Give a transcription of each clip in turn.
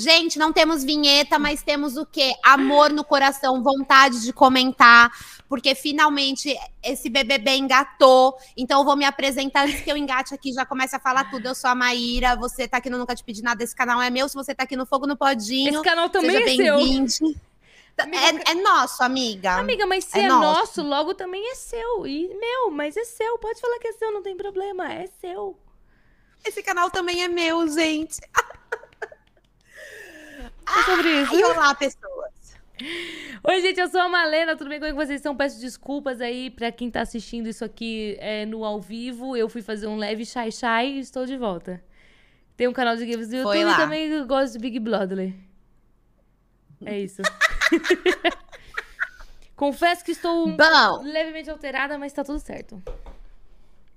Gente, não temos vinheta, mas temos o quê? Amor no coração, vontade de comentar, porque finalmente esse BBB engatou. Então eu vou me apresentar antes que eu engate aqui, já comece a falar tudo. Eu sou a Maíra, você tá aqui no Nunca Te Pedi Nada, esse canal é meu. Se você tá aqui no Fogo no Podinho, Esse canal também seja é bem-vindo. É, é nosso, amiga. Amiga, mas se É é, nosso. nosso, logo também é seu. E meu, mas é seu. Pode falar que é seu, não tem problema. É seu. Esse canal também é meu, gente. É sobre isso. Ai, olá, pessoas. Oi, gente, eu sou a Malena, tudo bem? Como é que vocês estão? Peço desculpas aí pra quem tá assistindo isso aqui é, no ao vivo. Eu fui fazer um leve chai chai e estou de volta. Tem um canal de games do Foi YouTube e também gosto de Big Brother. É isso. Confesso que estou Bom, levemente alterada, mas tá tudo certo.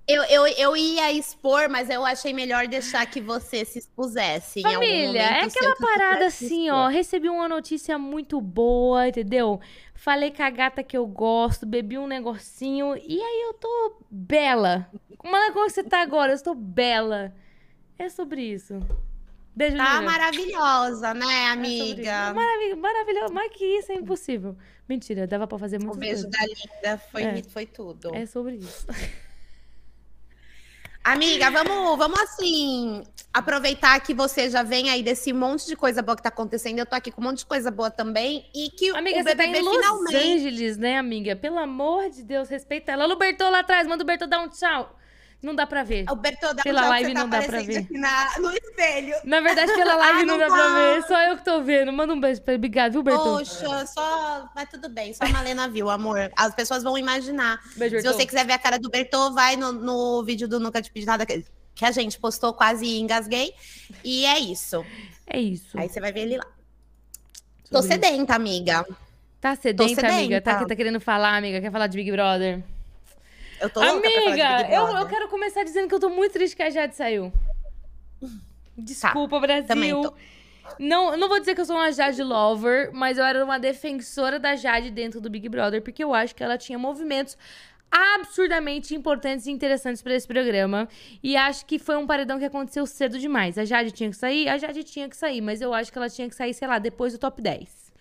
Eu, eu, eu ia expor, mas eu achei melhor deixar que você se expusesse. Família, é aquela parada assim, ó. Recebi uma notícia muito boa, entendeu? Falei com a gata que eu gosto, bebi um negocinho e aí eu tô bela. Como é que você tá agora? Eu estou bela. É sobre isso. Beijo, Tá Lívia. maravilhosa, né, É amiga? isso. Maravilha, maravilhoso. Mais que isso é impossível. Mentira, dava pra fazer O muito beijo da Linda foi, É. foi tudo. É sobre isso. Amiga, vamos, vamos assim, aproveitar que você já vem aí desse monte de coisa boa que tá acontecendo. Eu tô aqui com um monte de coisa boa também. E que Amiga, o você tá BBB em Los finalmente. Angeles, né, amiga? Pelo amor de Deus, respeita ela. Olha o Bertô lá atrás, manda o Bertô dar um tchau. Não dá pra ver. O Bertô, dá Pela live tá não dá pra ver. na- no espelho. Na verdade, pela live Ah, não não dá pra ver. Só eu que tô vendo. Manda um beijo pra ele. Obrigado, viu, Bertô? Poxa, só. Mas tudo bem, só a Malena viu, amor. As pessoas vão imaginar. Beijo, Se você quiser ver a cara do Bertô, vai no, no vídeo do Nunca Te Pedi Nada, que que a gente postou, quase engasguei. E é isso. É isso. Aí você vai ver ele lá. Tô Sobre isso. sedenta, amiga. Tá sedenta, sedenta. amiga? Tá, tá querendo falar, amiga? Quer falar de Big Brother? Eu tô louca amiga, eu, eu quero começar dizendo que eu tô muito triste que a Jade saiu. Desculpa, Brasil. também tô. Não, não vou dizer que eu sou uma Jade lover, mas eu era uma defensora da Jade dentro do Big Brother, porque eu acho que ela tinha movimentos absurdamente importantes e interessantes pra esse programa. E acho que foi um paredão que aconteceu cedo demais. A Jade tinha que sair, a Jade tinha que sair, mas eu acho que ela tinha que sair, sei lá, depois do top 10.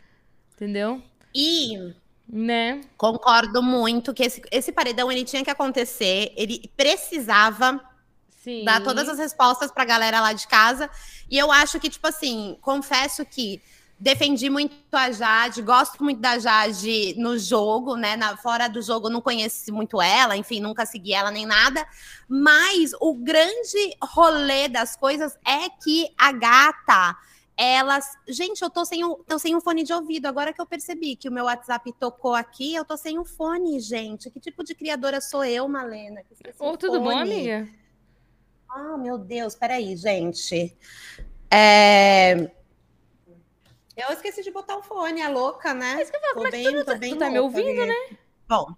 Entendeu? E Né? concordo muito que esse, esse paredão ele tinha que acontecer, ele precisava Sim. dar todas as respostas pra galera lá de casa. E eu acho que, tipo assim, confesso que defendi muito a Jade, gosto muito da Jade no jogo, né? Na, fora do jogo, não conheço muito ela, enfim, nunca segui ela nem nada. Mas o grande rolê das coisas é que a gata. Elas. Gente, eu tô sem, o, tô sem um fone de ouvido. Agora que eu percebi que o meu WhatsApp tocou aqui, eu tô sem o fone, gente. Que tipo de criadora sou eu, Malena? Que esqueci Ô, o tudo bom, amiga? Ah, meu Deus, peraí, gente. É... Eu esqueci de botar o fone, a louca, né? Mas que eu falo, Tô é que bem, tu, tô tá, bem tu tá me louca, ouvindo, né? Bom,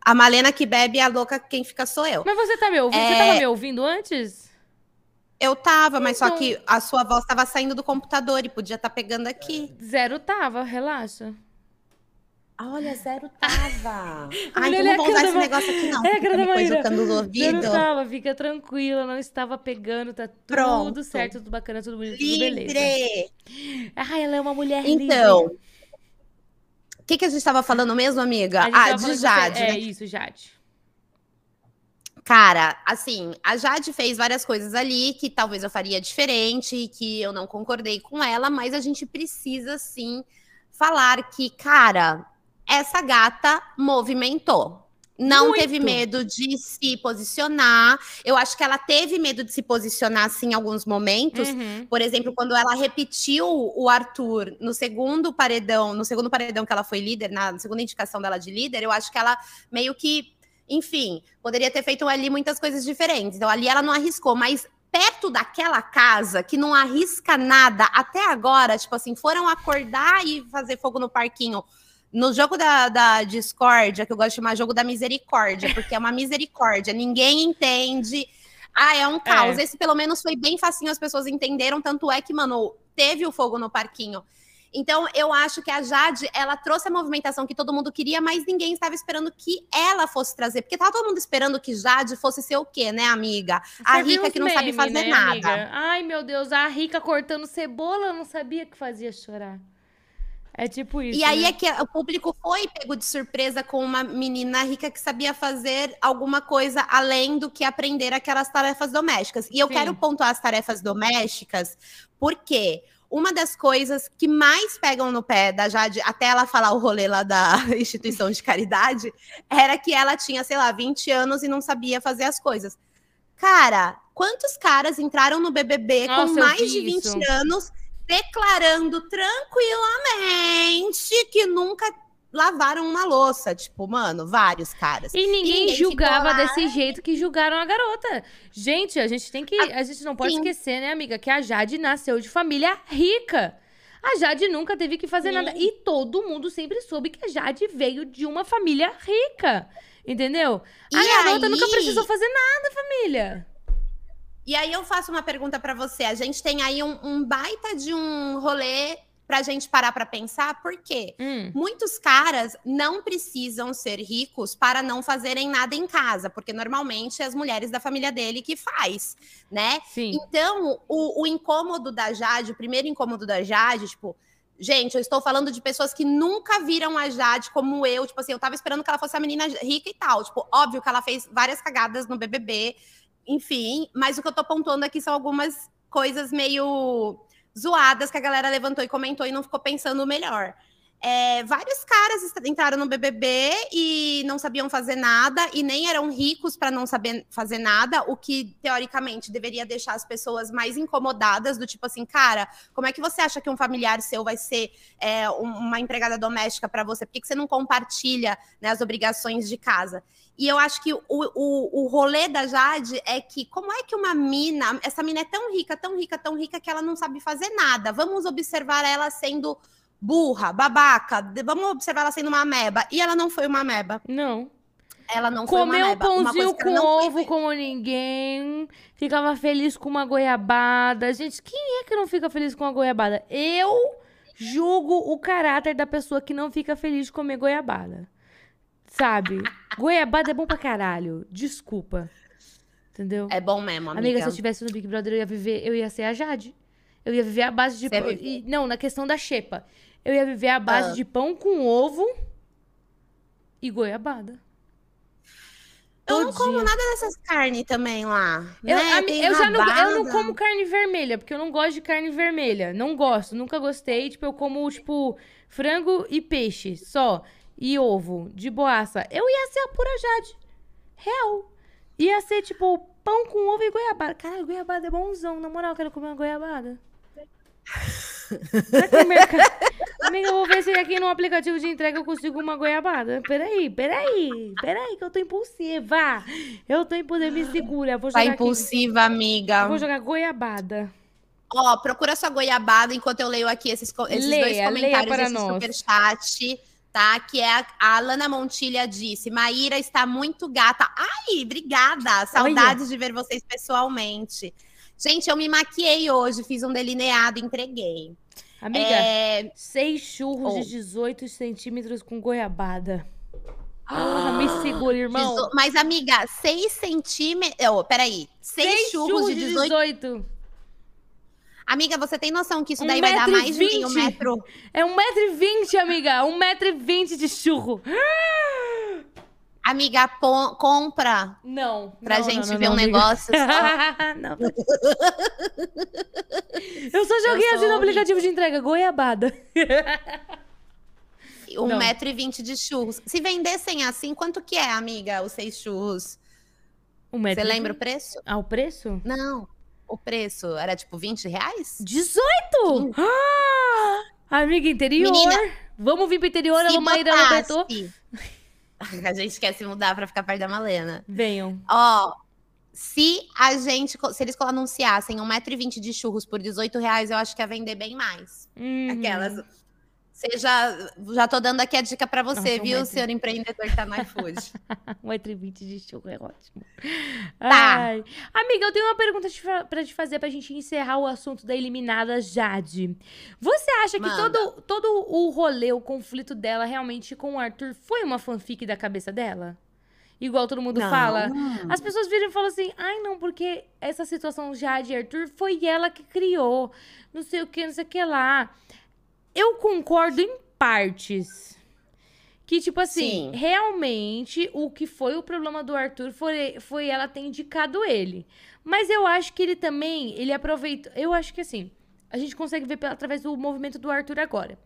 a Malena que bebe, a louca, quem fica sou eu. Mas você tá me ouvindo? Você É. tava me ouvindo antes? Eu tava, mas só Então- que a sua voz tava saindo do computador e podia estar pegando aqui. Zero tava, relaxa. Ah, Olha, zero tava. Ai, então é não vou usar esse da- negócio aqui, não. é me Maíra. Zero tava, fica tranquila, não estava pegando, tá tudo Pronto. certo, tudo bacana, tudo bonito, tudo beleza. Livre! Ai, ela é uma mulher livre. Então, o que, que a gente tava falando mesmo, amiga? Ah, de Jade, você- né? É isso, Jade. Cara, assim, a Jade fez várias coisas ali que talvez eu faria diferente e que eu não concordei com ela, mas a gente precisa sim falar que, cara, essa gata movimentou. Não Muito. teve medo de se posicionar. Eu acho que ela teve medo de se posicionar assim, em alguns momentos. Uhum. Por exemplo, quando ela repetiu o Arthur no segundo paredão, no segundo paredão que ela foi líder, na segunda indicação dela de líder, eu acho que ela meio que, enfim, poderia ter feito ali muitas coisas diferentes. Então ali ela não arriscou, mas perto daquela casa que não arrisca nada até agora, tipo assim, foram acordar e fazer fogo no parquinho. No jogo da, da discórdia, que eu gosto de chamar jogo da misericórdia, porque é uma misericórdia, ninguém entende. Ah, é um caos. Esse pelo menos foi bem facinho, as pessoas entenderam. Tanto é que, mano, teve o fogo no parquinho. Então, eu acho que a Jade, ela trouxe a movimentação que todo mundo queria, mas ninguém estava esperando que ela fosse trazer. Porque tava todo mundo esperando que Jade fosse ser o quê, né, amiga? A rica que não sabe fazer né, nada. Amiga? Ai, meu Deus, a rica cortando cebola, não sabia que fazia chorar. É tipo isso. E aí né? é que o público foi pego de surpresa com uma menina rica que sabia fazer alguma coisa além do que aprender aquelas tarefas domésticas. E eu Sim. quero pontuar as tarefas domésticas, porque uma das coisas que mais pegam no pé da Jade, até ela falar o rolê lá da instituição de caridade, era que ela tinha, sei lá, 20 anos e não sabia fazer as coisas. Cara, quantos caras entraram no BBB Nossa, com mais de 20 isso. anos declarando tranquilamente que nunca lavaram uma louça. Tipo, mano, vários caras. E ninguém, ninguém julgava desse jeito que julgaram a garota. Gente, a gente tem que. A, a gente não pode Sim. esquecer, né, amiga, que a Jade nasceu de família rica. A Jade nunca teve que fazer Sim. nada. E todo mundo sempre soube que a Jade veio de uma família rica. Entendeu? E a garota aí... nunca precisou fazer nada, família. E aí eu faço uma pergunta para você. A gente tem aí um, um, baita de um rolê pra gente parar para pensar, por quê? Hum. Muitos caras não precisam ser ricos para não fazerem nada em casa, porque normalmente é as mulheres da família dele que faz, né? Sim. Então, o, o incômodo da Jade, o primeiro incômodo da Jade, tipo, Gente, eu estou falando de pessoas que nunca viram a Jade como eu. Tipo assim, eu tava esperando que ela fosse a menina rica e tal. Tipo, óbvio que ela fez várias cagadas no BBB enfim, mas o que eu tô pontuando aqui são algumas coisas meio zoadas que a galera levantou e comentou e não ficou pensando melhor. É, vários caras entraram no BBB e não sabiam fazer nada e nem eram ricos para não saber fazer nada, o que teoricamente deveria deixar as pessoas mais incomodadas, do tipo assim, cara, como é que você acha que um familiar seu vai ser é, uma empregada doméstica para você? Por que, que, você não compartilha né, as obrigações de casa? E eu acho que o, o, o rolê da Jade é que como é que uma mina, essa mina é tão rica, tão rica, tão rica que ela não sabe fazer nada. Vamos observar ela sendo burra, babaca, vamos observar ela sendo uma ameba. E ela não foi uma ameba. Não. Ela não Comeu foi uma ameba. Comeu pãozinho com ovo foi... como ninguém. Ficava feliz com uma goiabada. Gente, quem é que não fica feliz com uma goiabada? Eu julgo o caráter da pessoa que não fica feliz de comer goiabada. Sabe? goiabada é bom pra caralho. Desculpa. Entendeu? É bom mesmo, amiga. Amiga, se eu estivesse no Big Brother, eu ia viver, eu ia ser a Jade. Eu ia viver a base de. E, não, na questão da xepa. Eu ia viver a base ah. de pão com ovo e goiabada. Eu não como nada dessas carnes também lá. Eu, né? eu já não, eu não como carne vermelha, porque eu não gosto de carne vermelha. Não gosto, nunca gostei. Tipo, eu como, tipo, frango e peixe só. E ovo, de boaça. Eu ia ser a pura Jade. Real. Ia ser, tipo, pão com ovo e goiabada. Caralho, goiabada é bonzão. Na moral, eu quero comer uma goiabada. Ter mercado. Amiga, eu vou ver se aqui no aplicativo de entrega eu consigo uma goiabada. Peraí, peraí, peraí, que eu tô impulsiva. Eu tô impulsiva, me segura. Vou jogar tá impulsiva, aqui. amiga. Eu vou jogar goiabada. Ó, procura sua goiabada enquanto eu leio aqui esses, esses leia, dois comentários leia para superchat, tá? Que é a, a Lana Montilha disse: Maíra está muito gata. Ai, obrigada. Saudades Olha. de ver vocês pessoalmente. Gente, eu me maquiei hoje, fiz um delineado, entreguei. Amiga, é... seis churros oh. de 18 centímetros com goiabada. Ah, me segura, irmão. Mas, amiga, 6 centímetros. Oh, peraí. 6 churros, churros de 18. 18. Amiga, você tem noção que isso um daí vai dar mais 20. de um metro? É um metro e vinte, amiga. Um metro e vinte de churro. Amiga, compra. Não. Pra não, gente não, não, ver um negócio não. Eu só joguei assim no aplicativo de entrega, goiabada. Um metro e vinte de churros. Se vendessem assim, quanto que é, amiga, os seis churros? Um metro Você lembra o preço? Ah, o preço? Não. O preço era tipo 20 reais? 18? Ah! Amiga, interior. Menina, vamos vir pro interior, a Maíra não A gente quer se mudar para ficar perto da Malena. Venham. Ó, se a gente, se eles anunciassem 1,20m de churros por 18 reais, eu acho que ia vender bem mais. Uhum. Aquelas. Você já, já tô dando aqui a dica para você, Nossa, um viu, metro. senhor empreendedor que tá no iFood. um entre 20 de churro é ótimo. Tá. Ai. Amiga, eu tenho uma pergunta pra te fazer pra gente encerrar o assunto da eliminada Jade. Você acha que todo, todo o rolê, o conflito dela realmente com o Arthur foi uma fanfic da cabeça dela? Igual todo mundo Não. fala. As pessoas viram e falam assim: ai, não, porque essa situação Jade e Arthur foi ela que criou. Não sei o que, não sei o que lá. Eu concordo em partes. Que, tipo assim, Sim. realmente o que foi o problema do Arthur foi, foi ela ter indicado ele. Mas eu acho que ele também, ele aproveitou. Eu acho que assim, a gente consegue ver pela- através do movimento do Arthur agora.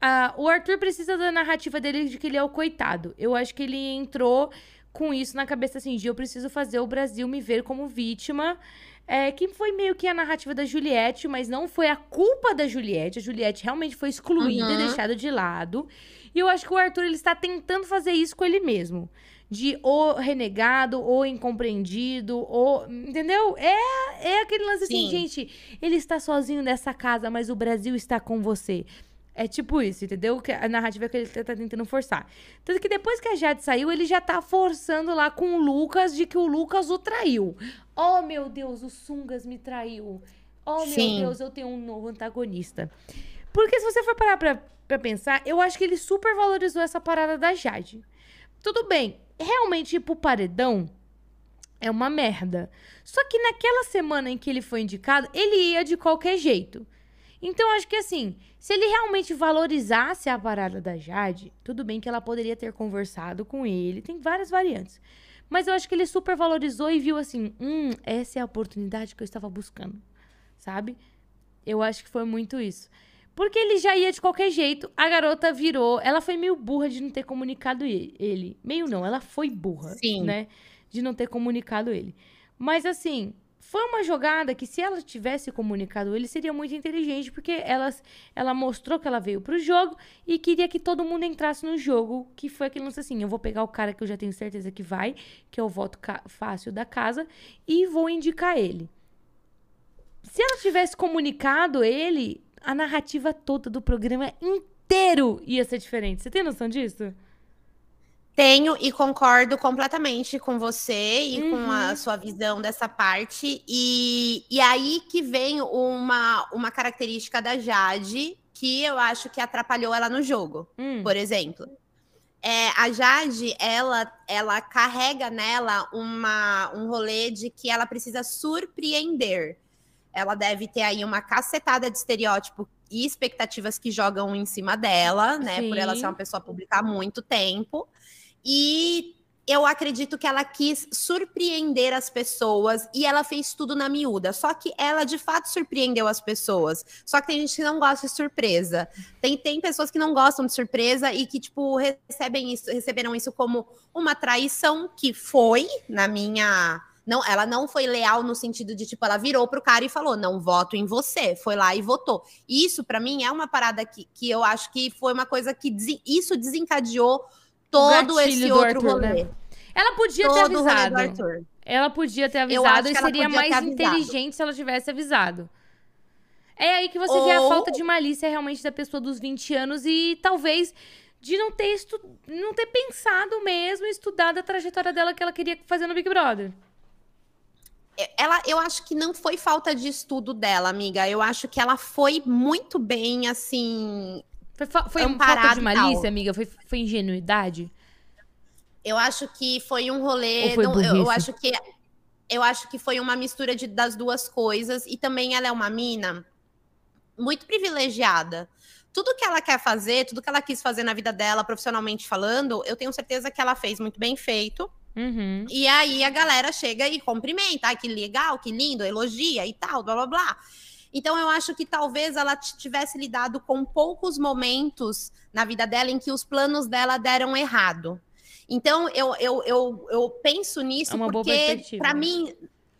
Ah, o Arthur precisa da narrativa dele de que ele é o coitado. Eu acho que ele entrou com isso na cabeça assim, de eu preciso fazer o Brasil me ver como vítima. É, que foi meio que a narrativa da Juliette, mas não foi a culpa da Juliette. A Juliette realmente foi excluída e Uhum. deixada de lado. E eu acho que o Arthur ele está tentando fazer isso com ele mesmo. De ou renegado, ou incompreendido, ou. Entendeu? É, é aquele lance assim, Sim. gente. Ele está sozinho nessa casa, mas o Brasil está com você. É tipo isso, entendeu? Que a narrativa que ele tá tentando forçar. Tanto que depois que a Jade saiu, ele já tá forçando lá com o Lucas de que o Lucas o traiu. Oh, meu Deus, o Sungas me traiu. Oh, meu Sim. Deus, eu tenho um novo antagonista. Porque se você for parar pra, pra pensar, eu acho que ele super valorizou essa parada da Jade. Tudo bem, realmente ir pro paredão é uma merda. Só que naquela semana em que ele foi indicado, ele ia de qualquer jeito. Então, acho que assim, se ele realmente valorizasse a parada da Jade, tudo bem que ela poderia ter conversado com ele, tem várias variantes. Mas eu acho que ele super valorizou e viu assim: hum, essa é a oportunidade que eu estava buscando, sabe? Eu acho que foi muito isso. Porque ele já ia de qualquer jeito, a garota virou. Ela foi meio burra de não ter comunicado ele. Meio não, ela foi burra, Sim. né? De não ter comunicado ele. Mas assim, foi uma jogada que se ela tivesse comunicado ele, seria muito inteligente, porque ela, ela mostrou que ela veio pro jogo e queria que todo mundo entrasse no jogo, que foi aquele lance assim, eu vou pegar o cara que eu já tenho certeza que vai, que é o voto fácil da casa, e vou indicar ele. Se ela tivesse comunicado ele, a narrativa toda do programa inteiro ia ser diferente. Você tem noção disso? Tenho e concordo completamente com você e com Uhum. a sua visão dessa parte. E, e aí que vem uma, uma característica da Jade que eu acho que atrapalhou ela no jogo, Hum. por exemplo. É, a Jade, ela, ela carrega nela uma, um rolê de que ela precisa surpreender. Ela deve ter aí uma cacetada de estereótipo e expectativas que jogam em cima dela, né? Por ela Sim. ser uma pessoa pública há muito tempo. E eu acredito que ela quis surpreender as pessoas e ela fez tudo na miúda. Só que ela de fato surpreendeu as pessoas. Só que tem gente que não gosta de surpresa. Tem, tem pessoas que não gostam de surpresa e que, tipo, recebem isso, receberam isso como uma traição, que foi, na minha. Não, ela não foi leal no sentido de, tipo, ela virou pro cara e falou: não voto em você. Foi lá e votou. Isso, para mim, é uma parada que, que eu acho que foi uma coisa que isso desencadeou todo esse outro Arthur, rolê. né? Ela podia ter Todo do avisado. Ela podia ter avisado e seria ter mais inteligente se ela tivesse avisado. É aí que você vê a Ou- falta de malícia realmente da pessoa dos 20 anos e talvez de não ter, estu... não ter pensado mesmo, estudado a trajetória dela que ela queria fazer no Big Brother. Ela, eu acho que não foi falta de estudo dela, amiga. Eu acho que ela foi muito bem, assim. Foi, foi uma Amparado falta de malícia, amiga? Foi, foi ingenuidade? Eu acho que foi um rolê. Foi não, eu, acho que eu acho que foi uma mistura de- das duas coisas. E também ela é uma mina muito privilegiada. Tudo que ela quer fazer, tudo que ela quis fazer na vida dela, profissionalmente falando, eu tenho certeza que ela fez muito bem feito. Uhum. E aí a galera chega e cumprimenta, ai, que legal, que lindo, elogia e tal, blá blá blá. Então eu acho que talvez ela tivesse lidado com poucos momentos na vida dela em que os planos dela deram errado. Então eu, eu, eu, eu penso nisso É porque para mim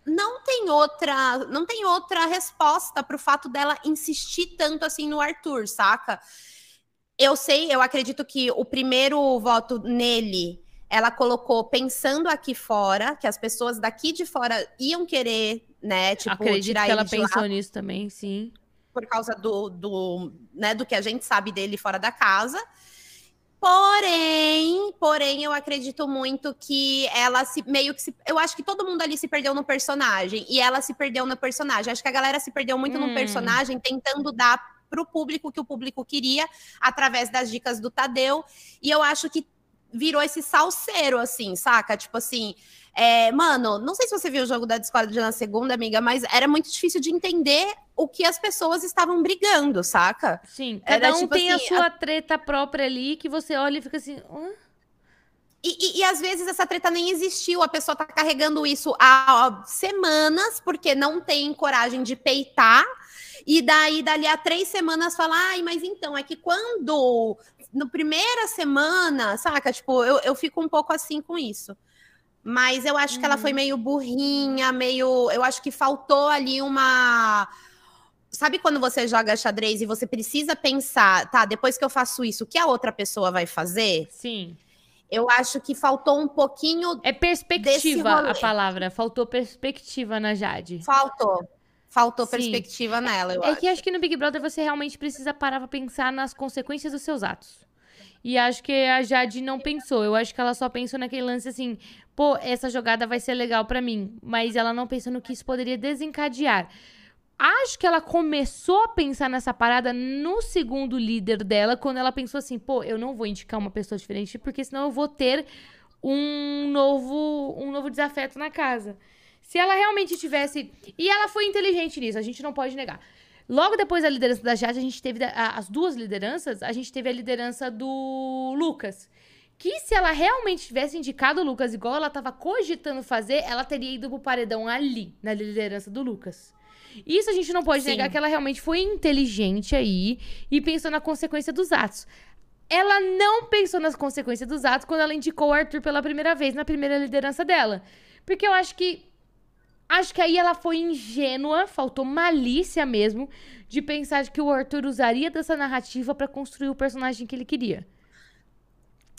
não tem outra, não tem outra resposta para o fato dela insistir tanto assim no Arthur, saca? Eu sei, eu acredito que o primeiro voto nele ela colocou pensando aqui fora, que as pessoas daqui de fora iam querer, né, tipo, Acredito que ela pensou nisso também, sim. por causa do, do, né, do que a gente sabe dele fora da casa. Porém, porém, eu acredito muito que ela se meio que se, eu acho que todo mundo ali se perdeu no personagem e ela se perdeu no personagem. Acho que a galera se perdeu muito hum. no personagem, tentando dar para o público que o público queria através das dicas do Tadeu. E eu acho que virou esse salseiro, assim, saca? Tipo assim, é, mano, não sei se você viu o jogo da Discord na segunda, amiga, mas era muito difícil de entender o que as pessoas estavam brigando, saca? Sim, cada era, um tipo tem assim, a sua a... treta própria ali que você olha e fica assim. Hã? E, e, e, às vezes essa treta nem existiu, a pessoa tá carregando isso há semanas, porque não tem coragem de peitar, e daí, dali a três semanas, fala, ai, mas então, é que quando, no primeira semana, saca, tipo, eu, eu fico um pouco assim com isso. Mas eu acho que ela foi uhum. meio burrinha, meio, eu acho que faltou ali uma Sabe quando você joga xadrez e você precisa pensar, tá, depois que eu faço isso, o que a outra pessoa vai fazer? Sim. Eu acho que faltou um pouquinho. É perspectiva a palavra. Faltou perspectiva na Jade. Faltou. Faltou Sim. perspectiva nela, eu é acho. que acho que no Big Brother você realmente precisa parar pra pensar nas consequências dos seus atos. E acho que a Jade não pensou. Eu acho que ela só pensou naquele lance assim, pô, essa jogada vai ser legal para mim. Mas ela não pensou no que isso poderia desencadear. Acho que ela começou a pensar nessa parada no segundo líder dela, quando ela pensou assim, pô, eu não vou indicar uma pessoa diferente, porque senão eu vou ter um novo, um novo desafeto na casa. Se ela realmente tivesse. E ela foi inteligente nisso, a gente não pode negar. Logo depois da liderança da Jade, a gente teve as duas lideranças, a gente teve a liderança do Lucas. Que se ela realmente tivesse indicado o Lucas igual ela estava cogitando fazer, ela teria ido pro paredão ali, na liderança do Lucas. Isso a gente não pode Sim. negar que ela realmente foi inteligente aí e pensou na consequência dos atos. Ela não pensou nas consequências dos atos quando ela indicou o Arthur pela primeira vez na primeira liderança dela. Porque eu acho que. Acho que aí ela foi ingênua, faltou malícia mesmo, de pensar que o Arthur usaria dessa narrativa para construir o personagem que ele queria.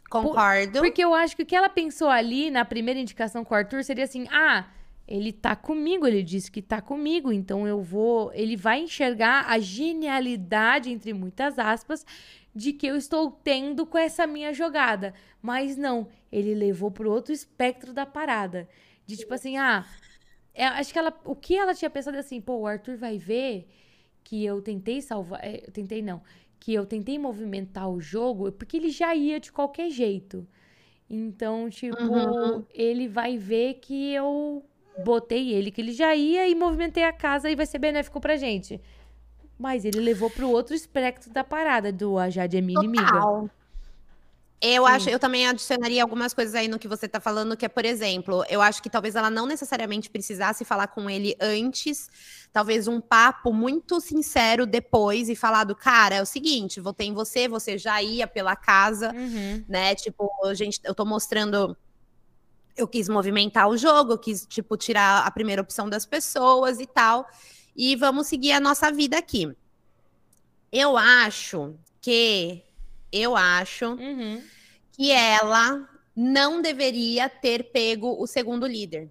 Concordo. Por, porque eu acho que o que ela pensou ali na primeira indicação com o Arthur seria assim: ah, ele tá comigo, ele disse que tá comigo, então eu vou. Ele vai enxergar a genialidade, entre muitas aspas, de que eu estou tendo com essa minha jogada. Mas não, ele levou pro outro espectro da parada. De tipo assim, ah, é, acho que ela. O que ela tinha pensado é assim, pô, o Arthur vai ver que eu tentei salvar. É, eu tentei não. Que eu tentei movimentar o jogo, porque ele já ia de qualquer jeito. Então, tipo, uhum. ele vai ver que eu botei ele que ele já ia e movimentei a casa e vai ser benéfico pra gente. Mas ele levou pro outro espectro da parada, do a Jade é minha Total. inimiga. Eu Sim. acho, eu também adicionaria algumas coisas aí no que você tá falando, que é, por exemplo, eu acho que talvez ela não necessariamente precisasse falar com ele antes, talvez um papo muito sincero depois e falar do cara, é o seguinte, votei em você, você já ia pela casa, uhum. né? Tipo, gente, eu tô mostrando eu quis movimentar o jogo, eu quis, tipo, tirar a primeira opção das pessoas e tal. E vamos seguir a nossa vida aqui. Eu acho que. Eu acho uhum. que ela não deveria ter pego o segundo líder.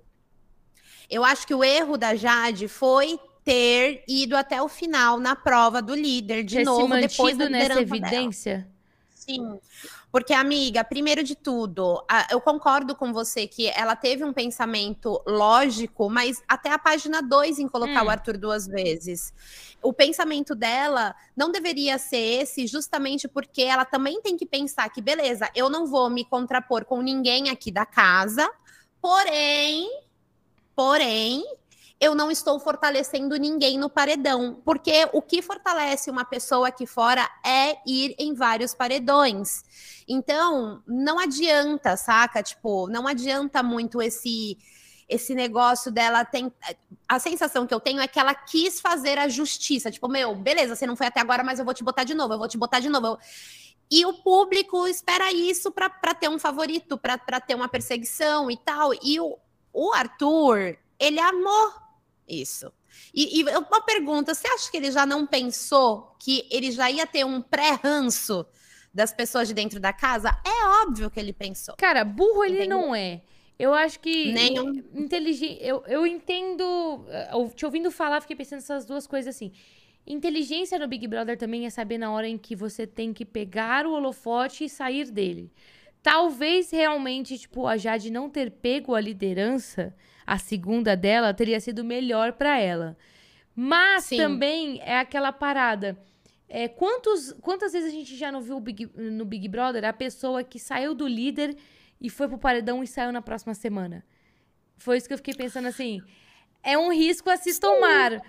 Eu acho que o erro da Jade foi ter ido até o final na prova do líder de ter novo depois da nessa evidência. Dela. Sim. Porque, amiga, primeiro de tudo, eu concordo com você que ela teve um pensamento lógico, mas até a página 2 em colocar hum. o Arthur duas vezes. O pensamento dela não deveria ser esse, justamente porque ela também tem que pensar que, beleza, eu não vou me contrapor com ninguém aqui da casa, porém, porém, eu não estou fortalecendo ninguém no paredão. Porque o que fortalece uma pessoa aqui fora é ir em vários paredões. Então, não adianta, saca? Tipo, não adianta muito esse esse negócio dela tem a sensação que eu tenho é que ela quis fazer a justiça, tipo, meu, beleza, você não foi até agora, mas eu vou te botar de novo, eu vou te botar de novo. E o público espera isso para ter um favorito, para ter uma perseguição e tal. E o, o Arthur, ele amou isso. E, e, uma pergunta: você acha que ele já não pensou que ele já ia ter um pré-ranço das pessoas de dentro da casa? É óbvio que ele pensou. Cara, burro ele Entendeu? não é. Eu acho que. Nenhum. Inteligente. Eu, eu entendo. Eu, te ouvindo falar, fiquei pensando essas duas coisas assim. Inteligência no Big Brother também é saber na hora em que você tem que pegar o holofote e sair dele. Talvez realmente, tipo, a Jade não ter pego a liderança, a segunda dela, teria sido melhor para ela. Mas Sim. também é aquela parada. É, quantos, quantas vezes a gente já não viu Big, no Big Brother a pessoa que saiu do líder e foi pro paredão e saiu na próxima semana? Foi isso que eu fiquei pensando assim. É um risco a se tomar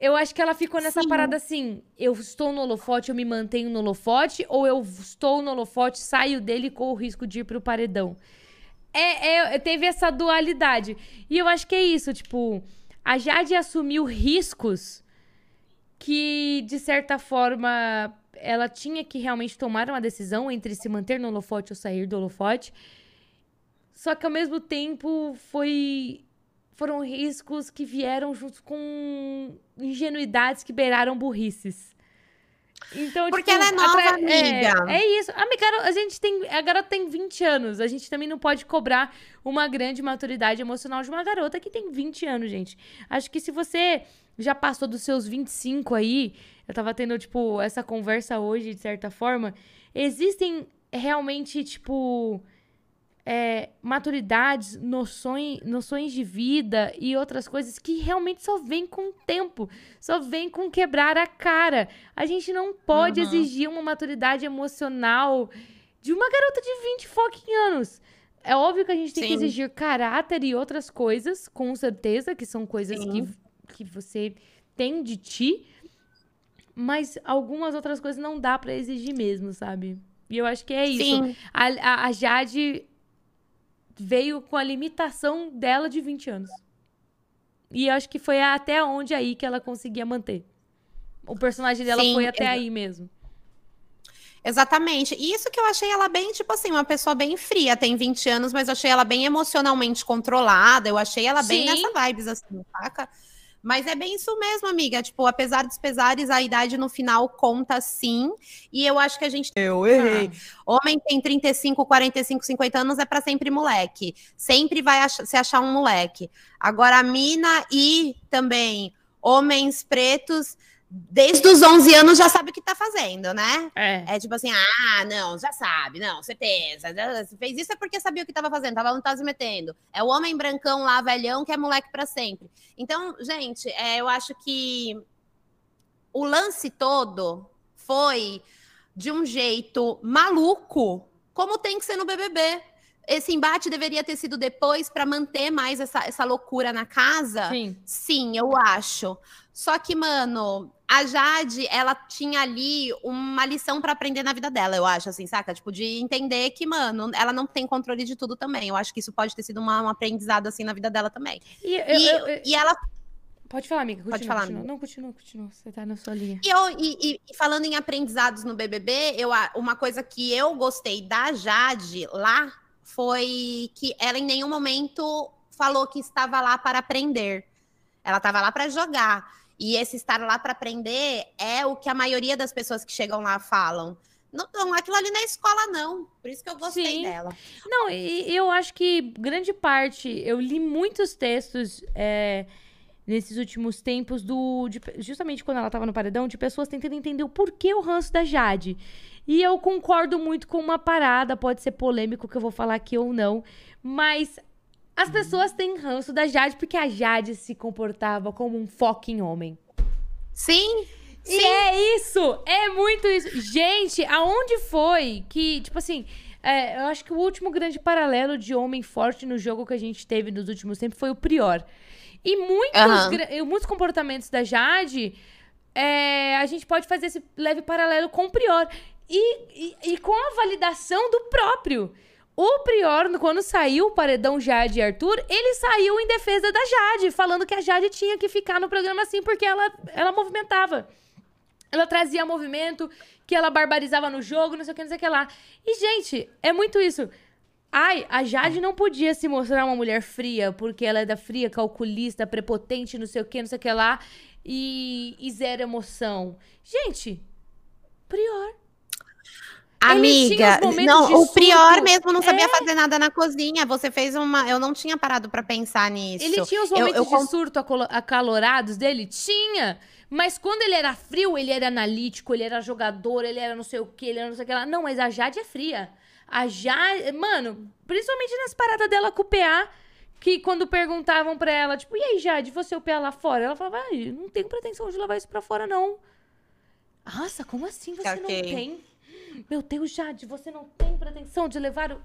eu acho que ela ficou nessa Sim. parada assim: eu estou no holofote, eu me mantenho no holofote, ou eu estou no holofote, saio dele com o risco de ir pro paredão. É, é, teve essa dualidade. E eu acho que é isso, tipo, a Jade assumiu riscos que, de certa forma, ela tinha que realmente tomar uma decisão entre se manter no holofote ou sair do holofote. Só que ao mesmo tempo foi foram riscos que vieram junto com ingenuidades que beiraram burrices. Então, Porque tipo, ela é nova, atra... amiga. É, é, isso. Amiga, a gente tem. A garota tem 20 anos. A gente também não pode cobrar uma grande maturidade emocional de uma garota que tem 20 anos, gente. Acho que se você já passou dos seus 25 aí, eu tava tendo, tipo, essa conversa hoje, de certa forma. Existem realmente, tipo é, maturidades, noções, noções de vida e outras coisas que realmente só vem com o tempo, só vem com quebrar a cara. A gente não pode uhum. exigir uma maturidade emocional de uma garota de 20 fucking anos. É óbvio que a gente tem Sim. que exigir caráter e outras coisas, com certeza, que são coisas que, que você tem de ti, mas algumas outras coisas não dá para exigir mesmo, sabe? E eu acho que é isso. A, a, a Jade veio com a limitação dela de 20 anos. E eu acho que foi até onde aí que ela conseguia manter. O personagem dela Sim, foi até aí mesmo. Exatamente. E isso que eu achei ela bem, tipo assim, uma pessoa bem fria, tem 20 anos, mas eu achei ela bem emocionalmente controlada. Eu achei ela bem Sim. nessa vibes, assim, saca? Mas é bem isso mesmo, amiga. Tipo, apesar dos pesares, a idade no final conta sim. E eu acho que a gente. Eu errei. Ah, homem tem 35, 45, 50 anos é para sempre moleque. Sempre vai ach se achar um moleque. Agora, a mina e também homens pretos desde os 11 anos já sabe o que tá fazendo, né? É. É tipo assim, ah, não, já sabe, não, certeza. Se fez isso é porque sabia o que tava fazendo, tava, não tava se metendo. É o homem brancão lá, velhão, que é moleque para sempre. Então, gente, é, eu acho que o lance todo foi de um jeito maluco, como tem que ser no BBB. Esse embate deveria ter sido depois para manter mais essa, essa loucura na casa? Sim. Sim, eu acho. Só que, mano, a Jade, ela tinha ali uma lição para aprender na vida dela, eu acho, assim, saca? Tipo, de entender que, mano, ela não tem controle de tudo também. Eu acho que isso pode ter sido uma, um aprendizado, assim, na vida dela também. E, eu, e, eu, eu, e ela. Pode falar, amiga. Continua, Pode falar, continua. Amiga. Não, continua, continua. Você tá na sua linha. E, eu, e, e, falando em aprendizados no BBB, eu, uma coisa que eu gostei da Jade lá foi que ela em nenhum momento falou que estava lá para aprender. Ela estava lá para jogar. E esse estar lá para aprender é o que a maioria das pessoas que chegam lá falam. Não, não aquilo ali na escola, não. Por isso que eu gostei Sim. dela. Não, e eu acho que grande parte, eu li muitos textos é, nesses últimos tempos do. De, justamente quando ela tava no paredão, de pessoas tentando entender o porquê o ranço da Jade. E eu concordo muito com uma parada, pode ser polêmico que eu vou falar aqui ou não. Mas as pessoas têm ranço da Jade porque a Jade se comportava como um fucking homem. Sim. E Sim. é isso, é muito isso. Gente, aonde foi que, tipo assim, é, eu acho que o último grande paralelo de homem forte no jogo que a gente teve nos últimos tempos foi o Prior. E muitos, uhum. muitos comportamentos da Jade, é, a gente pode fazer esse leve paralelo com o Prior. E, e, e com a validação do próprio. O Prior, quando saiu o paredão Jade e Arthur, ele saiu em defesa da Jade, falando que a Jade tinha que ficar no programa assim porque ela, ela movimentava. Ela trazia movimento, que ela barbarizava no jogo, não sei o que, não sei o que lá. E, gente, é muito isso. Ai, a Jade não podia se mostrar uma mulher fria, porque ela é da fria, calculista, prepotente, não sei o que, não sei o que lá, e, e zero emoção. Gente, Prior Amiga, não, o Prior mesmo não sabia é. fazer nada na cozinha. Você fez uma. Eu não tinha parado para pensar nisso. Ele tinha os momentos eu, eu... de surto acalorados dele? Tinha. Mas quando ele era frio, ele era analítico, ele era jogador, ele era não sei o que, ele era não sei o que lá. Não, mas a Jade é fria. A Jade. Mano, principalmente nas paradas dela com o PA, que quando perguntavam pra ela, tipo, e aí, Jade, você o PA lá fora? Ela falava, ah, não tenho pretensão de levar isso pra fora, não. Nossa, como assim você Ok. não tem? Meu Deus, Jade, você não tem pretensão de levar o.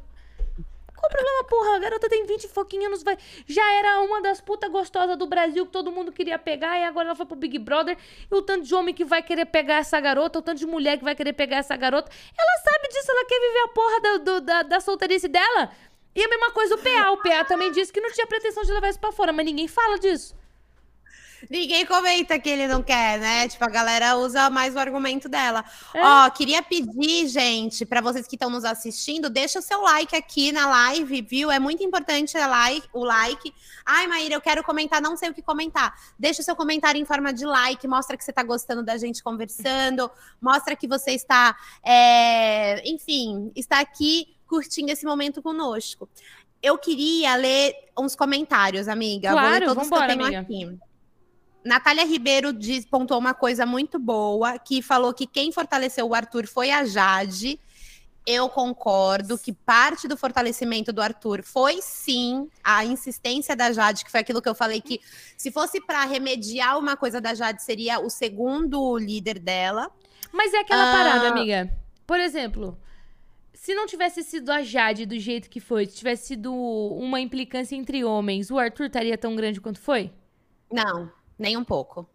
Qual o problema, porra? A garota tem 20 e pouquinhos anos, vai. Já era uma das putas gostosas do Brasil que todo mundo queria pegar, e agora ela foi pro Big Brother. E o tanto de homem que vai querer pegar essa garota, o tanto de mulher que vai querer pegar essa garota. Ela sabe disso, ela quer viver a porra da, do- da, da solteirice dela. E a mesma coisa o PA. O PA também disse que não tinha pretensão de levar isso pra fora, mas ninguém fala disso. Ninguém comenta que ele não quer, né? Tipo, a galera usa mais o argumento dela. É. Ó, queria pedir, gente, pra vocês que estão nos assistindo, deixa o seu like aqui na live, viu? É muito importante a like, o like. Ai, Maíra, eu quero comentar, não sei o que comentar. Deixa o seu comentário em forma de like, mostra que você tá gostando da gente conversando, mostra que você está, é, enfim, está aqui curtindo esse momento conosco. Eu queria ler uns comentários, amiga. Vou ler Claro, todos vambora, que eu tenho amiga. aqui. Natália Ribeiro diz, pontuou uma coisa muito boa, que falou que quem fortaleceu o Arthur foi a Jade. Eu concordo que parte do fortalecimento do Arthur foi sim a insistência da Jade, que foi aquilo que eu falei que se fosse para remediar uma coisa da Jade seria o segundo líder dela. Mas é aquela Ah. parada, amiga. Por exemplo, se não tivesse sido a Jade do jeito que foi, se tivesse sido uma implicância entre homens, o Arthur estaria tão grande quanto foi? Não, nem um pouco.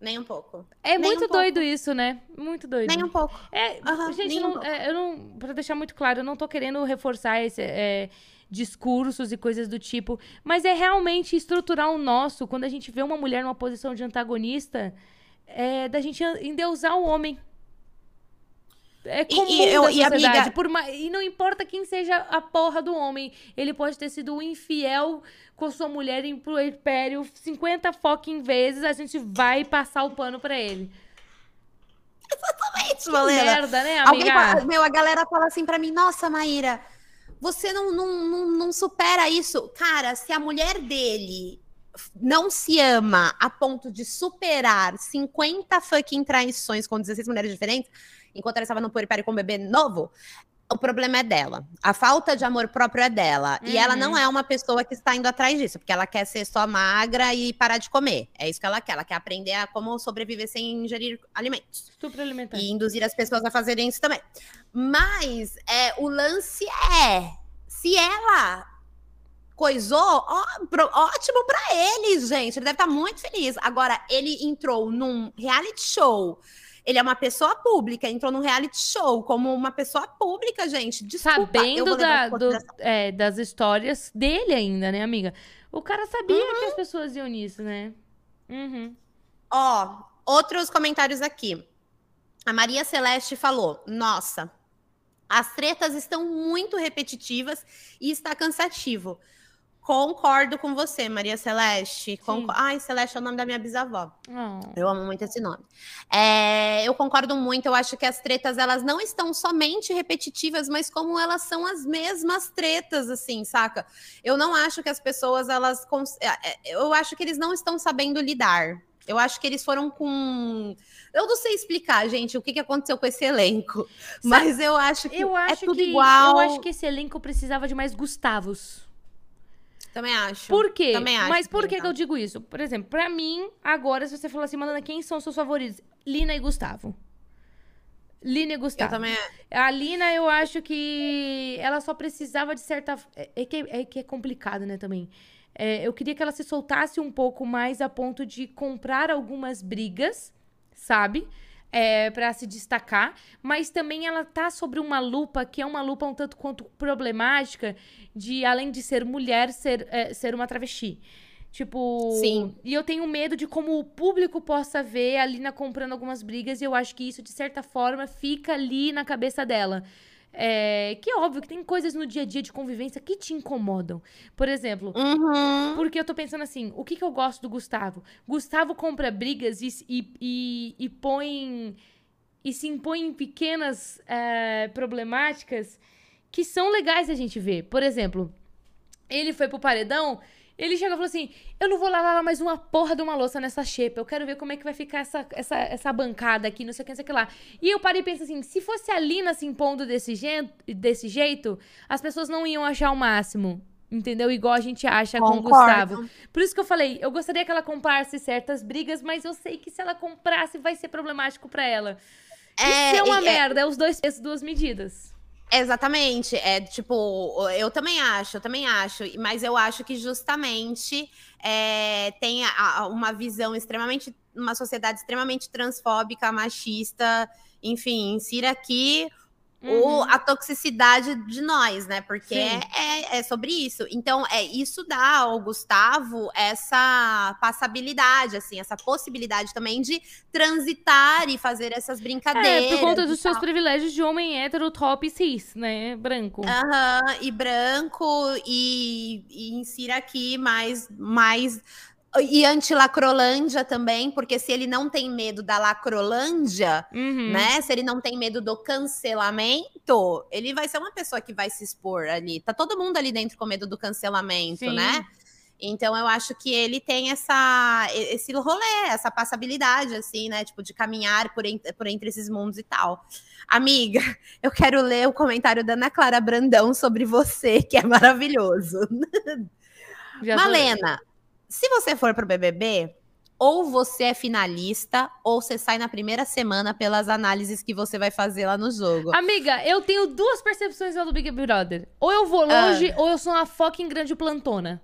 Nem um pouco. É Nem muito um pouco. doido isso, né? Muito doido. Nem um pouco. É, Aham, gente, um não, pouco. é, eu não. Pra deixar muito claro, eu não tô querendo reforçar esse, é, discursos e coisas do tipo. Mas é realmente estruturar o nosso, quando a gente vê uma mulher numa posição de antagonista, é da gente endeusar o homem. É comum e eu- da e, amiga- sociedade. por ma- e não importa quem seja a porra do homem. Ele pode ter sido infiel com sua mulher em pro império 50 fucking vezes. A gente vai passar o pano pra ele. Exatamente, Valena. merda, né, Alguém amiga? fala, meu, a galera fala assim pra mim, nossa, Maíra, você não, não, não, não supera isso. Cara, se a mulher dele não se ama a ponto de superar 50 fucking traições com 16 mulheres diferentes, enquanto ela estava no puerpério com um bebê novo, o problema é dela. A falta de amor próprio é dela. E ela Uhum. não é uma pessoa que está indo atrás disso, porque ela quer ser só magra e parar de comer. É isso que ela quer. Ela quer aprender a como sobreviver sem ingerir alimentos Estupro alimentar. e induzir as pessoas a fazerem isso também. Mas é, o lance é, se ela coisou, ó, ótimo pra ele, gente. Ele deve estar muito feliz. Agora, ele entrou num reality show. Ele é uma pessoa pública, entrou num reality show como uma pessoa pública, gente. Desculpa, Sabendo da- do- é, das histórias dele ainda, né, amiga? O cara sabia Uhum. que as pessoas iam nisso, né? Uhum. Ó, outros comentários aqui. A Maria Celeste falou: Nossa, as tretas estão muito repetitivas e está cansativo. Concordo com você, Maria Celeste. Ai, Celeste é o nome da minha bisavó. Oh. Eu amo muito esse nome. É, eu concordo muito. Eu acho que as tretas elas não estão somente repetitivas, mas como elas são as mesmas tretas, assim, saca? Eu não acho que as pessoas elas, cons- é, é, eu acho que eles não estão sabendo lidar. Eu acho que eles foram com. Eu não sei explicar, gente, o que, que aconteceu com esse elenco. Mas eu acho que Eu é acho tudo que igual. eu acho que esse elenco precisava de mais Gustavos. Também acho. Por quê? Também acho Mas por que, que eu digo isso? Por exemplo, pra mim, agora, se você falar assim, Madonna, quem são os seus favoritos? Lina e Gustavo. Lina e Eu Gustavo. também. A Lina, eu acho que ela só precisava de certa. É, é que, é que é complicado, né, também. É, eu queria que ela se soltasse um pouco mais a ponto de comprar algumas brigas, sabe? É, para se destacar. Mas também ela tá sobre uma lupa que é uma lupa um tanto quanto problemática, de além de ser mulher, ser, é, ser uma travesti. Tipo. Sim. E eu tenho medo de como o público possa ver a Lina comprando algumas brigas, e eu acho que isso, de certa forma, fica ali na cabeça dela. É, que é óbvio que tem coisas no dia a dia de convivência que te incomodam. Por exemplo, Uhum. porque eu tô pensando assim, o que, que eu gosto do Gustavo? Gustavo compra brigas e, e, e, e põe. E se impõe em pequenas é, problemáticas que são legais a gente ver. Por exemplo, ele foi pro paredão Ele chegou e falou assim: Eu não vou lavar mais uma porra de uma louça nessa xepa. Eu quero ver como é que vai ficar essa, essa, essa bancada aqui, não sei o que, não sei o que lá. E eu parei e pensei assim: se fosse a Lina se impondo desse, jeito, desse jeito, as pessoas não iam achar o máximo. Entendeu? Igual a gente acha Concordo. com o Gustavo. Por isso que eu falei, eu gostaria que ela comprasse certas brigas, mas eu sei que se ela comprasse vai ser problemático pra ela. É, Isso é uma é- merda, é os dois pesos, duas medidas. Exatamente. É tipo, eu também acho, eu também acho. Mas eu acho que justamente é, tem a- uma visão extremamente, uma sociedade extremamente transfóbica, machista, enfim, insira aqui o, Uhum. a toxicidade de nós, né? Porque Sim. é, é sobre isso. Então, é isso dá ao Gustavo essa passabilidade, assim, essa possibilidade também de transitar e fazer essas brincadeiras. É, por conta dos seus privilégios de homem hétero, top cis, né? Branco. Aham, e branco, e, e insira aqui mais, mais. E anti-lacrolândia também, porque se ele não tem medo da lacrolândia, Uhum. né? Se ele não tem medo do cancelamento, ele vai ser uma pessoa que vai se expor ali. Tá todo mundo ali dentro com medo do cancelamento, Sim. né? Então eu acho que ele tem essa esse rolê, essa passabilidade assim, né, tipo de caminhar por, en- por entre esses mundos e tal. Amiga, eu quero ler o comentário da Ana Clara Brandão sobre você, que é maravilhoso. Já Malena, se você for pro BBB, ou você é finalista, ou você sai na primeira semana pelas análises que você vai fazer lá no jogo. Amiga, eu tenho duas percepções do Big Brother. Ou eu vou Ah. longe, ou eu sou uma fucking grande plantona.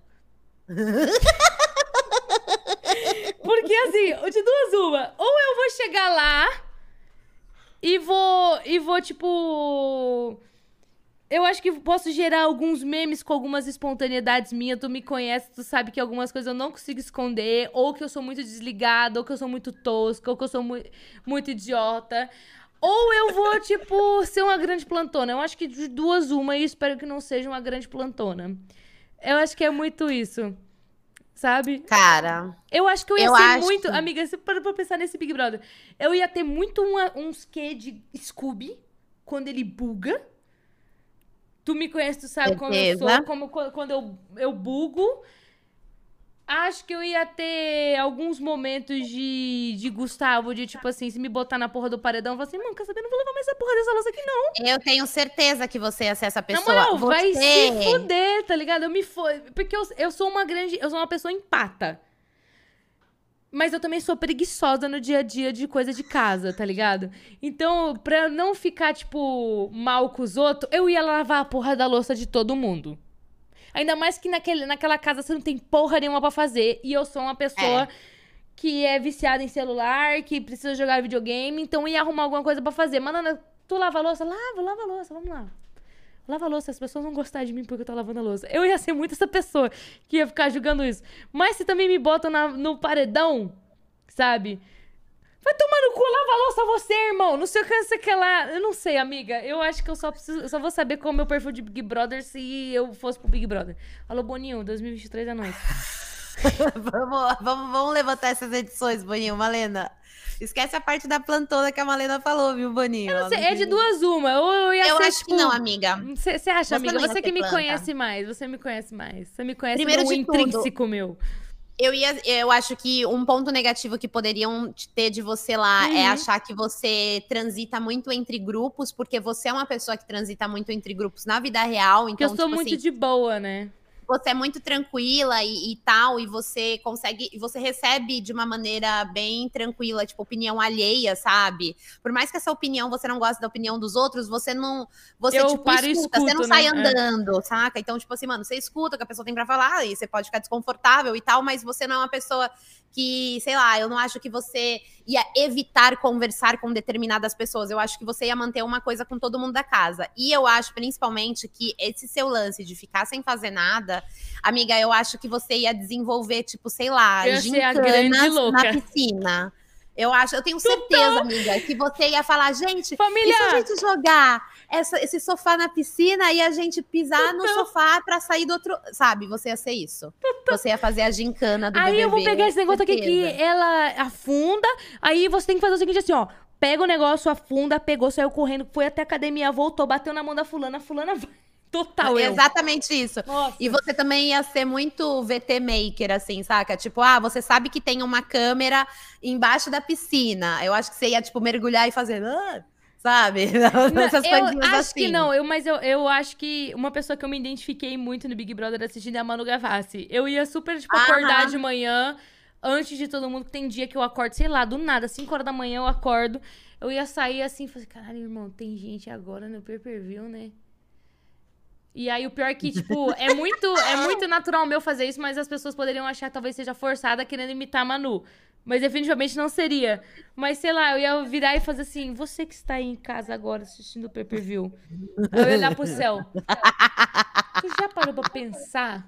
Porque assim, de duas uma. Ou eu vou chegar lá e vou. E vou, tipo. Eu acho que posso gerar alguns memes com algumas espontaneidades minhas. Tu me conhece, tu sabe que algumas coisas eu não consigo esconder. Ou que eu sou muito desligada, ou que eu sou muito tosca, ou que eu sou mu muito idiota. Ou eu vou, tipo, ser uma grande plantona. Eu acho que de duas uma e espero que não seja uma grande plantona. Eu acho que é muito isso. Sabe? Cara, Eu acho que eu ia Eu ser muito. que- Amiga, você para pra pensar nesse Big Brother. Eu ia ter muito uma- uns quê de Scooby quando ele buga. Tu me conhece, tu sabe como eu Certeza. sou, como qu- quando eu, eu bugo. Acho que eu ia ter alguns momentos de, de Gustavo, de tipo assim, se me botar na porra do paredão, eu vou assim, mano, quer saber? Não vou levar mais essa porra dessa louça aqui, não. eu tenho certeza que você ia ser essa pessoa. moral, você... vai se fuder, tá ligado? Eu me fo... Porque eu, eu sou uma grande. Eu sou uma pessoa empata. Mas eu também sou preguiçosa no dia a dia de coisa de casa, tá ligado? Então, pra não ficar, tipo, mal com os outros, eu ia lavar a porra da louça de todo mundo. Ainda mais que naquele, naquela casa você não tem porra nenhuma pra fazer. E eu sou uma pessoa que é viciada em celular, que precisa jogar videogame, então ia arrumar alguma coisa pra fazer. Mano, tu lava a louça? Lava, lava a louça, vamos lá. Lava a louça, as pessoas vão gostar de mim porque eu tô lavando a louça. Eu ia ser muito essa pessoa que ia ficar julgando isso. Mas se também me botam na- no paredão, sabe? Vai tomar no cu, lava a louça você, irmão. Não sei o que, não sei o que lá. Eu não sei, amiga. Eu acho que eu só preciso. Eu só vou saber qual é o meu perfil de Big Brother se eu fosse pro Big Brother. Alô, Boninho, 2023 é nóis. vamos, vamos, vamos levantar essas edições, Boninho, Malena. Esquece a parte da plantona que a Malena falou, viu, Boninho? Não sei, é de duas uma. Ou eu ia Eu ser, acho tipo, que não, amiga. Você acha, amiga? Você que me planta. conhece mais. Você me conhece mais. Você me conhece Primeiro de tudo, intrínseco meu. Eu ia, eu acho que um ponto negativo que poderiam te- ter de você lá é Uhum. achar que você transita muito entre grupos, porque você é uma pessoa que transita muito entre grupos na vida real. Então, eu sou tipo muito assim, de boa, né? Você é muito tranquila e, e tal, e você consegue, e você recebe de uma maneira bem tranquila, tipo, opinião alheia, sabe? Por mais que essa opinião você não goste da opinião dos outros, você não. Você, Eu tipo, escuta, você não escuto, sai né? É. andando, saca? Então, tipo assim, mano, você escuta o que a pessoa tem pra falar, e você pode ficar desconfortável e tal, mas você não é uma pessoa que, sei lá, eu não acho que você ia evitar conversar com determinadas pessoas. Eu acho que você ia manter uma coisa com todo mundo da casa. E eu acho, principalmente, que esse seu lance de ficar sem fazer nada, amiga, eu acho que você ia desenvolver, tipo, sei lá, Eu gincanas na piscina. Eu acho, eu tenho certeza, amiga, que você ia falar, gente, Família! e se a gente jogar essa- esse sofá na piscina e a gente pisar no sofá pra sair do outro. Sabe? Você ia ser isso. Você ia fazer a gincana do Aí BBB. eu vou pegar esse negócio aqui que certeza. ela afunda. Aí você tem que fazer o seguinte assim, ó. Pega o negócio, afunda, pegou, saiu correndo, foi até a academia, voltou, bateu na mão da fulana. A fulana vai. Total, eu. Exatamente isso. Nossa. E você também ia ser muito VT maker, assim, saca? Tipo, ah, você sabe que tem uma câmera embaixo da piscina. Eu acho que você ia, tipo, mergulhar e fazer. "Ah", sabe? Não, Essas eu acho assim. que não, eu, mas eu, eu acho que uma pessoa que eu me identifiquei muito no Big Brother assistindo é a Manu Gavassi. Eu ia super, tipo, Aham. acordar de manhã, antes de todo mundo, que tem dia que eu acordo, sei lá, do nada, 5 horas da manhã eu acordo. Eu ia sair assim e falei, caralho, irmão, tem gente agora no pay-per-view, né? E aí o pior é que, tipo, é muito, é muito natural meu fazer isso, mas as pessoas poderiam achar que talvez seja forçada querendo imitar a Manu. Mas definitivamente não seria. Mas sei lá, eu ia virar e fazer assim: você que está aí em casa agora assistindo o pay-per-view. Eu ia olhar pro céu. Você já parou pra pensar?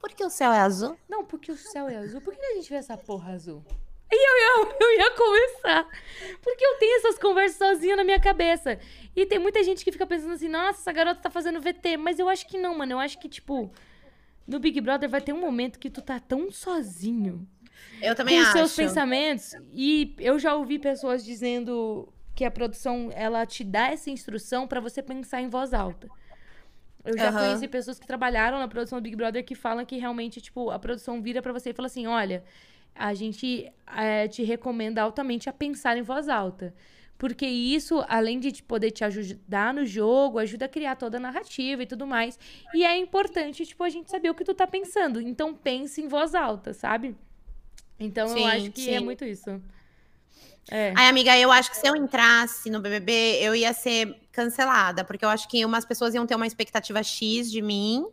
Por que o céu é azul? Não, porque o céu é azul. Por que a gente vê essa porra azul? E eu ia, eu ia começar. Porque eu tenho essas conversas sozinha na minha cabeça. E tem muita gente que fica pensando assim, nossa, essa garota tá fazendo VT. Mas eu acho que não, mano. Eu acho que, tipo, no Big Brother vai ter um momento que tu tá tão sozinho Eu também com acho. seus pensamentos. E eu já ouvi pessoas dizendo que a produção, ela te dá essa instrução pra você pensar em voz alta. Eu já Aham. conheci pessoas que trabalharam na produção do Big Brother que falam que realmente, tipo, a produção vira pra você e fala assim, olha, a gente eh, te recomenda altamente a pensar em voz alta. Porque isso, além de te poder te ajudar no jogo, ajuda a criar toda a narrativa e tudo mais. E é importante, tipo, a gente saber o que tu tá pensando. Então, pense em voz alta, sabe? Então, eu Sim, acho que é sim. muito isso. É. Ai, amiga, eu acho que se eu entrasse no BBB, eu ia ser cancelada, porque eu acho que umas pessoas iam ter uma expectativa X de mim,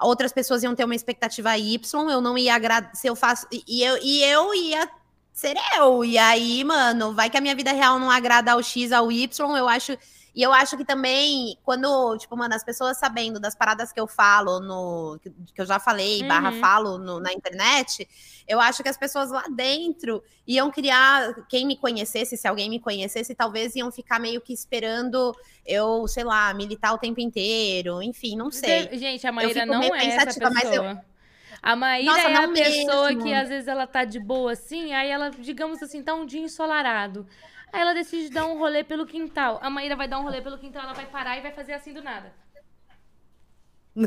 outras pessoas iam ter uma expectativa Y, eu não ia agradar, se eu faço, e eu, e eu ia ser eu, e aí, mano, vai que a minha vida real não agrada ao X, ao Y, eu acho, e eu acho que também, quando, tipo, mano, as pessoas sabendo das paradas que eu falo no, que, que eu já falei, barra Uhum. falo no- na internet, eu acho que as pessoas lá dentro iam criar, quem me conhecesse, se alguém me conhecesse, talvez iam ficar meio que esperando eu, sei lá, militar o tempo inteiro, enfim, não sei. De- Gente, a Maíra não é essa pessoa. A Maíra Nossa, é a não pessoa mesmo. que às vezes ela tá de boa assim, aí ela, digamos assim, tá um dia ensolarado. Aí ela decide dar um rolê pelo quintal. A Maíra vai dar um rolê pelo quintal, ela vai parar e vai fazer assim do nada.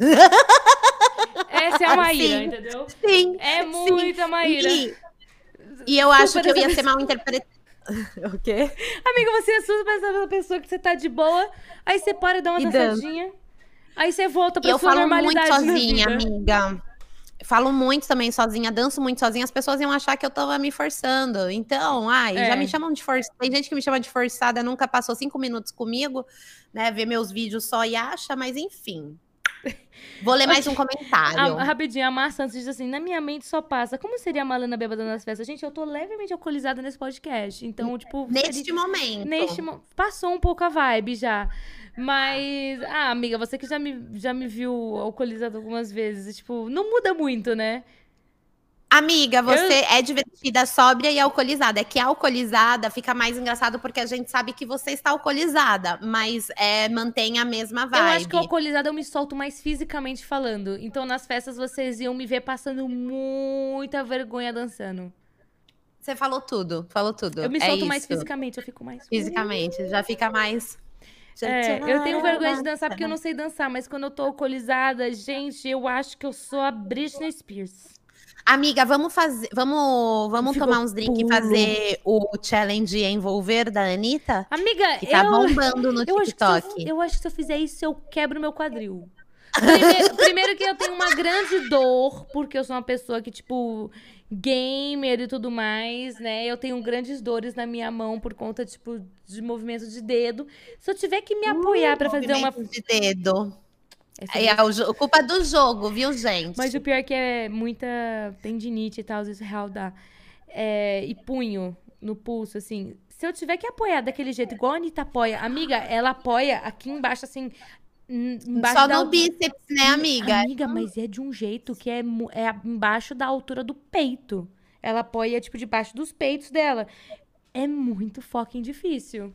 Essa é a Maíra, Sim. entendeu? Sim. É sim. muita Maíra. E, e eu acho Super que eu ia ser mal interpretada. o quê? Amiga, você é super essa pessoa que você tá de boa, aí você para e dá uma E dança. dançadinha, aí você volta pra eu sua falo muito normalidade na sozinha, amiga. Falo muito também sozinha, danço muito sozinha. As pessoas iam achar que eu tava me forçando. Então, ai, É. já me chamam de forçada. Tem gente que me chama de forçada, nunca passou cinco minutos comigo, né? Vê meus vídeos só e acha, mas enfim. Vou ler mais um comentário. Ah, rapidinho, a Mar Santos diz assim: na minha mente só passa. Como seria a Malana bêbada nas festas? Gente, eu tô levemente alcoolizada nesse podcast. Então, tipo. Neste seria- momento. neste Passou um pouco a vibe já. Mas. Ah, amiga, você que já me, já me viu alcoolizada algumas vezes. Tipo, não muda muito, né? Amiga, você é divertida, sóbria e alcoolizada. É que a alcoolizada fica mais engraçado porque a gente sabe que você está alcoolizada, mas é, mantém a mesma vibe. Eu acho que alcoolizada eu me solto mais fisicamente falando. Então, nas festas, vocês iam me ver passando muita vergonha dançando. Você falou tudo, falou tudo. Eu me É solto mais isso. fisicamente, eu fico mais. Fisicamente, já fica mais. É, eu tenho vergonha de dançar porque eu não sei dançar, mas quando eu tô alcoolizada, gente, eu acho que eu sou a Britney Spears. Amiga, vamos fazer. Vamos, vamos tomar uns drinks e fazer o challenge envolver da Anitta? Amiga, Que tá eu, bombando no eu, acho que se eu, TikTok. eu acho que se eu fizer isso, eu quebro meu quadril. Primeiro, primeiro que eu tenho uma grande dor, porque eu sou uma pessoa que, tipo, gamer e tudo mais, né? Eu tenho grandes dores na minha mão por conta, tipo, de movimento de dedo. Se eu tiver que me apoiar pra fazer uma. Movimento de dedo. É a jo- culpa do jogo, viu, gente? Mas o pior é que é muita tendinite e tal, isso real dá. É, e punho no pulso, assim. Se eu tiver que apoiar daquele jeito, igual a Anitta apoia, amiga, ela apoia aqui embaixo, assim. em- Embaixo Só no bíceps, né, amiga? Amiga, mas é de um jeito que é, é embaixo da altura do peito. Ela apoia, tipo, debaixo dos peitos dela. É muito fucking difícil.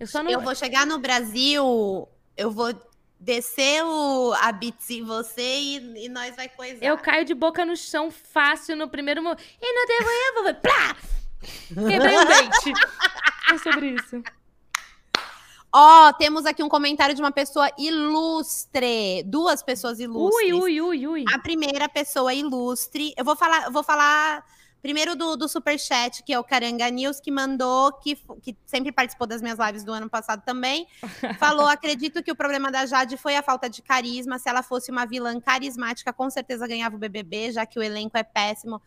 Eu só não. Eu vou chegar no Brasil, eu vou descer o, a bits em você e, e nós vai coisar. Eu caio de boca no chão fácil no primeiro momento. E não devo eu vou. Plá! Quebrei um dente. É sobre isso. Ó, temos aqui um comentário de uma pessoa ilustre. Duas pessoas ilustres. Ui, ui, ui, ui. A primeira pessoa ilustre. Eu vou falar, eu vou falar primeiro do, do Superchat, que é o Caranga News, que mandou, que, que sempre participou das minhas lives do ano passado também. Falou: acredito que o problema da Jade foi a falta de carisma. Se ela fosse uma vilã carismática, com certeza ganhava o BBB, já que o elenco é péssimo.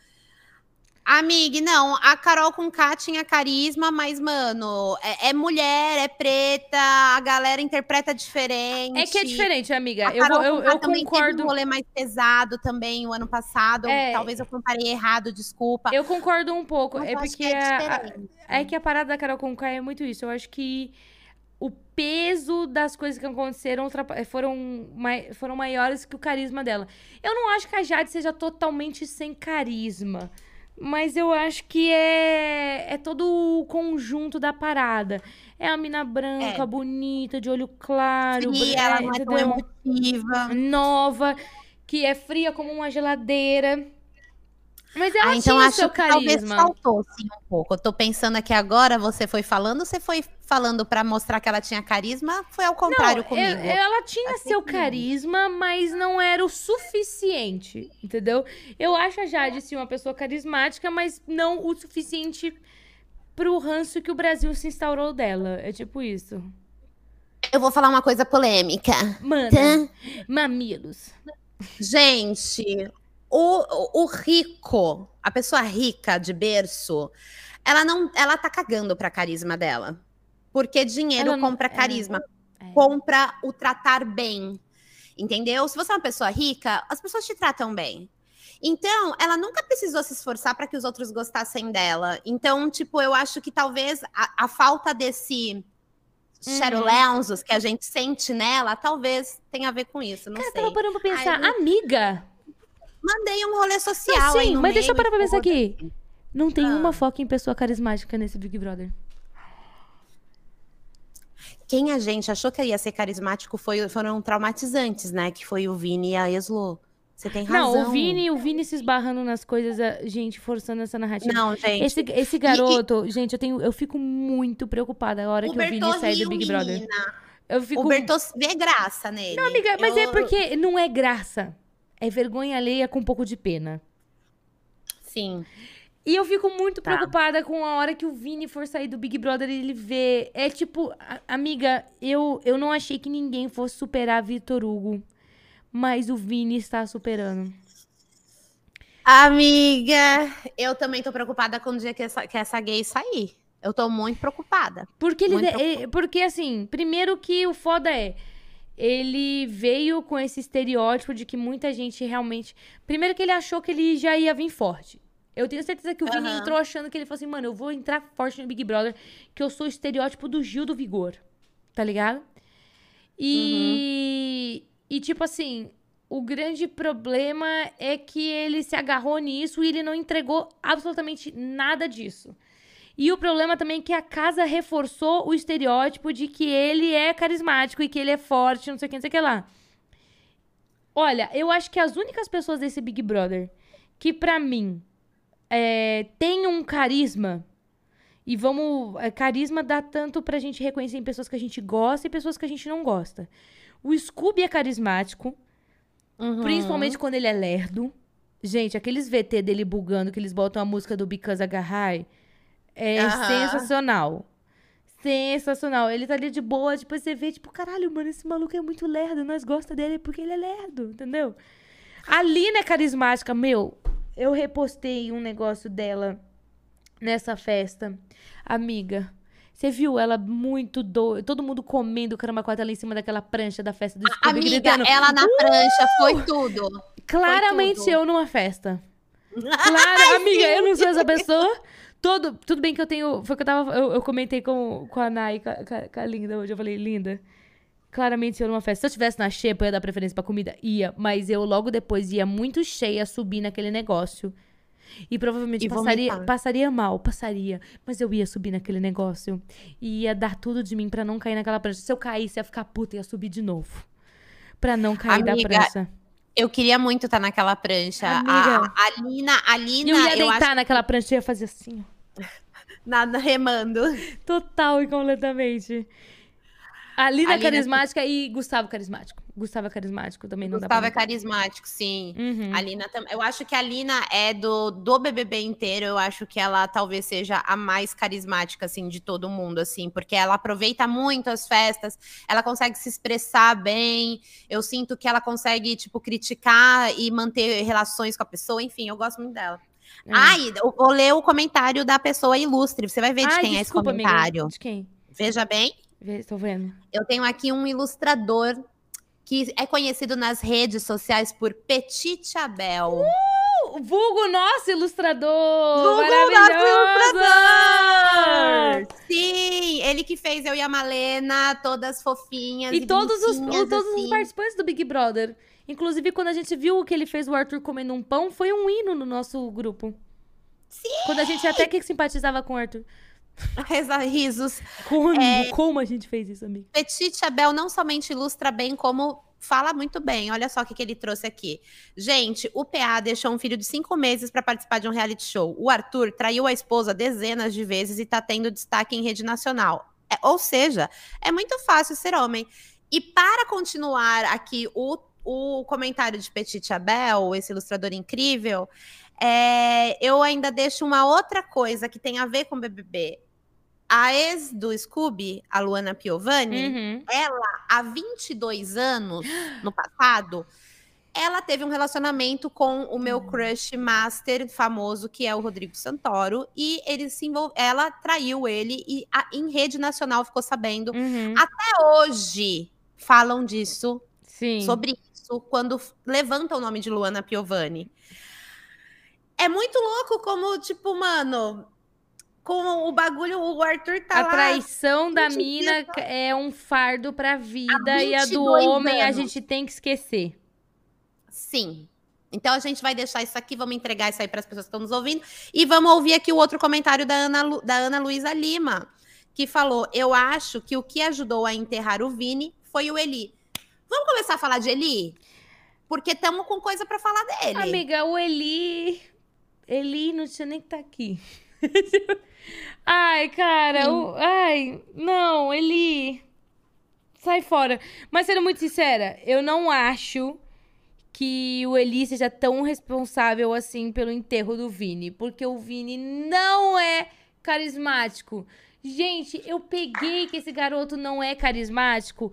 Amiga, não, a Carol com K tinha carisma, mas, mano, é, é, mulher, é preta, a galera interpreta diferente. É que é diferente, amiga. A eu, Carol eu, com K eu também concordo. teve um rolê mais pesado também o ano passado. É. Talvez eu comparei errado, desculpa. Eu concordo um pouco. Mas é porque que é a- é que a parada da Carol Conká é muito isso. Eu acho que o peso das coisas que aconteceram foram, mai- foram maiores que o carisma dela. Eu não acho que a Jade seja totalmente sem carisma. Mas eu acho que é, é todo o conjunto da parada. É a mina branca, É. bonita, de olho claro. Bran- ela não é tão emotiva. Nova, que é fria como uma geladeira. Mas ela Ah, então tinha acho seu que talvez faltou, sim, um pouco. Eu tô pensando aqui agora, você foi falando, você foi falando pra mostrar que ela tinha carisma? Foi ao contrário Não, comigo. eu- ela tinha Achei seu carisma, mas não era o suficiente, entendeu? Eu acho a Jade, sim, uma pessoa carismática, mas não o suficiente pro ranço que o Brasil se instaurou dela. É tipo isso. Eu vou falar uma coisa polêmica. Mana, Tá? mamilos. Gente, o, o rico, a pessoa rica de berço, ela não, ela tá cagando pra carisma dela. Porque dinheiro não- compra é. carisma, É. compra o tratar bem. Entendeu? Se você é uma pessoa rica, as pessoas te tratam bem. Então, ela nunca precisou se esforçar para que os outros gostassem dela. Então, tipo, eu acho que talvez a, a falta desse Uhum. cherulensos que a gente sente nela, talvez tenha a ver com isso. Não Cara, sei. tava parando pra pensar, Ai, eu- amiga. Mandei um rolê Não, social aí sim, mas deixa eu parar pra e pensar aqui. Não tem Ah. uma foca em pessoa carismática nesse Big Brother. Quem a gente achou que ia ser carismático foi, foram traumatizantes, né? Que foi o Vini e a Eslo. Você tem razão. Não, o Vini, o Vini se esbarrando nas coisas, a gente, forçando essa narrativa. Não, gente. Esse, esse garoto, gente, eu tenho, eu fico muito preocupada a hora o que o Vini sair do Big Brother. menina. Eu fico O Bertô vê graça nele. Não, amiga, mas é Eu- porque não é graça. É vergonha alheia com um pouco de pena. Sim. E eu fico muito Tá. preocupada com a hora que o Vini for sair do Big Brother e ele vê. É tipo, amiga, eu, eu não achei que ninguém fosse superar Vitor Hugo. Mas o Vini está superando. Amiga, eu também tô preocupada com o dia que essa, que essa gay sair. Eu tô muito preocupada. Porque ele, Muito ele- porque assim, primeiro que o foda é ele veio com esse estereótipo de que muita gente realmente, primeiro que ele achou que ele já ia vir forte. Eu tenho certeza que o Vini Aham. entrou achando que ele falou assim, mano, eu vou entrar forte no Big Brother, que eu sou o estereótipo do Gil do Vigor. Tá ligado? E e tipo assim, o grande problema é que ele se agarrou nisso e ele não entregou absolutamente nada disso. E o problema também é que a casa reforçou o estereótipo de que ele é carismático e que ele é forte, não sei o que, não sei o que lá. Olha, eu acho que as únicas pessoas desse Big Brother que, pra mim, é, tem um carisma. E vamos. é, carisma dá tanto pra gente reconhecer em pessoas que a gente gosta e pessoas que a gente não gosta. O Scooby é carismático, Uhum. principalmente quando ele é lerdo. Gente, aqueles VT dele bugando que eles botam a música do Because I Got High é Aham. sensacional. Sensacional. Ele tá ali de boa, depois você vê, tipo, caralho, mano, esse maluco é muito lerdo. Nós gostamos dele porque ele é lerdo, entendeu? A Lina é carismática. Meu, eu repostei um negócio dela nessa festa. Amiga, você viu ela muito doida, todo mundo comendo caramba quatro lá em cima daquela prancha da festa do Scooby, Amiga, gritando. ela na prancha foi tudo. Claramente tudo. eu numa festa. Claro, amiga, eu não sou essa pessoa. Todo, tudo bem que eu tenho. Foi que eu tava. Eu, eu comentei com, com a Nai, com, a- com a- Linda hoje. Eu falei, Linda. Claramente eu numa festa. Se eu tivesse na xepa, eu ia dar preferência pra comida? Ia. Mas eu logo depois ia muito cheia subir naquele negócio. E provavelmente E passaria, passaria mal, passaria. Mas eu ia subir naquele negócio. E ia dar tudo de mim pra não cair naquela prancha. Se eu caísse, ia ficar puta e ia subir de novo. Pra não cair Amiga, da prancha. Eu queria muito estar naquela prancha. A, Amiga. a Lina, a Lina, Eu ia eu deitar acho naquela prancha e ia fazer assim, ó. nada remando. Total e completamente. Alina Alina- carismática e Gustavo carismático. Gustavo é carismático também não Gustavo dá é pra... carismático, sim. Uhum. A Lina também. Eu acho que a Lina é do, do BBB inteiro. Eu acho que ela talvez seja a mais carismática, assim, de todo mundo, assim, porque ela aproveita muito as festas, ela consegue se expressar bem. Eu sinto que ela consegue, tipo, criticar e manter relações com a pessoa. Enfim, eu gosto muito dela. É. Ai, eu vou ler o comentário da pessoa ilustre. Você vai ver de Ai, quem desculpa, é esse amiga. comentário. De quem? Veja bem. Tô vendo. Eu tenho aqui um ilustrador que é conhecido nas redes sociais por Petit Abel. O vulgo nosso ilustrador! Vulgo maravilhoso! ilustrador! Sim, ele que fez eu e a Malena, todas fofinhas. E todos os, todos os assim. participantes do Big Brother. Inclusive, quando a gente viu que ele fez o Arthur comendo um pão, foi um hino no nosso grupo. Sim! Quando a gente até que simpatizava com o Arthur. Risos. Como, É. como a gente fez isso, amigo? Petit Abel não somente ilustra bem, como fala muito bem. Olha só o que, que ele trouxe aqui. Gente, o PA deixou um filho de cinco meses para participar de um reality show. O Arthur traiu a esposa dezenas de vezes e tá tendo destaque em rede nacional. É, ou seja, é muito fácil ser homem. E para continuar aqui o, o comentário de Petit Abel, esse ilustrador incrível, é, eu ainda deixo uma outra coisa que tem a ver com BBB. A ex do Scooby, a Luana Piovani, Uhum. há 22 anos, no passado, ela teve um relacionamento com o meu crush master famoso, que é o Rodrigo Santoro, e ele se envol... ela traiu ele e a- em rede nacional ficou sabendo. Uhum. Até hoje falam disso, Sim. sobre isso, quando levantam o nome de Luana Piovani. É muito louco como, tipo, mano, com o bagulho, o Arthur tá a lá traição da 20 mina é um fardo pra vida e a do 22 homem a anos. gente tem que esquecer. Sim. Então a gente vai deixar isso aqui, vamos entregar isso aí para as pessoas que estão nos ouvindo. E vamos ouvir aqui o outro comentário da Ana, Lu- da Ana Luísa Lima, que falou: Eu acho que o que ajudou a enterrar o Vini foi o Eli. Vamos começar a falar de Eli? Porque estamos com coisa para falar dele. Amiga, o Eli. Eli não tinha nem que tá aqui. ai, cara. o- Ai, não, Eli. Sai fora. Mas sendo muito sincera, eu não acho que o Eli seja tão responsável assim pelo enterro do Vini. Porque o Vini não é carismático. Gente, eu peguei que esse garoto não é carismático.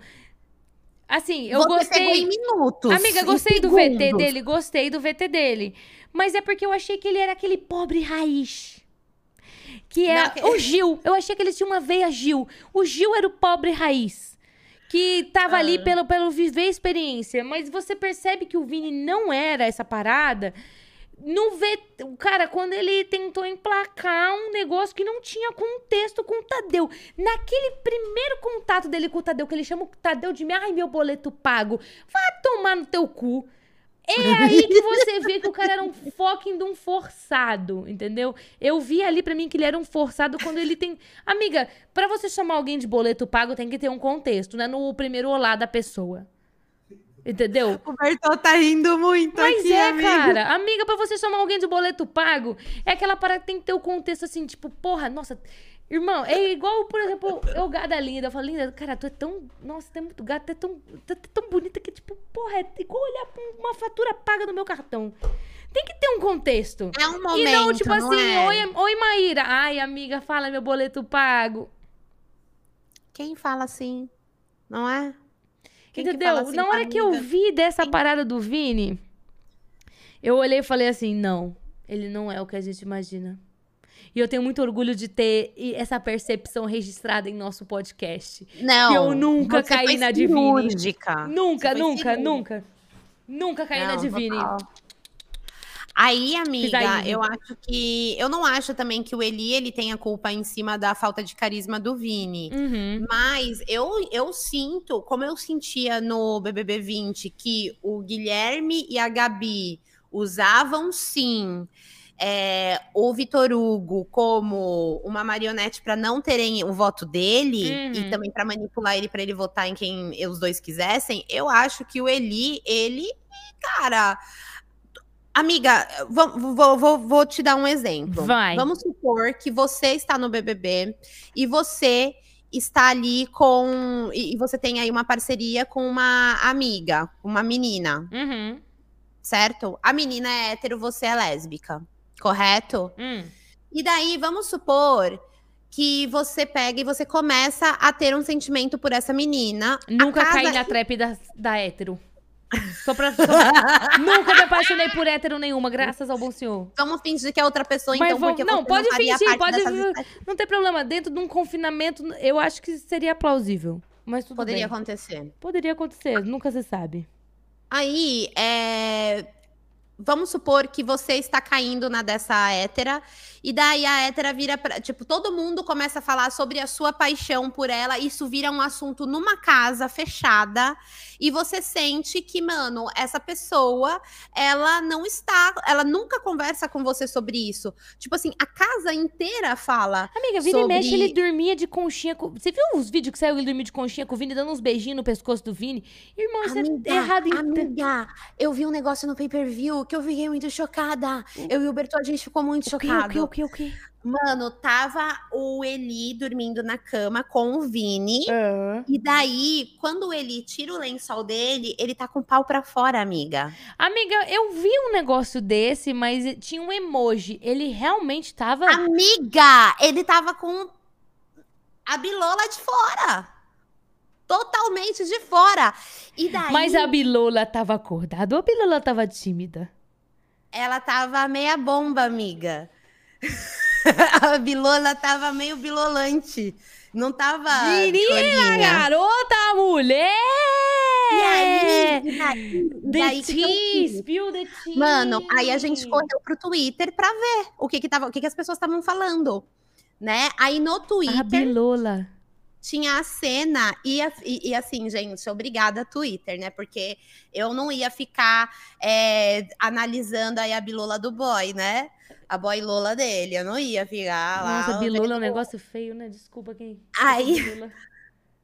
Assim, eu Você gostei. em minutos. Amiga, gostei do VT dele, gostei do VT dele. Mas é porque eu achei que ele era aquele pobre raiz. Que é Não, o Gil. Eu achei que ele tinha uma veia Gil. O Gil era o pobre raiz. Que tava ali Ah. pelo, pelo viver a experiência. Mas você percebe que o Vini não era essa parada. No VT, cara, quando ele tentou emplacar um negócio que não tinha contexto com o Tadeu. Naquele primeiro contato dele com o Tadeu, que ele chama o Tadeu de ai, meu boleto pago. Vá tomar no teu cu. É aí que você vê que o cara era um fucking de um forçado, entendeu? Eu vi ali pra mim que ele era um forçado quando ele tem. Amiga, pra você chamar alguém de boleto pago tem que ter um contexto, né? No primeiro olá da pessoa. Entendeu? O Bertô tá rindo muito Mas aqui, é, cara. Amiga, pra você chamar alguém de boleto pago, é aquela parada que tem que ter o contexto assim, tipo, porra, nossa. Irmão, é igual, por exemplo, eu gada linda. Eu falo, linda, cara, tu é tão. Nossa, tu é muito gata, tu é tão, tu é tão bonita que, tipo, porra, é igual olhar pra uma fatura paga no meu cartão. Tem que ter um contexto. É um momento, e não, tipo não assim, é? oi, oi, Maíra. Ai, amiga, fala meu boleto pago. Quem fala assim? Não é? Quem que Entendeu? fala assim Na hora que eu vi dessa parada do Vini, eu olhei e falei assim: não, ele não é o que a gente imagina. E eu tenho muito orgulho de ter essa percepção registrada em nosso podcast. Não. que eu nunca caí na Divine. cirúrgica. Nunca, nunca, cirúrgica. nunca. Nunca caí na Divine. total. Aí, amiga, eu acho que. Eu não acho também que o Eli ele tenha culpa em cima da falta de carisma do Vini. Uhum. Mas eu, eu sinto, como eu sentia no BBB 20, que o Guilherme e a Gabi usavam sim é, o Vitor Hugo como uma marionete para não terem o voto dele Uhum. e também para manipular ele para ele votar em quem os dois quisessem. Eu acho que o Eli, ele, cara. Amiga, vou, vou, vou, vou te dar um exemplo. Vai. Vamos supor que você está no BBB e você está ali com. E, você tem aí uma parceria com uma amiga, uma menina, Uhum. certo? A menina é hétero, você é lésbica, correto? Hum. E daí, vamos supor que você pega e você começa a ter um sentimento por essa menina. Nunca casa- caí na trap da, da hétero. Só pra. Só pra- Nunca me apaixonei por hétero nenhuma, graças ao bom senhor. Vamos fingir que é outra pessoa, Mas então, vamos- porque não, pode não fingir, pode- dessas- Não tem problema. Dentro de um confinamento, eu acho que seria plausível. Mas tudo Poderia bem. acontecer. Poderia acontecer, nunca se sabe. Aí, é, vamos supor que você está caindo na dessa hétera, e daí a hétera vira pra, tipo, todo mundo começa a falar sobre a sua paixão por ela, isso vira um assunto numa casa fechada, e você sente que, mano, essa pessoa, ela não está, ela nunca conversa com você sobre isso. Tipo assim, a casa inteira fala. Amiga, vira Sobre- mexe, ele dormia de conchinha com... Você viu os vídeos que saiu ele dormir de conchinha com o Vini, dando uns beijinhos no pescoço do Vini? Irmão, isso Amiga, é errado em... amiga, eu vi um negócio no pay-per-view que eu fiquei muito chocada. Eu e o Bertol, a gente ficou muito chocado. o quê, o quê, o quê? Mano, tava o Eli dormindo na cama com o Vini. Ah. E daí, quando o Eli tira o lençol dele, ele tá com o pau pra fora, amiga. Amiga, eu vi um negócio desse, mas tinha um emoji. Ele realmente tava... Amiga, ele tava com a bilola de fora. Totalmente de fora. E daí, Mas a Bilola tava acordada ou a Bilola tava tímida? ela tava meia bomba, amiga. a bilola tava meio bilolante. Não tava. Menina, garota, mulher! E aí, e The daí, tea, spill the tea. Mano, aí a gente correu pro Twitter pra ver o que que, tava, o que, que as pessoas estavam falando, né? Aí no A Twitter Bilola. tinha a cena e, a- e- e assim, gente, obrigada Twitter, né? Porque eu não ia ficar é, analisando aí a bilola do boy, né? A boy lola dele, eu não ia ficar lá. Nossa, Bilola é um negócio feio, né? Desculpa quem. Aí-.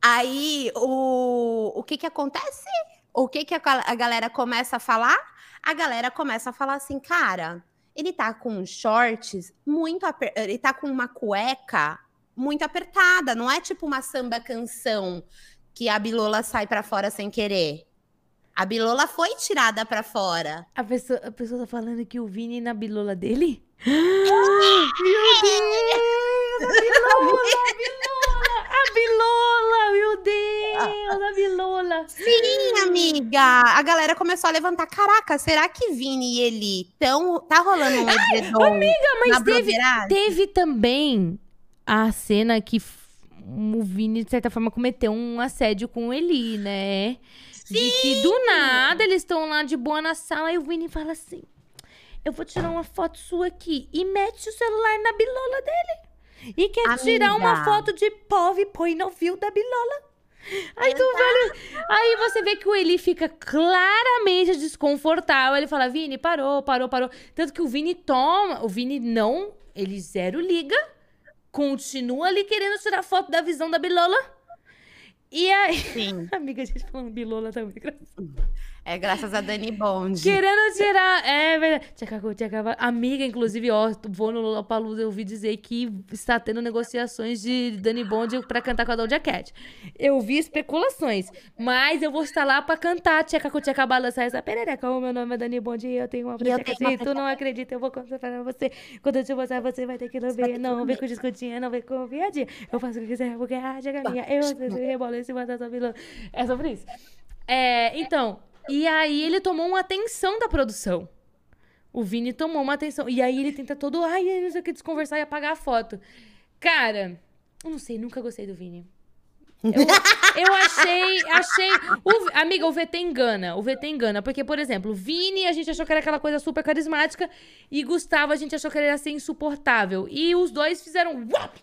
Aí, o, o que que acontece? O que que a, a galera começa a falar? A galera começa a falar assim, cara, ele tá com shorts muito aper... ele tá com uma cueca muito apertada, não é tipo uma samba canção que a bilola sai pra fora sem querer. A bilola foi tirada pra fora. A pessoa, a pessoa tá falando que o Vini na bilola dele? Meu Deus! A bilola, a bilola! A bilola! Meu Deus! A bilola! Sim, amiga. A galera começou a levantar, caraca, será que Vini e ele tão tá rolando um edredom Amiga, mas teve, teve também a cena que o Vini, de certa forma, cometeu um assédio com o Eli, né? De que do nada eles estão lá de boa na sala e o Vini fala assim: Eu vou tirar uma foto sua aqui e mete o celular na bilola dele. E quer tirar uma Amiga. foto de POV e põe no fio da bilola. Aí tu vê, aí você vê que o Eli fica claramente desconfortável. Ele fala, Vini, parou, parou, parou. Tanto que o Vini toma, o Vini não, ele zero liga, continua ali querendo tirar foto da visão da Bilola. E aí, Sim. amiga, a gente falando Bilola também, É graças a Dani Bond. Querendo tirar. É verdade. Tchacacu, tchacaba. Amiga, inclusive, ó, vou no Lollapalooza, eu ouvi dizer que está tendo negociações de Dani Bond pra cantar com a Doja Cat. Eu vi especulações, mas eu vou estar lá pra cantar Tchacacu, tchacaba, lançar essa perereca. O meu nome é Dani Bond e eu tenho uma E eu perereca. Se tu não acredita, eu vou contar pra você. Quando eu te mostrar, você vai ter que ver. Não vem com discutinha, não vem com viadinha. Eu faço o que quiser, porque a rádio é minha. Eu sei se rebola em cima da sua vilã. É sobre isso. É, então, e aí ele tomou uma atenção da produção. O Vini tomou uma atenção. E aí ele tenta todo, ai, não sei o que, desconversar e apagar a foto. Cara, eu não sei, nunca gostei do Vini. Eu, eu achei, achei. o- amiga, o VT engana. O VT engana. Porque, por exemplo, o Vini a gente achou que era aquela coisa super carismática. E Gustavo a gente achou que ele ia ser insuportável. E os dois fizeram. uap!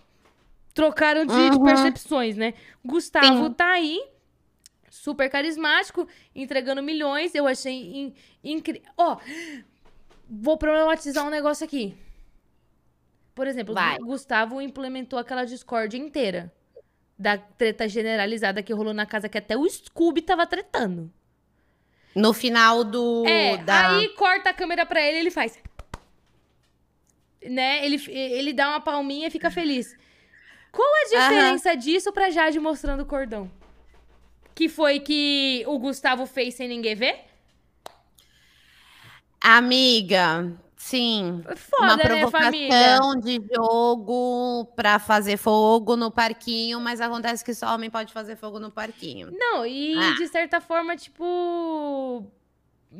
Trocaram de, de Uhum. percepções, né? Gustavo Sim. tá aí, super carismático, entregando milhões. Eu achei incrível. Ó, vou problematizar um negócio aqui. Por exemplo, Vai. o Gustavo implementou aquela discórdia inteira da treta generalizada que rolou na casa, que até o Scooby tava tretando. No final do. É, da... aí corta a câmera pra ele, ele faz. Né? Ele, ele dá uma palminha e fica feliz. Qual a diferença disso pra Jade mostrando o cordão? Que foi que o Gustavo fez sem ninguém ver? Amiga, sim. Foda, uma né, provocação de jogo pra fazer fogo no parquinho, mas acontece que só homem pode fazer fogo no parquinho. Não, e Ah. de certa forma, tipo.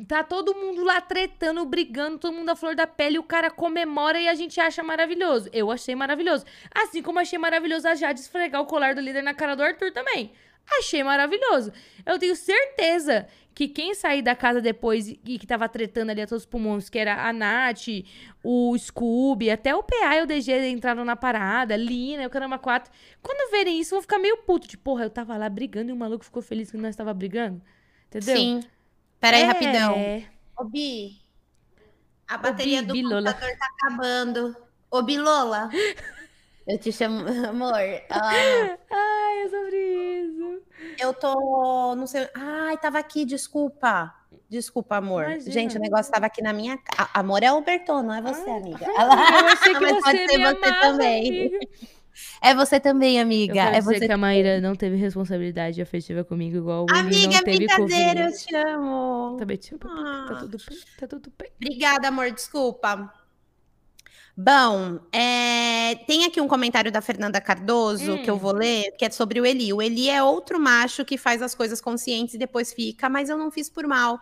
Tá todo mundo lá tretando, brigando, todo mundo à flor da pele, o cara comemora e a gente acha maravilhoso. Eu achei maravilhoso. Assim como achei maravilhoso a Jade esfregar o colar do líder na cara do Arthur também. Achei maravilhoso. Eu tenho certeza que quem sair da casa depois e que tava tretando ali a todos os pulmões, que era a Nath, o Scooby, até o PA e o DG entraram na parada, Lina, o Caramba 4. Quando verem isso, vão ficar meio puto. Tipo, porra, eu tava lá brigando e o maluco ficou feliz que nós tava brigando. Entendeu? Sim. Peraí, É. rapidão. Ô, Bi, a bateria Bi, do Bi, Lola. computador tá acabando. Ô, Bilola. Eu te chamo, amor. ah, Ai, sobre isso. Eu tô, não sei. Ai, tava aqui, desculpa. Desculpa, amor. Imagina. Gente, o negócio tava aqui na minha. A- Amor é o Berton, não é você, Ah, amiga. Eu Ela- achei que Mas você pode ser você amava, também. amiga. É você também, Eu amiga. É você. que a Maíra não teve responsabilidade afetiva comigo, igual o Amiga, não é teve brincadeira, eu Covid. te amo. Tá bem, tipo, Ah. tá tudo bem, tá tudo bem. Obrigada, amor, desculpa. Bom, é, tem aqui um comentário da Fernanda Cardoso que eu Hum. vou ler, que é sobre o Eli. O Eli é outro macho que faz as coisas conscientes e depois fica, mas eu não fiz por mal.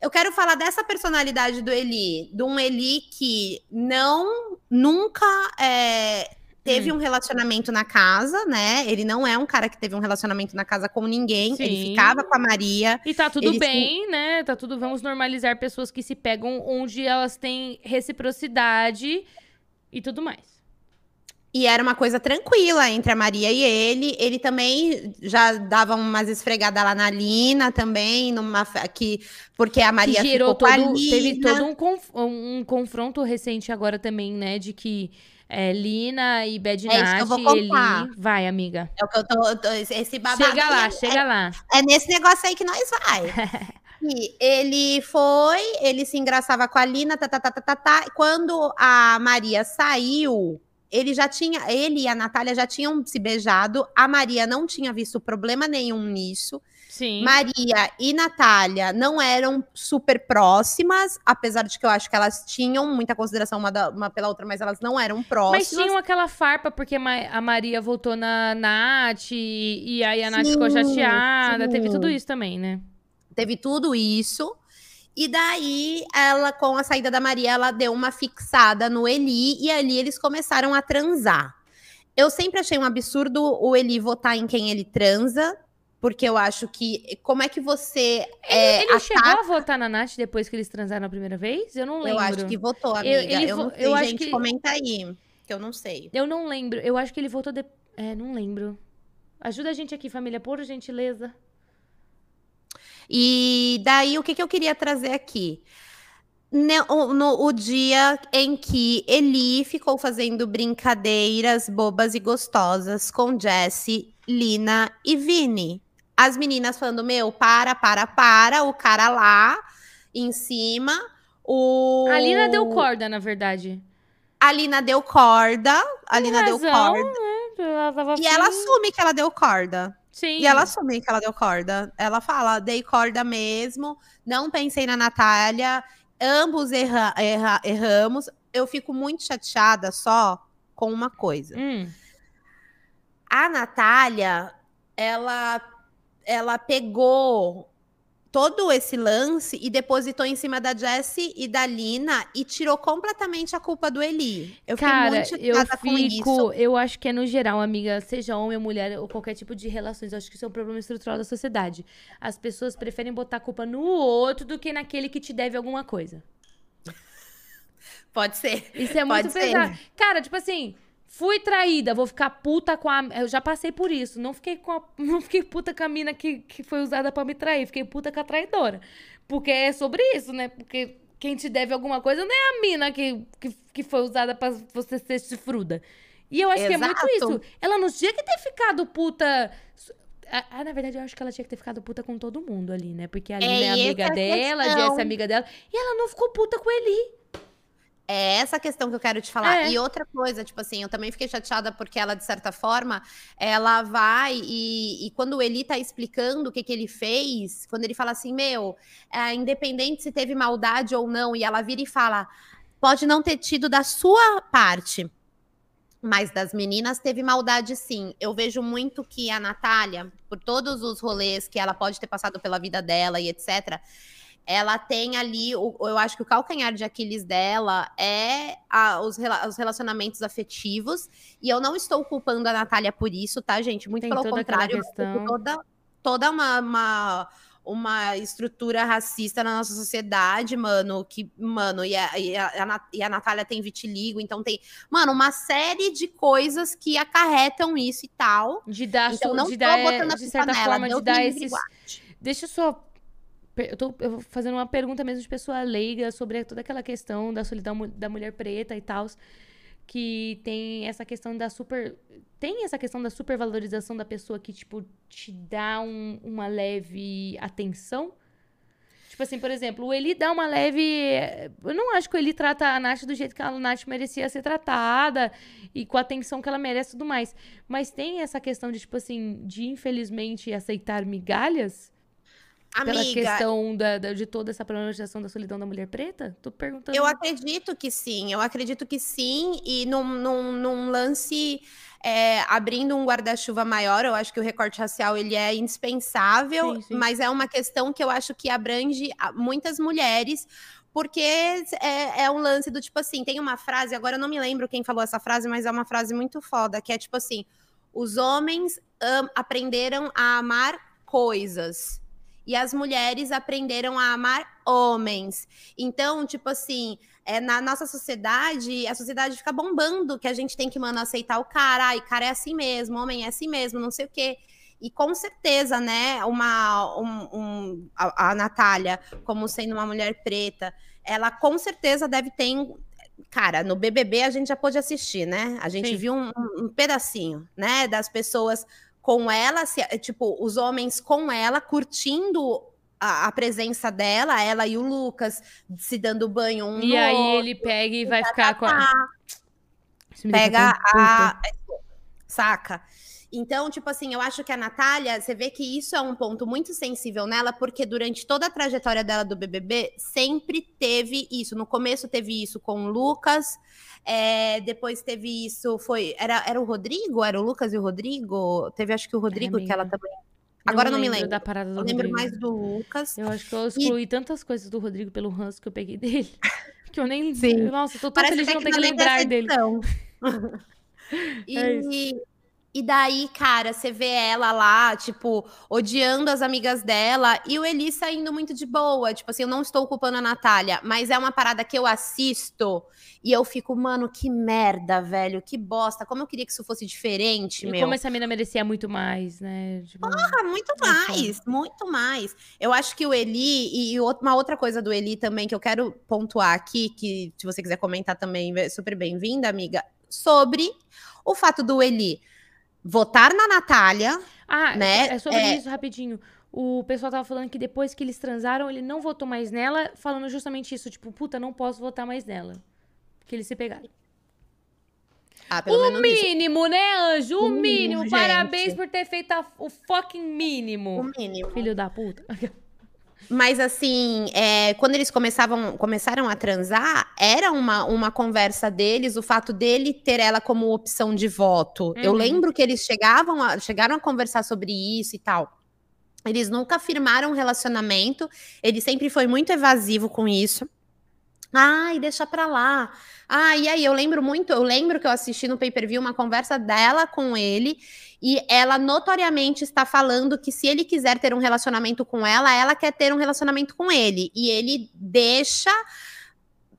Eu quero falar dessa personalidade do Eli, de um Eli que não, nunca é, teve Hum. um relacionamento na casa, né? Ele não é um cara que teve um relacionamento na casa com ninguém. Ele Sim. ficava com a Maria. E tá tudo bem, né? Tá tudo. Vamos normalizar pessoas que se pegam onde elas têm reciprocidade e tudo mais. E era uma coisa tranquila entre a Maria e ele. Ele também já dava umas esfregadas lá na Lina também, numa que porque a Maria que gerou ficou com a todo. Teve Lina. todo um, conf- um confronto recente agora também, né? De que é, Lina e Bad É isso que eu Nath vou e Eli. Vai, amiga. É o que eu tô, eu tô- esse babado. Chega lá, é- chega lá. É nesse negócio aí que nós vai. E ele foi, ele se engraçava com a Lina, tá, tá, tá, tá, tá, tá. Quando a Maria saiu, ele já tinha, ele e a Natália já tinham se beijado. A Maria não tinha visto problema nenhum nisso. Sim. Maria e Natália não eram super próximas, apesar de que eu acho que elas tinham muita consideração uma, da- uma pela outra, mas elas não eram próximas. Mas tinham aquela farpa porque a Maria votou na Nath e aí a Nath ficou Sim, chateada. sim. Teve tudo isso também, né? Teve tudo isso. E daí, ela, com a saída da Maria, ela deu uma fixada no Eli e ali eles começaram a transar. Eu sempre achei um absurdo o Eli votar em quem ele transa, porque eu acho que. Como é que você. é, Ele ataca- chegou a votar na Nath depois que eles transaram a primeira vez? Eu não lembro. Eu acho que votou, amiga. Eu- Eu, ele vo- não sei, eu acho gente. que- Comenta aí, que eu não sei. Eu não lembro. Eu acho que ele votou de... É, não lembro. Ajuda a gente aqui, família, por gentileza. E daí, o que, que eu queria trazer aqui? Ne- o- No, o dia em que Eli ficou fazendo brincadeiras bobas e gostosas com Jessie, Lina e Vini. As meninas falando, meu, para, para, para. O cara lá em cima. O... A Lina deu corda, na verdade. A Lina deu corda. A Lina deu razão, corda. Ela tava E ela afim. assume que ela deu corda. Sim. E ela assume que ela deu corda. Ela fala, dei corda mesmo, não pensei na Natália, ambos erra- erra- erramos. Eu fico muito chateada só com uma coisa. Hum. A Natália, ela, ela pegou todo esse lance e depositou em cima da Jessie e da Lina e tirou completamente a culpa do Eli. Eu fiquei Cara, muito eu chateada com isso. fico. Eu acho que é no geral, amiga, seja homem ou mulher, ou qualquer tipo de relações. Eu acho que isso é um problema estrutural da sociedade. As pessoas preferem botar a culpa no outro do que naquele que te deve alguma coisa. Pode ser. Isso é muito Pode ser. pesado. Cara, tipo assim, fui traída, vou ficar puta com a. Eu já passei por isso. Não fiquei, com a... não fiquei puta com a mina que, que foi usada pra me trair. Fiquei puta com a traidora. Porque é sobre isso, né? Porque quem te deve alguma coisa não é a mina que, que, que foi usada pra você ser chifruda. E eu acho que é muito Exato. isso. Ela não tinha que ter ficado puta. Ah, na verdade, eu acho que ela tinha que ter ficado puta com todo mundo ali, né? Porque a Lina é, É, amiga é dela, a. Jess é amiga dela. E ela não ficou puta com ele. É essa questão que eu quero te falar. É. E outra coisa, tipo assim, eu também fiquei chateada porque ela, de certa forma, ela vai e, e quando o Eli tá explicando o que, que ele fez, quando ele fala assim, meu, é, independente se teve maldade ou não, e ela vira e fala, pode não ter tido da sua parte, mas das meninas teve maldade sim. Eu vejo muito que a Natália, por todos os rolês que ela pode ter passado pela vida dela e etc., ela tem ali, eu acho que o calcanhar de Aquiles dela é a, os, rela- os relacionamentos afetivos. E eu não estou culpando a Natália por isso, tá, gente? Muito Tem pelo contrário, toda, toda uma, uma, uma estrutura racista na nossa sociedade, mano. Que, mano, e a, e, a, e a Natália tem vitiligo, então tem, mano, uma série de coisas que acarretam isso e tal. De dar, Então, não de tô dar, botando a de certa forma, de dar esses. Deixa eu só. Eu tô fazendo uma pergunta mesmo de pessoa leiga sobre toda aquela questão da solidão da mulher preta e tal. Que tem essa questão da super. Tem essa questão da supervalorização da pessoa que, tipo, te dá um- uma leve atenção. Tipo assim, por exemplo, o Eli dá uma leve. Eu não acho que o Eli trata a Nath do jeito que a Nath merecia ser tratada e com a atenção que ela merece e tudo mais. Mas tem essa questão de, tipo assim, de infelizmente aceitar migalhas pela Amiga, questão da, da- de toda essa problematização da solidão da mulher preta? Tô perguntando. Eu acredito que sim, eu acredito que sim, e num, num, num lance é, abrindo um guarda-chuva maior, eu acho que o recorte racial ele é indispensável, Sim, sim. mas é uma questão que eu acho que abrange a- muitas mulheres, porque é, é um lance do tipo assim, tem uma frase, agora eu não me lembro quem falou essa frase, mas é uma frase muito foda, que é tipo assim, os homens am- aprenderam a amar coisas. E as mulheres aprenderam a amar homens. Então, tipo assim, é, na nossa sociedade, a sociedade fica bombando que a gente tem que, mano, aceitar o cara. Ai, cara é assim mesmo, homem é assim mesmo, não sei o quê. E com certeza, né, uma, um, um- a, a Natália, como sendo uma mulher preta, ela com certeza deve ter. Cara, no BBB a gente já pôde assistir, né? A gente Sim. viu um, um pedacinho, né, das pessoas com ela, se- tipo, os homens com ela, curtindo a, a presença dela, ela e o Lucas se dando banho um E no aí outro, ele pega e vai ficar com a. tá, me deixa pega a. Saca? Então, tipo assim, eu acho que a Natália, você vê que isso é um ponto muito sensível nela, porque durante toda a trajetória dela do BBB, sempre teve isso. No começo teve isso com o Lucas, é, depois teve isso, foi. Era, era o Rodrigo? Era o Lucas e o Rodrigo? Teve, acho que o Rodrigo, que ela também. Agora não me lembro. da parada do Eu lembro Rodrigo. mais do Lucas. Eu acho que eu excluí tantas coisas do Rodrigo pelo ranço que eu peguei dele. Que eu nem. Sim. Nossa, eu tô tão Parece feliz de não ter que não é lembrar dele. edição. É e, daí, cara, você vê ela lá, tipo, odiando as amigas dela e o Eli saindo muito de boa. Tipo assim, eu não estou culpando a Natália, mas é uma parada que eu assisto e eu fico, mano, que merda, velho, que bosta. Como eu queria que isso fosse diferente, E meu. como essa mina merecia muito mais, né? Tipo, Ah, muito mais, muito mais. Eu acho que o Eli, e, uma outra coisa do Eli também que eu quero pontuar aqui, que se você quiser comentar também, é super bem-vinda, amiga, sobre o fato do Eli votar na Natália. Ah, né? é sobre É. isso, rapidinho. O pessoal tava falando que depois que eles transaram, ele não votou mais nela, falando justamente isso, tipo, puta, não posso votar mais nela. Porque eles se pegaram. Ah, O menos isso. mínimo, né, Anjo? O O mínimo. mínimo, Parabéns por ter feito a- o fucking O mínimo. mínimo. Filho da puta. Mas assim, é, quando eles começavam, começaram a transar, era uma, uma conversa deles, o fato dele ter ela como opção de voto. Eu Uhum. lembro que eles chegavam a, chegaram a conversar sobre isso e tal. Eles nunca firmaram um relacionamento, ele sempre foi muito evasivo com isso. Ai, deixa pra lá. Ah, e aí, eu lembro muito, eu lembro que eu assisti no pay-per-view uma conversa dela com ele, e ela notoriamente está falando que se ele quiser ter um relacionamento com ela, ela quer ter um relacionamento com ele. E ele deixa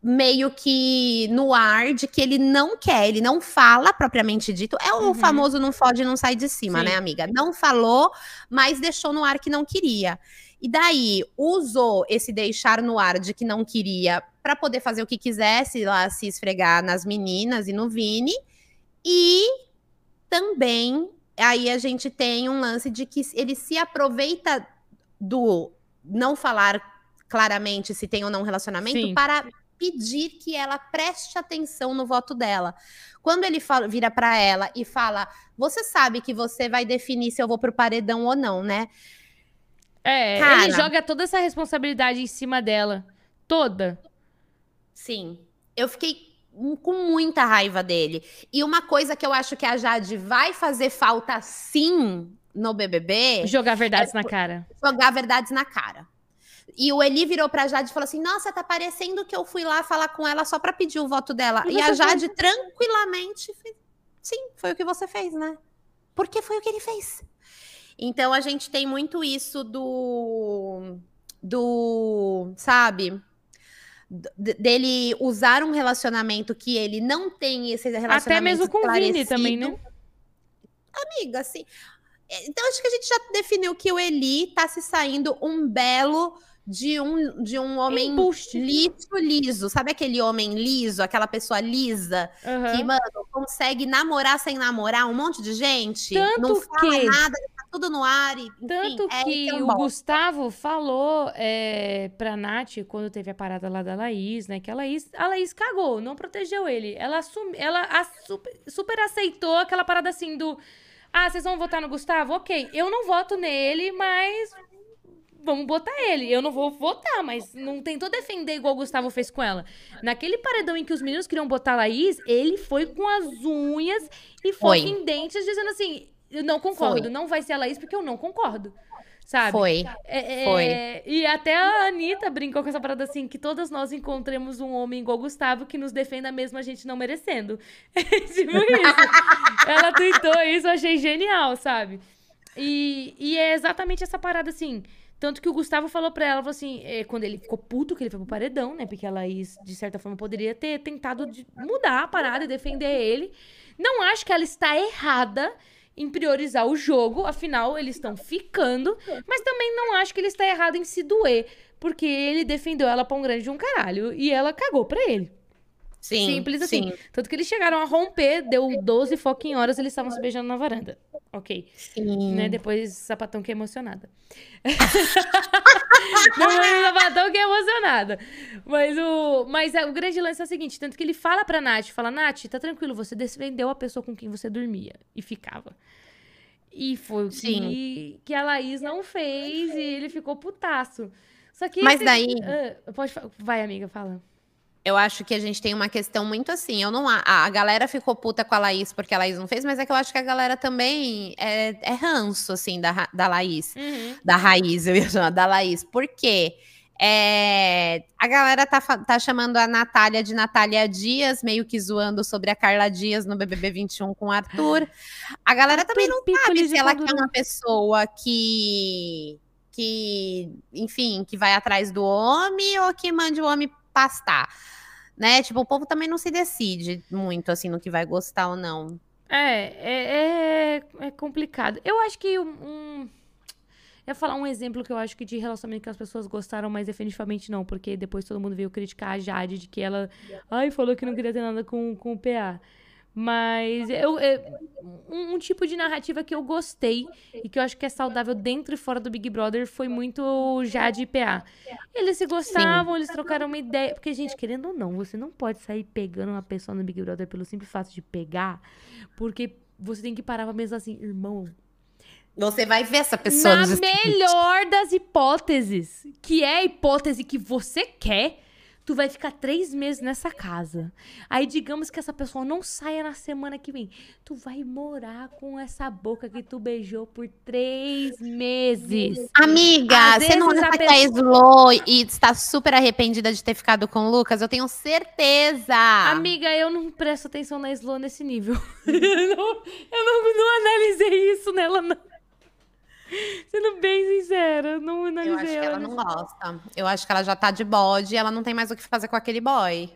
meio que no ar de que ele não quer, ele não fala propriamente dito. É o Uhum. famoso não fode, não sai de cima, Sim. né, amiga? Não falou, mas deixou no ar que não queria. E daí usou esse deixar no ar de que não queria para poder fazer o que quisesse lá se esfregar nas meninas e no Vini. E também aí a gente tem um lance de que ele se aproveita do não falar claramente se tem ou não relacionamento Sim. para pedir que ela preste atenção no voto dela. Quando ele fala, vira para ela e fala: Você sabe que você vai definir se eu vou pro paredão ou não, né? É, Cara. ele joga toda essa responsabilidade em cima dela. Toda. Sim. Eu fiquei com muita raiva dele. E uma coisa que eu acho que a Jade vai fazer falta sim no BBB Jogar verdades na cara. jogar verdades na cara. E o Eli virou pra Jade e falou assim: Nossa, tá parecendo que eu fui lá falar com ela só pra pedir o voto dela. E E, a Jade tranquilamente fez. Sim, foi o que você fez, né? Porque foi o que ele fez. Então a gente tem muito isso do. Do. Sabe? D- dele usar um relacionamento que ele não tem esse relacionamento Até mesmo com o Vini também, né? amiga, assim. Então, acho que a gente já definiu que o Eli tá se saindo um belo de um, de um homem Embuste. liso, liso. Sabe aquele homem liso, aquela pessoa lisa, que, Aham. mano, consegue namorar sem namorar um monte de gente? Tanto não fala que- nada, tudo no ar. E, enfim, Tanto é, que é o. Gustavo falou é, pra Nath, quando teve a parada lá da Laís, né? Que a Laís, a Laís cagou, não protegeu ele. Ela, assumi, ela a- super, super aceitou aquela parada assim do... Ah, vocês vão votar no Gustavo? Ok, eu não voto nele, mas... Vamos botar ele. Eu não vou votar, mas não tentou defender igual o Gustavo fez com ela. Naquele paredão em que os meninos queriam botar a Laís, ele foi com as unhas e Foi. fucking dentes, dizendo assim: Eu não concordo, Foi. não vai ser a Laís porque eu não concordo. Sabe? Foi. É, é, Foi. E até a Anitta brincou com essa parada assim: que todas nós encontremos um homem igual o Gustavo que nos defenda mesmo a gente não merecendo. tipo isso. Ela tweetou isso, eu achei genial, sabe? E, e é exatamente essa parada assim. Tanto que o Gustavo falou pra ela, falou assim, é, quando ele ficou puto, que ele foi pro paredão, né? Porque a Laís, de certa forma, poderia ter tentado mudar a parada e defender ele. Não acho que ela está errada em priorizar o jogo, afinal, eles estão ficando. Mas também não acho que ele está errado em se doer, porque ele defendeu ela pra um grande de um caralho e ela cagou pra ele. Sim, Simples assim. sim, Tanto que eles chegaram a romper, deu 12 fucking horas, eles estavam se beijando na varanda. Ok. sim. Né? Depois sapatão que é emocionada. Depois o sapatão que é emocionada. Mas o, mas é, o grande lance é o seguinte: tanto que ele fala pra Nath, fala, Nath, tá tranquilo, você defendeu a pessoa com quem você dormia e ficava. E foi o que, Sim. que a Laís não fez e ele ficou putaço. Só que. Mas esse- daí- Ah, pode Vai, amiga, fala. Eu acho que a gente tem uma questão muito assim. Eu não, a, a galera ficou puta com a Laís porque a Laís não fez, mas é que eu acho que a galera também é, é ranço, assim, da, da Laís. Da raiz, eu ia chamar, da Laís. Por quê? É, a galera tá, tá chamando a Natália de Natália Dias, meio que zoando sobre a Carla Dias no BBB 21 com o Arthur. A galera também não sabe se ela quer uma pessoa que, que, enfim, que vai atrás do homem ou que mande o homem pastar. Né? Tipo, o povo também não se decide muito, assim, no que vai gostar ou não. É, é, é, é complicado. Eu acho que um, um- Eu ia falar um exemplo que eu acho que de relacionamento que as pessoas gostaram, mas definitivamente não, porque depois todo mundo veio criticar a Jade de que ela. Ai, falou que não queria ter nada com, com o PA. Mas eu, é, um, um tipo de narrativa que eu gostei e que eu acho que é saudável dentro e fora do Big Brother foi muito Jade e PA. Eles se gostavam, eles trocaram uma ideia. Porque, gente, querendo ou não, você não pode sair pegando uma pessoa no Big Brother pelo simples fato de pegar, porque você tem que parar pra pensar assim, irmão, Você vai ver essa pessoa na melhor das hipóteses, que é a hipótese que você quer, tu vai ficar três meses nessa casa. Aí, digamos que essa pessoa não saia na semana que vem. Tu vai morar com essa boca que tu beijou por três meses. Amiga, Às você não vezes a acha que a Slow e está super arrependida de ter ficado com o Lucas? Eu tenho certeza. Amiga, eu não presto atenção na Slow nesse nível. eu não, eu não, não analisei isso nela, não. Sendo bem sincera, não Eu analisei acho que ela não gosta. Eu acho que ela já tá de bode e ela não tem mais o que fazer com aquele boy.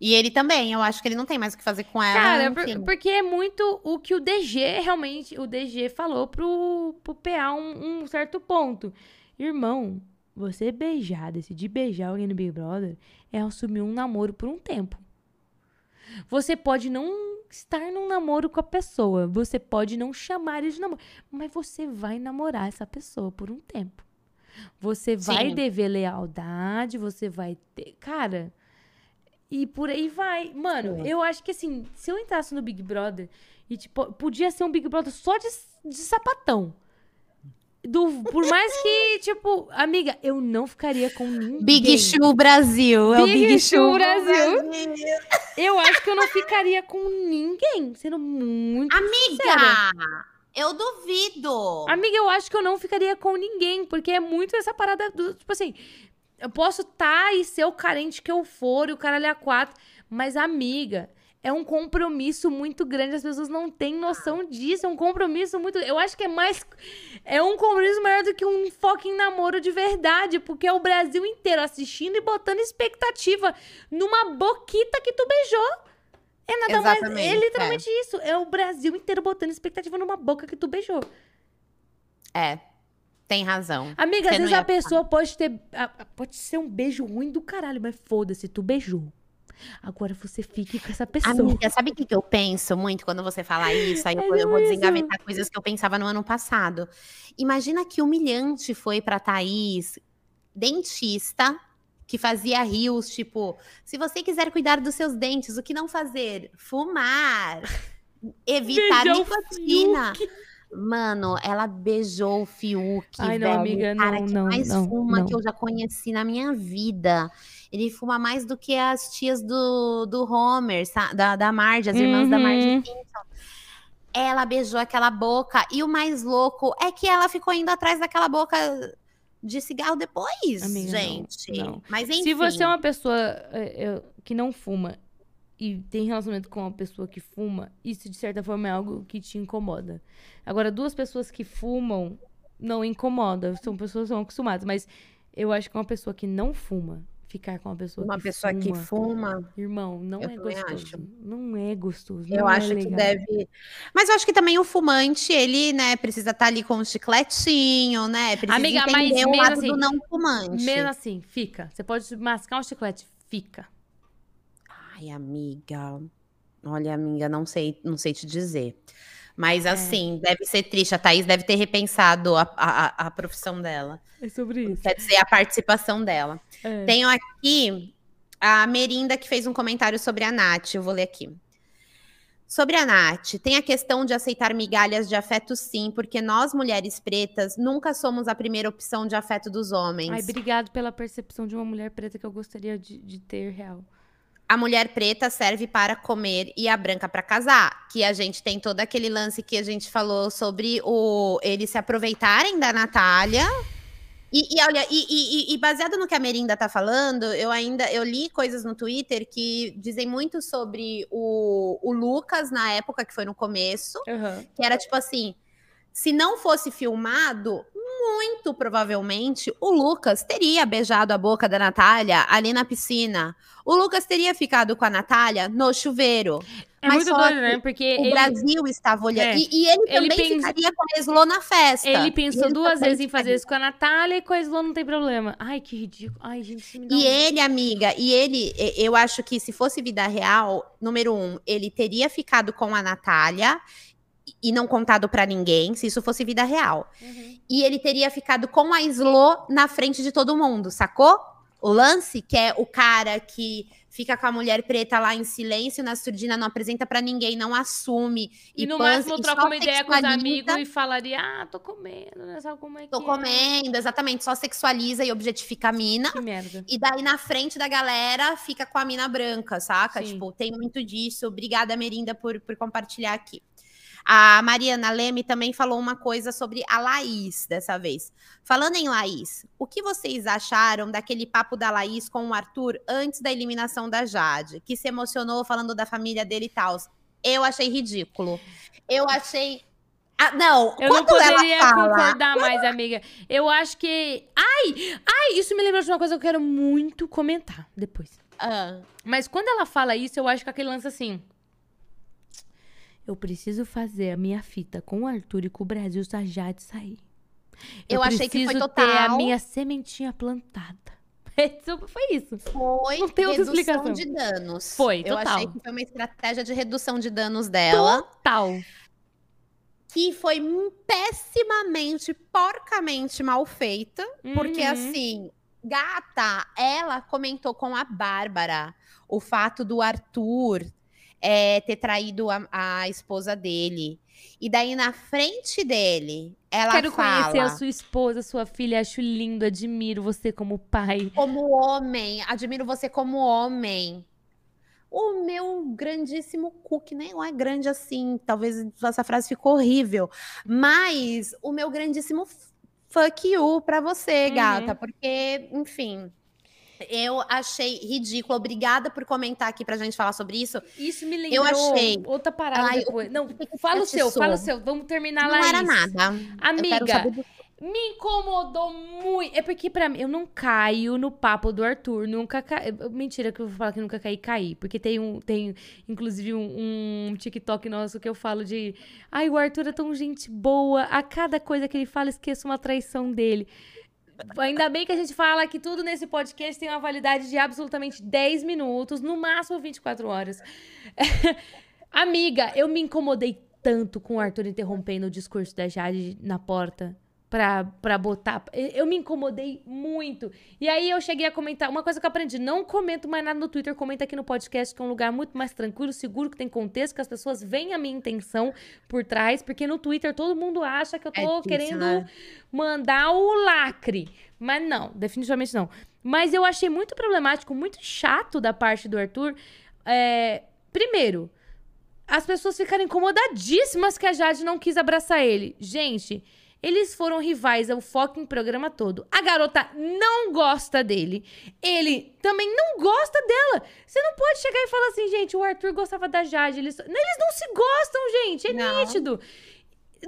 E ele também, eu acho que ele não tem mais o que fazer com ela. Cara, por- porque é muito o que o DG realmente, o DG falou pro, pro PA um, um certo ponto. Irmão, você beijar, decidir beijar alguém no Big Brother é assumir um namoro por um tempo. Você pode não estar num namoro com a pessoa, você pode não chamar ele de namoro, mas você vai namorar essa pessoa por um tempo. Você vai Sim. dever lealdade, você vai ter. Cara, E por aí vai. Mano, Sim. eu acho que assim, se eu entrasse no Big Brother e, tipo, podia ser um Big Brother só de, de sapatão. Do, por mais que, tipo, amiga, eu não ficaria com ninguém. Big Show Brasil. é o Big Big Show Show Brasil. Brasil. Eu acho que eu não ficaria com ninguém, sendo muito Amiga, eu duvido. Amiga, eu acho que eu não ficaria com ninguém, porque é muito essa parada do, tipo assim, eu posso estar e ser o carente que eu for, e o caralho a quatro, mas amiga, é um compromisso muito grande, as pessoas não têm noção disso, é um compromisso muito, eu acho que é mais, é um compromisso maior do que um fucking namoro de verdade, porque é o Brasil inteiro assistindo e botando expectativa numa boquita que tu beijou. É nada mais, é Exatamente, literalmente isso, é o Brasil inteiro botando expectativa numa boca que tu beijou. É, tem razão. Amiga, às Você não vezes a pessoa pode ter. Pode ser um beijo ruim do caralho, mas foda-se, tu beijou. Agora você fique com essa pessoa. Amiga, sabe o que, que eu penso muito quando você fala isso? Aí eu, É vou- eu vou desengavetar coisas que eu pensava no ano passado. Imagina que humilhante foi pra Thaís, dentista, que fazia rios, tipo, se você quiser cuidar dos seus dentes, o que não fazer? Fumar. Evitar Beijar o nicotina. Mano, ela beijou o Fiuk, Ai, não, velho, amiga, o cara não, que não, mais não, fuma não. que eu já conheci na minha vida. Ele fuma mais do que as tias do, do Homer, da, da Marge, as irmãs da Marge Uhum. Simpson. Ela beijou aquela boca. E o mais louco é que ela ficou indo atrás daquela boca de cigarro depois, Amiga, não, gente. não. Mas enfim. Se você é uma pessoa é, é, que não fuma e tem relacionamento com uma pessoa que fuma, isso de certa forma é algo que te incomoda. Agora, duas pessoas que fumam não incomoda, são pessoas que são acostumadas, mas eu acho que uma pessoa que não fuma, ficar com uma pessoa Uma que pessoa fuma, que fuma, irmão, não é gostoso. acho. Não é gostoso. eu é acho que deve. Mas eu acho que também o fumante, ele, né, precisa estar ali com um chicletinho, né? Precisa Amiga, mas entender o mesmo lado assim, do não fumante. Mesmo assim, fica. Você pode mascar um chiclete, fica. Ai, amiga. Olha, amiga, não sei, não sei te dizer. Mas É. assim, deve ser triste. A Thaís deve ter repensado a, a, a- profissão dela. É sobre isso. Quer dizer, a participação dela. É. Tenho aqui a Merinda que fez um comentário sobre a Nath. Eu vou ler aqui. Sobre a Nath, tem a questão de aceitar migalhas de afeto, sim, porque nós, mulheres pretas, nunca somos a primeira opção de afeto dos homens. Ai, obrigado pela percepção de uma mulher preta que eu gostaria de, de ter real. A mulher preta serve para comer e a branca para casar. Que a gente tem todo aquele lance que a gente falou sobre o eles se aproveitarem da Natália. E, e olha, e, e- e baseado no que a Merinda tá falando, eu ainda eu li coisas no Twitter que dizem muito sobre o, o Lucas na época que foi no começo, que era tipo assim: se não fosse filmado, muito provavelmente o Lucas teria beijado a boca da Natália ali na piscina. O Lucas teria ficado com a Natália no chuveiro. É Mas muito doido, né? Porque O ele, Brasil estava olhando. É. E, e ele Ele também pensa- ficaria com a Eslo na festa. ele pensou ele duas vezes em fazer isso com a Natália e com a Slo não tem problema. Ai, que ridículo. Ai, gente, E um- ele, amiga, e ele, eu acho que se fosse vida real, número um, ele teria ficado com a Natália e não contado pra ninguém, se isso fosse vida real. Uhum. E ele teria ficado com a Slo na frente de todo mundo, sacou? O lance, que é o cara que fica com a mulher preta lá em silêncio na surdina, não apresenta pra ninguém, não assume. E, no pança, máximo e troca uma ideia com os amigos e falaria, ah, tô comendo, né? Sabe como é que Tô é? comendo, exatamente, só sexualiza e objetifica a mina. Que merda. E daí, na frente da galera, fica com a mina branca, saca? Sim. Tipo, tem muito disso. Obrigada, Merinda, por, por compartilhar aqui. A Mariana Leme também falou uma coisa sobre a Laís dessa vez. Falando em Laís, o que vocês acharam daquele papo da Laís com o Arthur antes da eliminação da Jade? Que se emocionou falando da família dele e tal. Eu achei ridículo. Eu achei. Ah, não, Eu não poderia fala. concordar mais, amiga. Eu acho que. Ai! Ai, isso me lembra de uma coisa que eu quero muito comentar depois. Ah, Mas quando ela fala isso, eu acho que aquele lance assim. Eu preciso fazer a minha fita com o Arthur e com o Brasil Jade sair. Eu achei que foi preciso ter a total. minha sementinha plantada. Isso- foi isso. Foi Não tem redução explicação. de danos. Foi, Eu total. achei que foi uma estratégia de redução de danos dela, Tal. que foi pessimamente, porcamente mal feita, porque Uhum. assim, Gata, ela comentou com a Bárbara o fato do Arthur é, ter traído a, a, esposa dele. E daí, na frente dele, ela Quero fala... conhecer a sua esposa, sua filha. Acho lindo, admiro você como pai. Como homem. Admiro você como homem. O meu grandíssimo cu, que nem é grande assim. Talvez essa frase ficou horrível. Mas o meu grandíssimo fuck you pra você, uhum. gata. Porque, enfim... Eu achei ridículo. Obrigada por comentar aqui pra gente falar sobre isso. Isso me lembrou eu achei... outra parada Ai, depois. Não, fala o seu, fala o seu. Vamos terminar lá. Não era nada. Amiga, me incomodou muito. É porque pra mim, eu não caio no papo do Arthur. Nunca caí. Mentira que eu vou falar que nunca caí, caí. Porque tem, um, tem inclusive, um, um TikTok nosso que eu falo de... Ai, o Arthur é tão gente boa. A cada coisa que ele fala, esqueço uma traição dele. Ainda bem que a gente fala que tudo nesse podcast tem uma validade de absolutamente 10 minutos, no máximo 24 horas. Amiga, eu me incomodei tanto com o Arthur interrompendo o discurso da Jade na porta pra, pra botar. Eu me incomodei muito. E aí eu cheguei a comentar. Uma coisa que eu aprendi: não comento mais nada no Twitter, comenta aqui no podcast, que é um lugar muito mais tranquilo, seguro, que tem contexto, que as pessoas veem a minha intenção por trás, porque no Twitter todo mundo acha que eu tô é difícil, querendo né? mandar o lacre. Mas não, definitivamente não. Mas eu achei muito problemático, muito chato da parte do Arthur. É, primeiro, as pessoas ficaram incomodadíssimas que a Jade não quis abraçar ele. Gente. Eles foram rivais ao fucking programa todo. A garota não gosta dele. Ele também não gosta dela. Você não pode chegar e falar assim, gente, o Arthur gostava da Jade. Eles, eles não se gostam, gente. É não. nítido.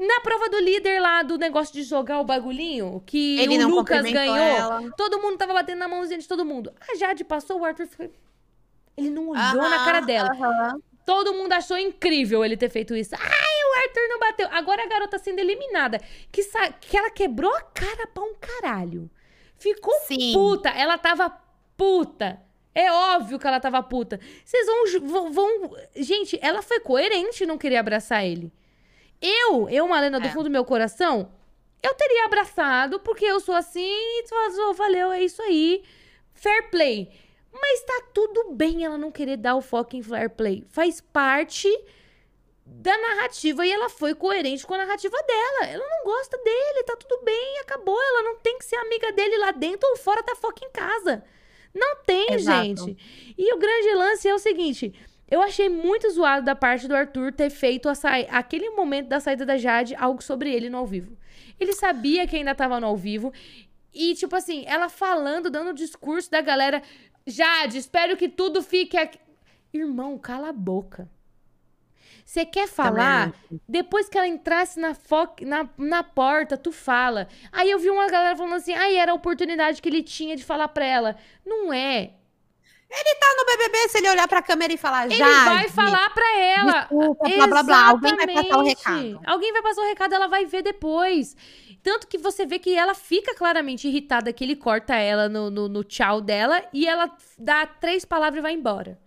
Na prova do líder lá do negócio de jogar o bagulhinho, que Ele o Lucas ganhou, ela. todo mundo tava batendo na mãozinha de todo mundo. A Jade passou, o Arthur foi. Ele não olhou -huh, na cara dela. -huh. Todo mundo achou incrível ele ter feito isso. Ai, Arthur não bateu. Agora a garota sendo eliminada. Que, que ela quebrou a cara pra um caralho. Ficou Sim. puta. Ela tava puta. É óbvio que ela tava puta. Vocês vão, vão, vão, Gente, ela foi coerente não querer abraçar ele. Eu, eu, Malena, do é. fundo do meu coração, eu teria abraçado, porque eu sou assim e tu valeu, é isso aí. Fair play. Mas tá tudo bem ela não querer dar o foco em fair play. Faz parte da narrativa e ela foi coerente com a narrativa dela. Ela não gosta dele, tá tudo bem, acabou. Ela não tem que ser amiga dele lá dentro ou fora da foca em casa. Não tem, Exato. gente. E o grande lance é o seguinte: eu achei muito zoado da parte do Arthur ter feito aquele momento da saída da Jade algo sobre ele no ao vivo. Ele sabia que ainda tava no ao vivo. E, tipo assim, ela falando, dando o discurso da galera. Jade, espero que tudo fique aqui. Irmão, cala a boca. Você quer falar? Depois que ela entrasse na, fo... na, na porta, tu fala. Aí eu vi uma galera falando assim, aí era a oportunidade que ele tinha de falar pra ela. Não é. Ele tá no BBB, se ele olhar pra câmera e falar, já. Ele vai falar pra ela. Desculpa, blá, blá, blá. Alguém vai passar o recado. Alguém vai passar o recado, ela vai ver depois. Tanto que você vê que ela fica claramente irritada que ele corta ela no, no, no tchau dela e ela dá três palavras e vai embora.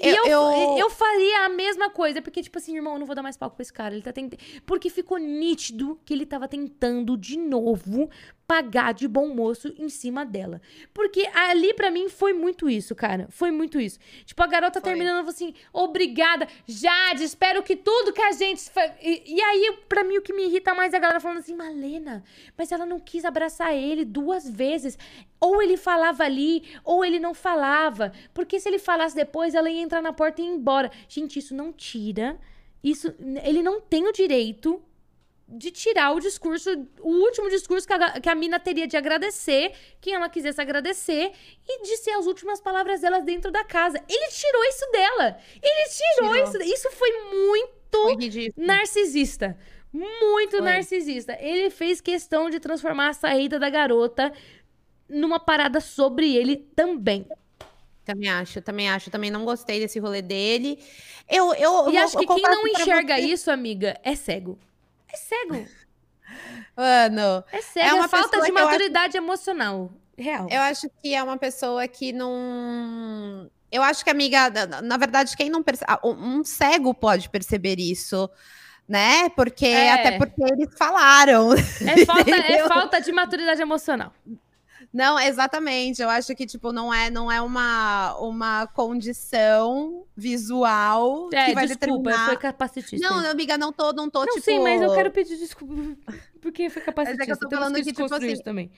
Eu, eu, eu, eu... faria a mesma coisa, porque, tipo assim, irmão, eu não vou dar mais palco pra esse cara. Ele tá tentando. Porque ficou nítido que ele tava tentando de novo pagar de bom moço em cima dela. Porque ali para mim foi muito isso, cara. Foi muito isso. Tipo, a garota foi. terminando assim, obrigada, Jade, espero que tudo que a gente. E, e aí, para mim, o que me irrita mais é a galera falando assim, Malena, mas ela não quis abraçar ele duas vezes. Ou ele falava ali, ou ele não falava. Porque se ele falasse depois, ela ia entrar na porta e ir embora. Gente, isso não tira. Isso, ele não tem o direito de tirar o discurso, o último discurso que a, que a mina teria de agradecer, quem ela quisesse agradecer, e de ser as últimas palavras dela dentro da casa. Ele tirou isso dela. Ele tirou, tirou. isso. Isso foi muito foi narcisista. Muito foi. narcisista. Ele fez questão de transformar a saída da garota numa parada sobre ele também. Também acho, também acho. Também não gostei desse rolê dele. Eu, eu, e eu, acho que quem não enxerga você... isso, amiga, é cego. É cego. Mano. É cego, é, uma é falta de maturidade acho... emocional. Real. Eu acho que é uma pessoa que não. Eu acho que, amiga, na verdade, quem não percebe. Um cego pode perceber isso né? Porque é. até porque eles falaram. É falta, é falta de maturidade emocional. Não, exatamente. Eu acho que, tipo, não é, não é uma, uma condição visual É, que vai desculpa, determinar... foi capacitista. Não, amiga, não tô, não tô, Não, tipo... sim, mas eu quero pedir desculpa porque foi capacitista. Mas é que eu tô falando que que, tipo assim, isso também.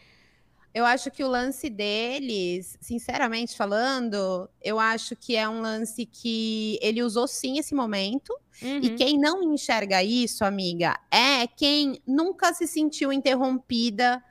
Eu acho que o lance deles, sinceramente falando, eu acho que é um lance que ele usou sim esse momento. E Uhum. quem não enxerga isso, amiga, é quem nunca se sentiu interrompida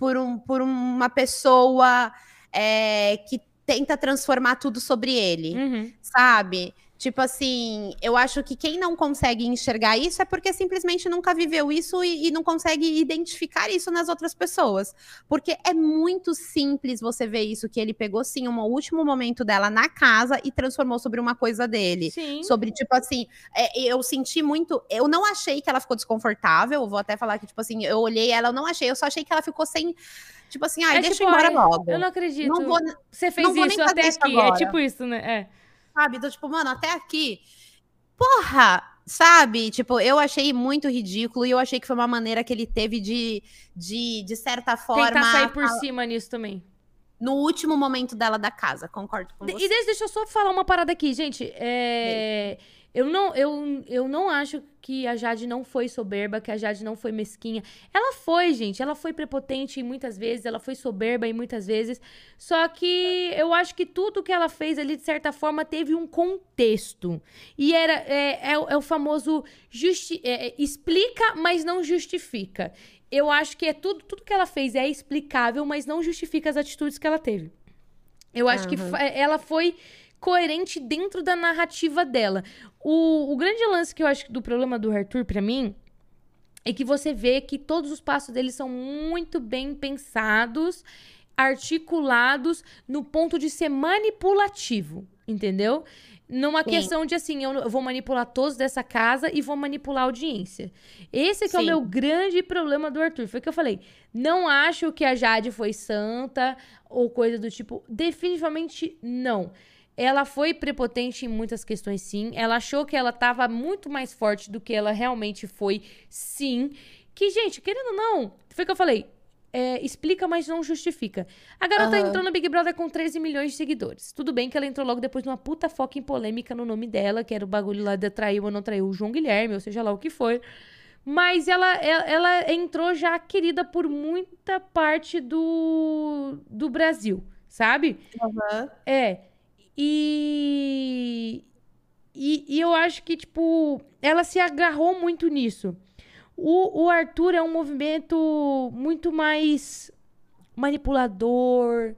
por, um, por uma pessoa é, que tenta transformar tudo sobre ele, Uhum. sabe? Tipo assim, eu acho que quem não consegue enxergar isso é porque simplesmente nunca viveu isso e, e não consegue identificar isso nas outras pessoas. Porque é muito simples você ver isso, que ele pegou sim um último momento dela na casa e transformou sobre uma coisa dele. Sim. Sobre, tipo assim, é, eu senti muito. Eu não achei que ela ficou desconfortável. Vou até falar que, tipo assim, eu olhei ela, eu não achei, eu só achei que ela ficou sem. Tipo assim, ai, É deixa tipo, eu ir embora logo. Eu não acredito. Não vou, Você fez não vou nem isso até aqui. É agora. tipo isso, né? É. sabe? Então, tipo, mano, até aqui. Porra! Sabe? Tipo, eu achei muito ridículo e eu achei que foi uma maneira que ele teve de, de, de certa forma, Tentar sair por cima nisso também. no último momento dela da casa. Concordo com você. E deixa, deixa eu só falar uma parada aqui, gente. É, eu, não, eu, eu não acho que a Jade não foi soberba, que a Jade não foi mesquinha. Ela foi, gente. Ela foi prepotente muitas vezes, ela foi soberba em muitas vezes. Só que eu acho que tudo que ela fez ali, de certa forma, teve um contexto. E era é, é, o- é o famoso justi é, é, explica, mas não justifica. Eu acho que é tudo, tudo que ela fez é explicável, mas não justifica as atitudes que ela teve. Eu acho que Aham. fa- ela foi coerente dentro da narrativa dela. O, o grande lance que eu acho do problema do Arthur, pra mim, é que você vê que todos os passos dele são muito bem pensados, articulados no ponto de ser manipulativo, entendeu? Numa Sim. questão de assim, eu, vou manipular todos dessa casa e vou manipular a audiência. Esse que é o Sim. meu grande problema do Arthur. Foi o que eu falei. Não acho que a Jade foi santa ou coisa do tipo. Definitivamente não. Ela foi prepotente em muitas questões, sim. Ela achou que ela tava muito mais forte do que ela realmente foi, sim. Que, gente, querendo ou não, foi o que eu falei. é, explica, mas não justifica. A garota Aham. entrou no Big Brother com 13 milhões de seguidores. Tudo bem que ela entrou logo depois de uma puta foca em polêmica no nome dela, que era o bagulho lá de traiu ou não traiu o João Guilherme, ou seja lá o que for. Mas ela, ela, ela entrou já querida por muita parte do, do Brasil, sabe? Aham. É. E, e. E eu acho que, tipo, ela se agarrou muito nisso. O, o Arthur é um movimento muito mais manipulador,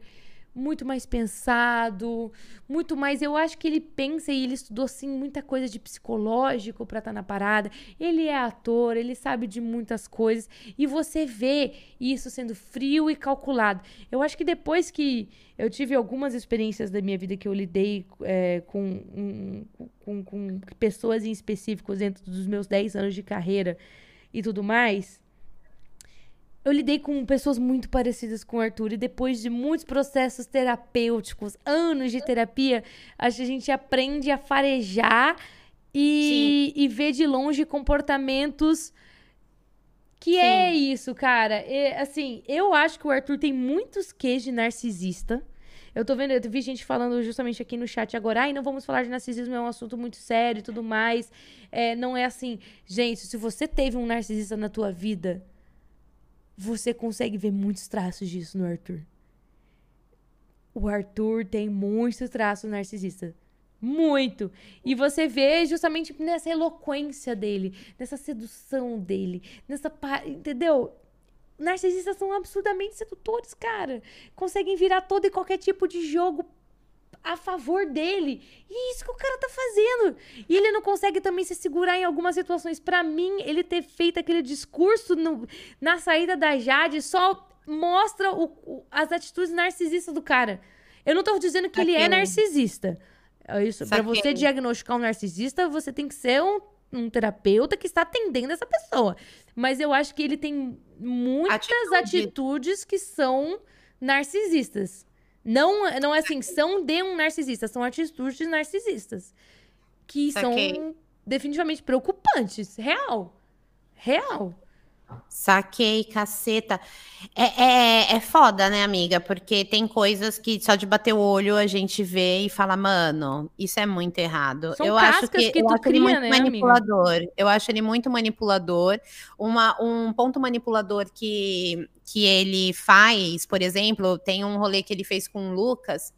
muito mais pensado, muito mais. Eu acho que ele pensa e ele estudou, sim, muita coisa de psicológico pra estar na parada. Ele é ator, ele sabe de muitas coisas. E você vê isso sendo frio e calculado. Eu acho que depois que eu tive algumas experiências da minha vida que eu lidei é, com, um- com, com pessoas em específicos dentro dos meus 10 anos de carreira e tudo mais. Eu lidei com pessoas muito parecidas com o Arthur e depois de muitos processos terapêuticos, anos de terapia, acho que a gente aprende a farejar e, e ver de longe comportamentos que é isso, cara. É, assim, eu acho que o Arthur tem muitos quês de narcisista. Eu tô vendo, eu vi gente falando justamente aqui no chat agora, ai, não vamos falar de narcisismo, é um assunto muito sério e tudo mais. É, não é assim, gente, se você teve um narcisista na tua vida, você consegue ver muitos traços disso no Arthur. O Arthur tem muitos traços narcisistas. Muito. E você vê justamente nessa eloquência dele, nessa sedução dele, nessa. Entendeu? Narcisistas são absurdamente sedutores, cara. Conseguem virar todo e qualquer tipo de jogo a favor dele. E é isso que o cara tá fazendo. E ele não consegue também se segurar em algumas situações. Pra mim, ele ter feito aquele discurso no- na saída da Jade só mostra o- o- as atitudes narcisistas do cara. Eu não tô dizendo que ele é Saquei. narcisista. É Isso, pra Saquei. você diagnosticar um narcisista, você tem que ser um, um terapeuta que está atendendo essa pessoa. Mas eu acho que ele tem muitas Atitude. atitudes que são narcisistas. Não, não é assim, são de um narcisista, são atitudes narcisistas. Que Saquei. são definitivamente preocupantes. Real. Real. Saquei, caceta. É, é, é foda, né, amiga? Porque tem coisas que só de bater o olho a gente vê e fala, mano, isso é muito errado. São eu acho que, que eu acho ele cria, muito né, amiga? manipulador. Eu acho ele muito manipulador. Uma, um ponto manipulador que, que ele faz, por exemplo, tem um rolê que ele fez com o Lucas,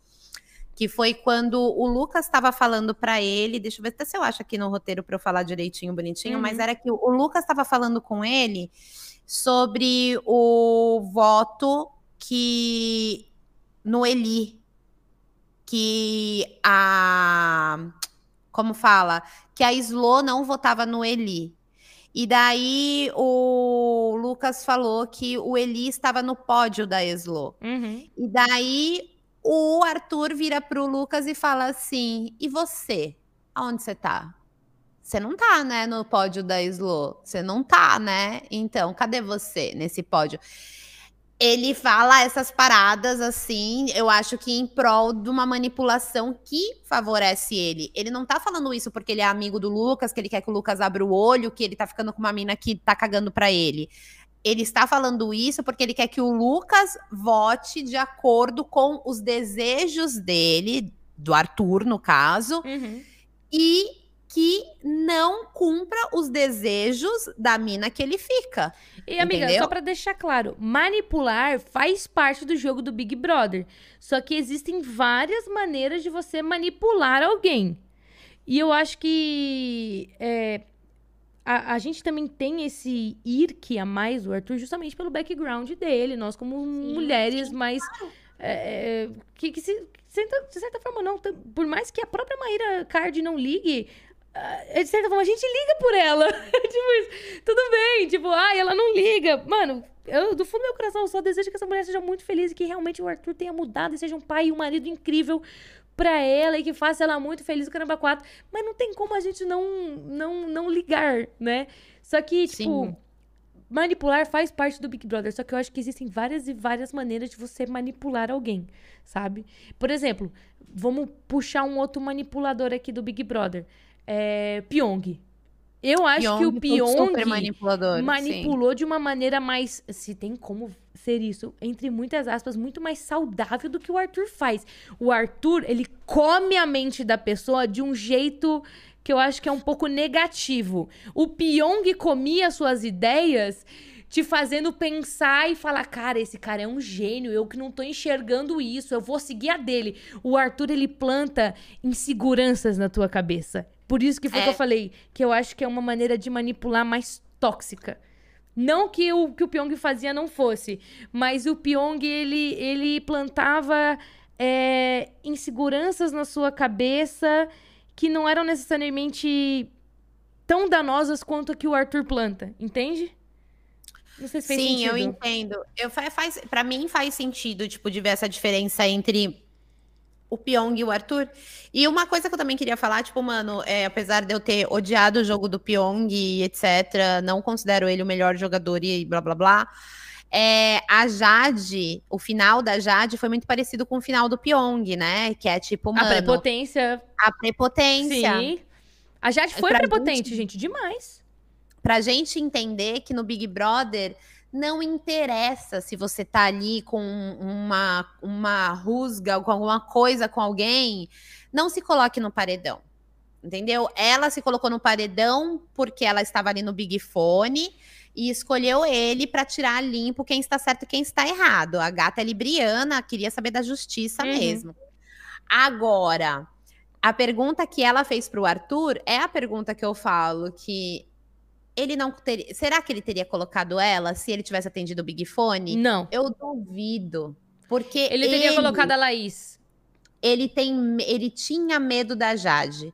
que foi quando o Lucas estava falando pra ele, deixa eu ver até se eu acho aqui no roteiro pra eu falar direitinho, bonitinho, mas Uhum. era que o, o Lucas estava falando com ele sobre o voto que no Eli que a como fala que a Slo não votava no Eli e daí o Lucas falou que o Eli estava no pódio da Slo Uhum. e daí o Arthur vira pro Lucas e fala assim: "E você? Aonde você tá?" Você não tá, né, no pódio da Slo. Você não tá, né? Então, cadê você nesse pódio? Ele fala essas paradas assim, eu acho que em prol de uma manipulação que favorece ele. Ele não tá falando isso porque ele é amigo do Lucas, que ele quer que o Lucas abra o olho, que ele tá ficando com uma mina que tá cagando pra ele. Ele está falando isso porque ele quer que o Lucas vote de acordo com os desejos dele, do Arthur, no caso, Uhum. e que não cumpra os desejos da mina que ele fica. E, amiga, Entendeu? só pra deixar claro, manipular faz parte do jogo do Big Brother. Só que existem várias maneiras de você manipular alguém. E eu acho que é, a, a gente também tem esse irque a mais do Arthur justamente pelo background dele. Nós, como mulheres mais. é, é, que, que se, de certa- forma, não. Por mais que a própria Maíra Card não ligue. ah, De certa forma, a gente liga por ela. tipo isso. Tudo bem, tipo, ai, ela não liga. Mano, eu, do fundo do meu coração, eu só desejo que essa mulher seja muito feliz e que realmente o Arthur tenha mudado e seja um pai e um marido incrível pra ela e que faça ela muito feliz, o caramba, quatro. Mas não tem como a gente não, não, não ligar, né? Só que, tipo, Sim. manipular faz parte do Big Brother. Só que eu acho que existem várias e várias maneiras de você manipular alguém, sabe? Por exemplo, vamos puxar um outro manipulador aqui do Big Brother. É, Pyong. Eu acho que o Pyong, Pyong manipulador. sim. manipulou de uma maneira mais, se tem como ser isso, entre muitas aspas, muito mais saudável do que o Arthur faz. O Arthur, ele come a mente da pessoa de um jeito que eu acho que é um pouco negativo. O Pyong comia suas ideias te fazendo pensar e falar, cara, esse cara é um gênio, eu que não tô enxergando isso, eu vou seguir a dele. O Arthur, ele planta inseguranças na tua cabeça. Por isso que foi que É. eu falei, que eu acho que é uma maneira de manipular mais tóxica. Não que o que o Pyong fazia não fosse, mas o Pyong, ele, ele plantava é, inseguranças na sua cabeça que não eram necessariamente tão danosas quanto a que o Arthur planta, entende? Não sei se fez Sim, eu sentido. entendo. Eu, fa- faz, pra mim faz sentido, tipo, de ver essa diferença entre o Pyong e o Arthur. E uma coisa que eu também queria falar, tipo, mano, é, apesar de eu ter odiado o jogo do Pyong e etc., não considero ele o melhor jogador e blá blá blá. É, a Jade, o final da Jade foi muito parecido com o final do Pyong, né? Que é tipo, A mano, prepotência, a prepotência. sim. A Jade foi Pra prepotente, gente- gente, demais. pra gente entender que no Big Brother não interessa se você tá ali com uma, uma rusga, com alguma coisa com alguém, não se coloque no paredão. Entendeu? Ela se colocou no paredão porque ela estava ali no Big Fone e escolheu ele pra tirar limpo quem está certo e quem está errado. A gata é libriana, queria saber da justiça Uhum. mesmo. Agora, a pergunta que ela fez pro Arthur é a pergunta que eu falo que ele não teria. Será que ele teria colocado ela se ele tivesse atendido o Big Fone? Não. Eu duvido. Porque Ele teria colocado a Laís. ele tem ele tinha medo da Jade.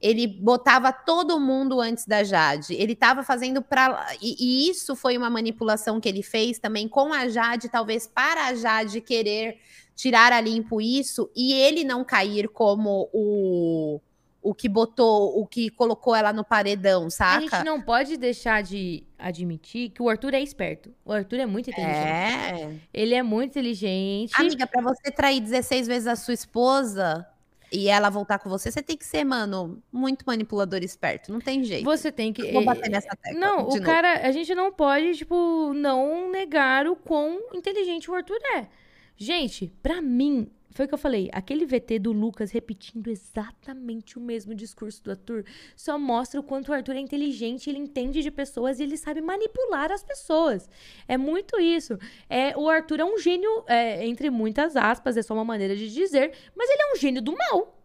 Ele botava todo mundo antes da Jade. Ele estava fazendo para e, e isso foi uma manipulação que ele fez também com a Jade, talvez para a Jade querer tirar a limpo isso e ele não cair como o o que botou, o que colocou ela no paredão, A saca? gente não pode deixar de admitir que o Arthur é esperto. O Arthur é muito inteligente. É. Ele é muito inteligente. Amiga, para você trair 16 vezes a sua esposa, e ela voltar com você, você tem que ser, mano, muito manipulador esperto. Não tem jeito. Você tem que. Vou bater nessa tecla. Não, o novo. cara, a gente não pode, tipo, não negar o quão inteligente o Arthur é. Gente, pra mim, foi o que eu falei, aquele VT do Lucas repetindo exatamente o mesmo discurso do Arthur só mostra o quanto o Arthur é inteligente, ele entende de pessoas e ele sabe manipular as pessoas. É muito isso. É, o Arthur é um gênio, é, entre muitas aspas, é só uma maneira de dizer, mas ele é um gênio do mal,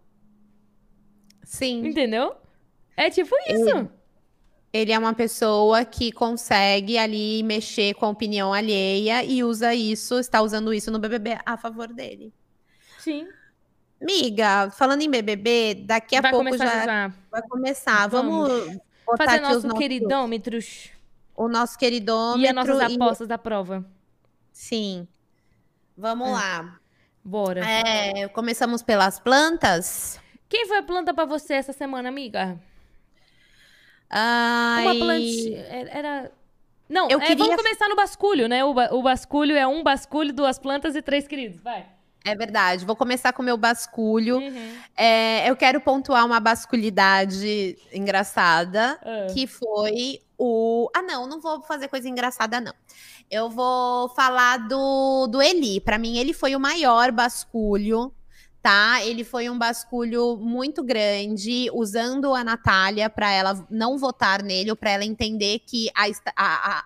Sim. entendeu? É tipo isso. Ele é uma pessoa que consegue ali mexer com a opinião alheia e usa isso, está usando isso no BBB a favor dele. Sim. Miga, falando em BBB, daqui a Vai pouco já usar. vai começar. Vamos, botar Fazer nosso nossos, queridômetros o nosso queridômetro. e as nossas e- apostas da prova. Sim. Vamos É. lá. Bora. É, começamos pelas plantas. Quem foi a planta pra você essa semana, amiga? Ai, Uma plantinha. Era. Não, Eu é, queria- vamos começar no basculho, né? O, ba- o basculho é um basculho, duas plantas e três queridos. Vai. É verdade. Vou começar com o meu basculho. Uhum. É, eu quero pontuar uma basculidade engraçada, Ah. que foi o. Ah, não, não vou fazer coisa engraçada, não. Eu vou falar do, do Eli. Para mim, ele foi o maior basculho, tá? Ele foi um basculho muito grande, usando a Natália para ela não votar nele, ou para ela entender que a, a, a,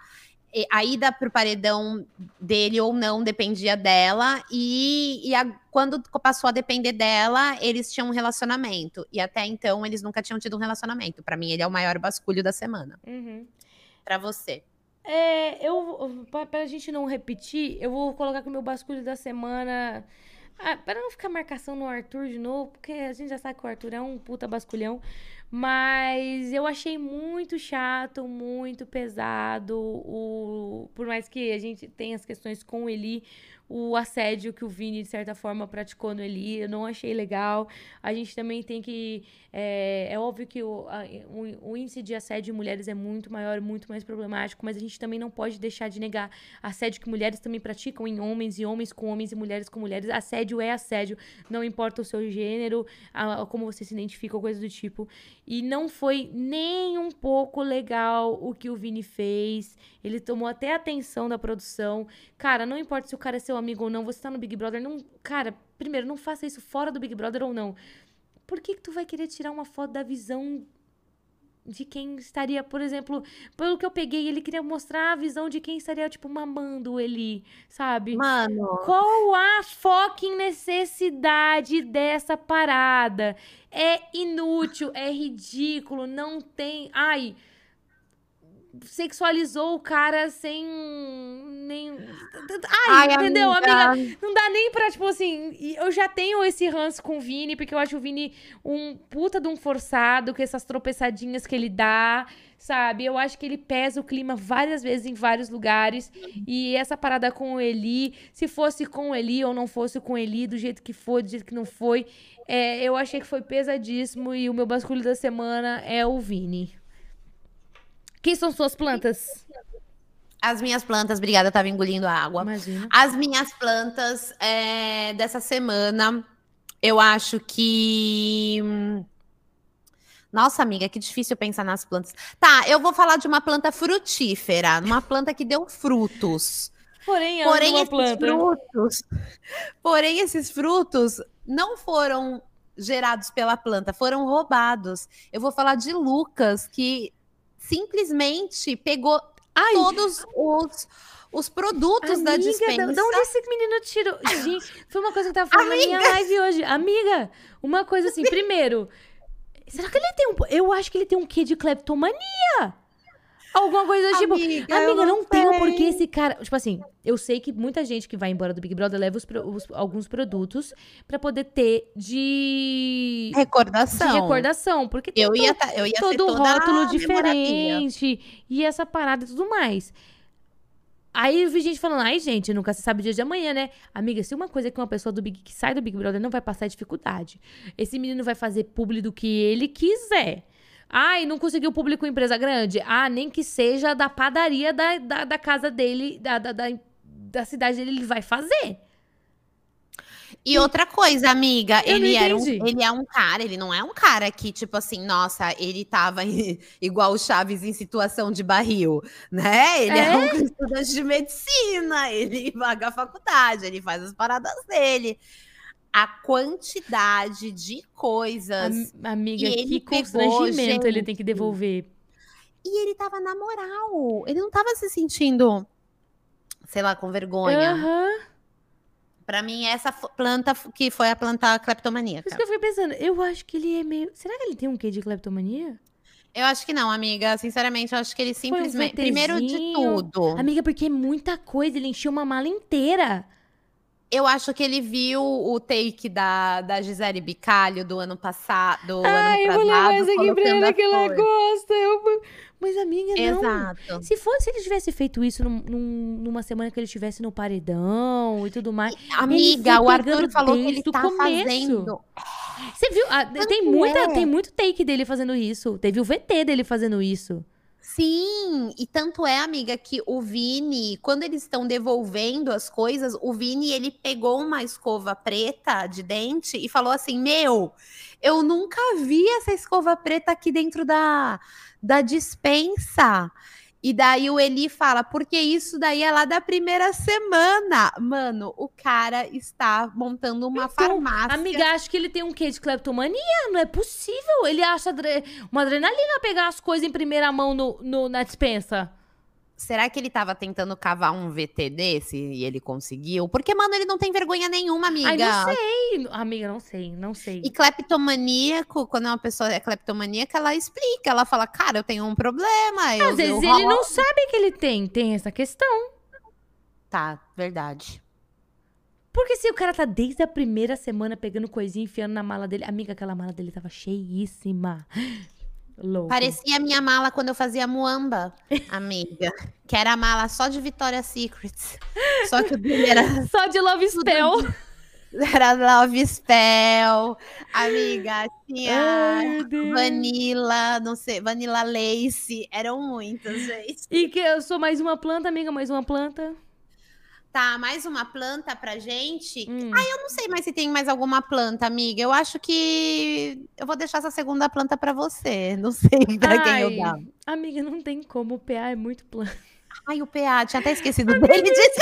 a ida pro paredão dele ou não dependia dela. E, e a- quando passou a depender dela, eles tinham um relacionamento. E até então, eles nunca tinham tido um relacionamento. Para mim, ele é o maior basculho da semana. Uhum. Para você. É, eu, pra, pra gente não repetir, eu vou colocar que o meu basculho da semana. Ah, para não ficar marcação no Arthur de novo, porque a gente já sabe que o Arthur é um puta basculhão. Mas eu achei muito chato, muito pesado. O, por mais que a gente tenha as questões com o Eli, o assédio que o Vini, de certa forma, praticou no Eli, eu não achei legal. A gente também tem que. É, é óbvio que o, a- o, o índice de assédio em mulheres é muito maior, muito mais problemático, mas a gente também não pode deixar de negar assédio que mulheres também praticam em homens, e homens com homens, e mulheres com mulheres. Assédio é assédio, não importa o seu gênero, a- a- como você se identifica ou coisa do tipo. E não foi nem um pouco legal o que o Vini fez. Ele tomou até a atenção da produção. Cara, não importa se o cara é seu amigo ou não, você tá no Big Brother, não. Cara, primeiro, não faça isso fora do Big Brother ou não. Por que, que tu vai querer tirar uma foto da visão de quem estaria, por exemplo, pelo que eu peguei, ele queria mostrar a visão de quem estaria, tipo, mamando ele, sabe? Mano, Qual a fucking necessidade dessa parada? É inútil, é ridículo, não tem. Ai. Sexualizou o cara sem nem. Ai, Ai, entendeu, amiga? amiga. Não dá nem pra, tipo assim. Eu já tenho esse ranço com o Vini, porque eu acho o Vini um puta de um forçado, com essas tropeçadinhas que ele dá, sabe? Eu acho que ele pesa o clima várias vezes em vários lugares. E essa parada com o Eli, se fosse com o Eli ou não fosse com o Eli, do jeito que foi, do jeito que não foi, é, eu achei que foi pesadíssimo. E o meu basculho da semana é o Vini. Quem são suas plantas? as minhas plantas, obrigada, eu tava engolindo a água. Imagina. As minhas plantas é, dessa semana, eu acho que. Nossa, amiga, que difícil pensar nas plantas. Tá, eu vou falar de uma planta frutífera, uma planta que deu frutos. Porém, é Porém, uma esses planta. frutos. Porém, esses frutos não foram gerados pela planta, foram roubados. Eu vou falar de Lucas, que simplesmente pegou Ai, todos os, os produtos da Amiga, dispensa. da, da onde esse menino tirou? Gente, foi uma coisa que eu tava falando na minha live hoje. Amiga, uma coisa assim, primeiro, será que ele tem um... Eu acho que ele tem um quê de cleptomania? Alguma coisa do tipo... Amiga, Amiga, não, não tem o sei. porquê esse cara... Tipo assim, eu sei que muita gente que vai embora do Big Brother leva os os- alguns produtos pra poder ter de... de Recordação. recordação. Porque tem Eu to- ia, tá- eu ia todo rótulo diferente e essa parada e tudo mais. Aí eu vi gente falando, ai, gente, nunca se sabe o dia de amanhã, né? Amiga, se uma coisa que uma pessoa do Big, que sai do Big Brother não vai passar é dificuldade. Esse menino vai fazer publi do que ele quiser. Ai, não conseguiu publi com empresa grande? Ah, nem que seja da padaria da, da, da casa dele, da, da, da, da cidade dele, ele vai fazer. E outra coisa, amiga, Eu ele, era um, ele é um cara, ele não é um cara que, tipo assim, nossa, ele tava igual o Chaves em situação de barril, né? Ele é, É? um estudante de medicina, ele paga a faculdade, ele faz as paradas dele. A quantidade de coisas. Am- amiga, que ele pegou, constrangimento ele gente. tem que devolver. E ele tava na moral. Ele não tava se sentindo, sei lá, com vergonha. Aham. Pra mim, essa planta que foi a planta Por isso cleptomaníaca. que eu fiquei pensando, eu acho que ele é meio. Será que ele tem um quê de cleptomania? Eu acho que não, amiga. Sinceramente, eu acho que ele um simplesmente. Primeiro de tudo, Amiga, porque é muita coisa, ele encheu uma mala inteira. Eu acho que ele viu o take da, da Gisele Bicalho do ano passado. Do Ai, eu ano levar passado, essa aqui pra ela a que ela gosta. Eu... Mas, amiga, não. Exato. Se fosse, se ele tivesse feito isso num- num- numa semana que ele estivesse no paredão e tudo mais. Amiga, foi o Arthur falou que ele tá começo. fazendo. Você viu? Ah, tem, muita, é. tem muito take dele fazendo isso. Teve o VT dele fazendo isso. Sim, e tanto é, amiga, que o Vini, quando eles estão devolvendo as coisas, o Vini, ele pegou uma escova preta de dente e falou assim: Meu, eu nunca vi essa escova preta aqui dentro da, da dispensa. E daí o Eli fala, porque isso daí é lá da primeira semana. Mano, o cara está montando uma farmácia. Então, Amiga, acho que ele tem um quê de cleptomania? Não é possível. Ele acha uma adrenalina pegar as coisas em primeira mão no, no- na dispensa. Será que ele tava tentando cavar um VT desse e ele conseguiu? Porque, mano, ele não tem vergonha nenhuma, amiga. Ai, não sei. Amiga, não sei, não sei. E cleptomaníaco, quando uma pessoa é cleptomaníaca, ela explica. Ela fala, cara, eu tenho um problema. eu- Às vezes eu ele não sabe que ele tem. Tem essa questão. Tá, verdade. Porque se o cara tá desde a primeira semana pegando coisinha, enfiando na mala dele. Amiga, aquela mala dele tava cheíssima. Louco. Parecia a minha mala quando eu fazia muamba, amiga. Que era a mala só de Victoria's Secret. Só que o dele era, Só de Love Spell. era Love Spell. Amiga, tinha Ai. Vanilla, não sei, Vanilla Lace. Eram muitas, gente. E que eu sou mais uma planta, amiga, mais uma planta. Tá, mais uma planta pra gente. Hum. Eu não sei mais se tem mais alguma planta, amiga. Eu acho que eu vou deixar essa segunda planta pra você. Não sei pra quem eu Ai, dava. Amiga, não tem como. O PA é muito planta. Ai, o PA, tinha até esquecido dele. gente.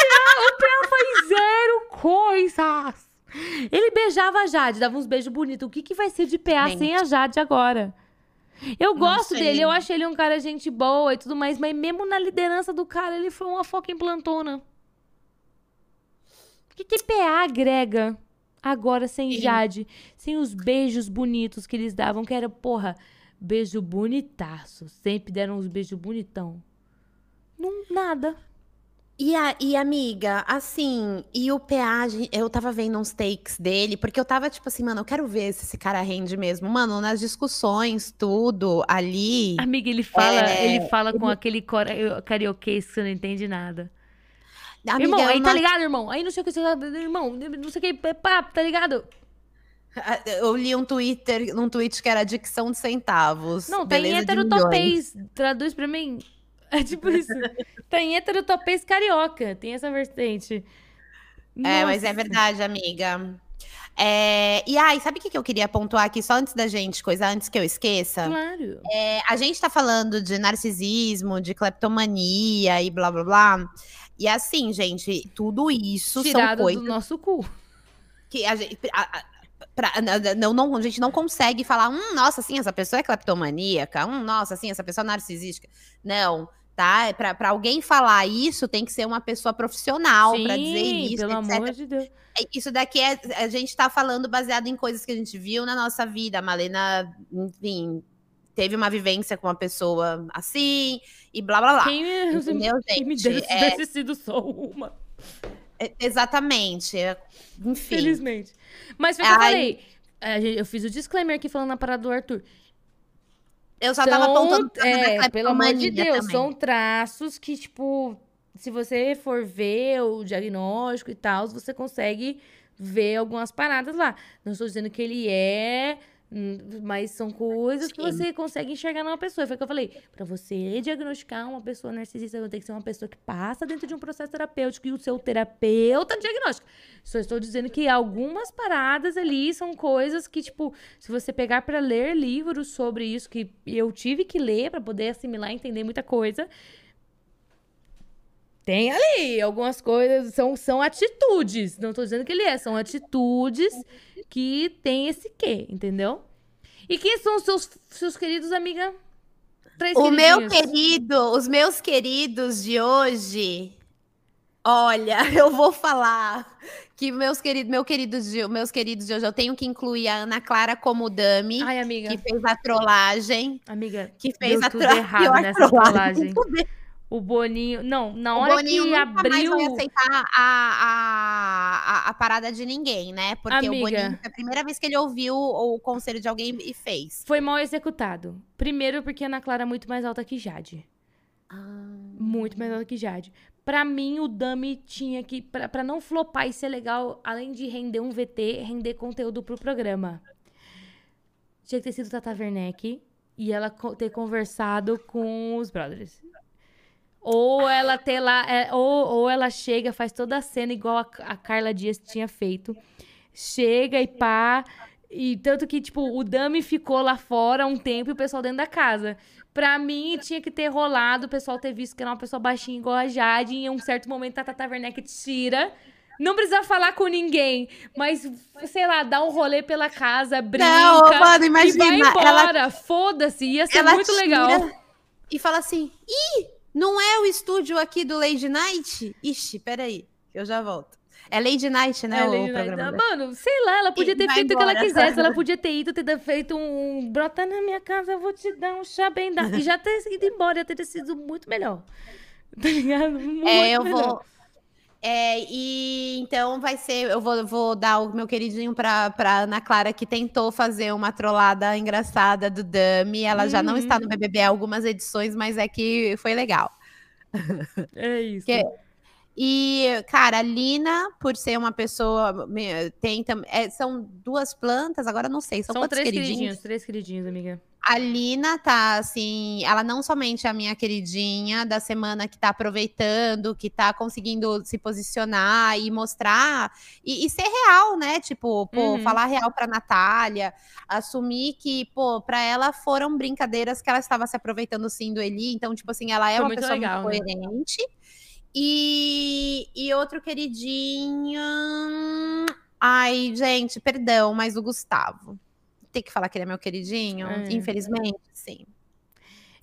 Faz zero coisas. Ele beijava a Jade, dava uns beijos bonitos. O que, que vai ser de PA Gente. sem a Jade agora? Eu gosto dele, eu acho ele um cara gente boa e tudo mais, mas mesmo na liderança do cara, ele foi uma foca implantona. O que, que PA agrega agora sem Sim. Jade? Sem os beijos bonitos que eles davam, que era, porra, beijo bonitaço. Sempre deram uns beijos bonitão. Não, nada. E, a, e amiga, assim, e o PA, eu tava vendo uns takes dele, porque eu tava tipo assim, mano, eu quero ver se esse cara rende mesmo. Mano, nas discussões, tudo ali. Amiga, ele fala, É, ele fala com aquele carioquês que você não entende nada. Amiga, irmão, aí não tá ligado, irmão? Aí não sei o que, você tá- irmão, não sei o que, papo, tá ligado? Ah, Eu li um Twitter, um tweet que era dicção de centavos. Não, tá em beleza de milhões. heterotopês. Traduz pra mim. É tipo isso. tá em heterotopês carioca. Tem essa vertente. É, mas é Nossa. verdade, amiga. É, e ai, sabe o que que eu queria pontuar aqui, só antes da gente, coisa antes que eu esqueça? Claro. É, a gente tá falando de narcisismo, de cleptomania e blá blá blá. E assim, gente, tudo isso Tirado são coisas do nosso cu. que a gente. a- a- pra- não, não, a gente não consegue falar, hum, nossa, assim, essa pessoa é cleptomaníaca, hum, nossa, assim, essa pessoa é narcisística. Não, tá? É Pra, pra alguém falar isso, tem que ser uma pessoa profissional pra dizer isso, pelo etc. amor de Deus. É, Isso daqui é. A gente tá falando baseado em coisas que a gente viu na nossa vida. A Malena, enfim, teve uma vivência com uma pessoa assim, e blá blá blá. Quem, me- Entendeu, quem me gente? dera se É, tivesse sido só uma. é, exatamente. é, Enfim. Felizmente. Mas foi o que eu falei. Gente- Eu fiz o disclaimer aqui falando na parada do Arthur. Eu só tava apontando é, pelo amor de Deus, também. são traços que, tipo, se você for ver o diagnóstico e tal, você consegue ver algumas paradas lá. Não estou dizendo que ele é Mas são coisas que Sim. você consegue enxergar numa pessoa. Foi o que eu falei. Pra você diagnosticar uma pessoa narcisista, você tem que ser uma pessoa que passa dentro de um processo terapêutico e o seu terapeuta diagnóstico. Só estou dizendo que algumas paradas ali são coisas que, tipo, se você pegar pra ler livros sobre isso, que eu tive que ler pra poder assimilar e entender muita coisa. Tem ali algumas coisas, são, são atitudes. Não tô dizendo que ele é, são atitudes que tem esse quê, entendeu? E quem são os seus, seus queridos, amiga? Três O meu querido, os meus queridos de hoje. Olha, eu vou falar que meus queridos, meu queridos de, meus queridos de hoje, eu tenho que incluir a Ana Clara como dummy, Ai, amiga, que fez a trollagem, amiga, que fez a tudo tro- errado nessa trollagem. O Boninho... Não, na O hora Boninho que nunca abriu... mais vai aceitar a, a, a, a parada de ninguém, né? Porque Amiga. o Boninho foi a primeira vez que ele ouviu o conselho de alguém e fez. Foi mal executado. Primeiro porque a Ana Clara é muito mais alta que Jade. Muito mais alta que Jade. Pra mim, o Dummy tinha que. Pra, pra não flopar e ser legal, além de render um VT, render conteúdo pro programa. Tinha que ter sido Tata Werneck e ela ter conversado com os brothers. Ou ela ter lá. é, ou, ou ela chega, faz toda a cena igual a, a Carla Dias tinha feito. Chega e pá. E tanto que, tipo, o Dami ficou lá fora um tempo e o pessoal dentro da casa. Pra mim, tinha que ter rolado, o pessoal ter visto que era uma pessoa baixinha igual a Jade. E em um certo momento, a Tata Werneck tira. Não precisa falar com ninguém, mas, sei lá, dá um rolê pela casa, brinca. Não, mano, e vai imagina, ela- embora. Foda-se, ia ser muito tira legal. E fala assim: ih, não é o estúdio aqui do Lady Night? Ixi, peraí, eu já volto. É Lady Night, né? É, o Lady Night. programa dela? Mano, sei lá, ela podia ter feito o que ela quisesse. Ela podia ter ido, ter feito um brota na minha casa, eu vou te dar um chá bem dado. E já ter ido embora, ia ter sido muito melhor. Tá ligado? Muito É, eu melhor. vou. É, e então vai ser. Eu vou, vou dar o meu queridinho pra, pra Ana Clara, que tentou fazer uma trollada engraçada do Dami. Ela já não Uhum. está no BBB há algumas edições, mas é que foi legal. É isso. Que- E, cara, a Lina, por ser uma pessoa. Tem, é, são duas plantas, agora não sei. São, São três queridinhos? queridinhos, três queridinhos, amiga. A Lina tá assim, ela não somente é a minha queridinha da semana que tá aproveitando, que tá conseguindo se posicionar e mostrar e, e ser real, né? Tipo, pô, Uhum. falar real pra Natália, assumir que, pô, pra ela foram brincadeiras que ela estava se aproveitando sim do Eli, então, tipo assim, ela é Foi uma muito pessoa legal, né? muito coerente. E, e outro queridinho. Ai, gente, perdão, mas o Gustavo. Tem que falar que ele é meu queridinho? É. Infelizmente, sim.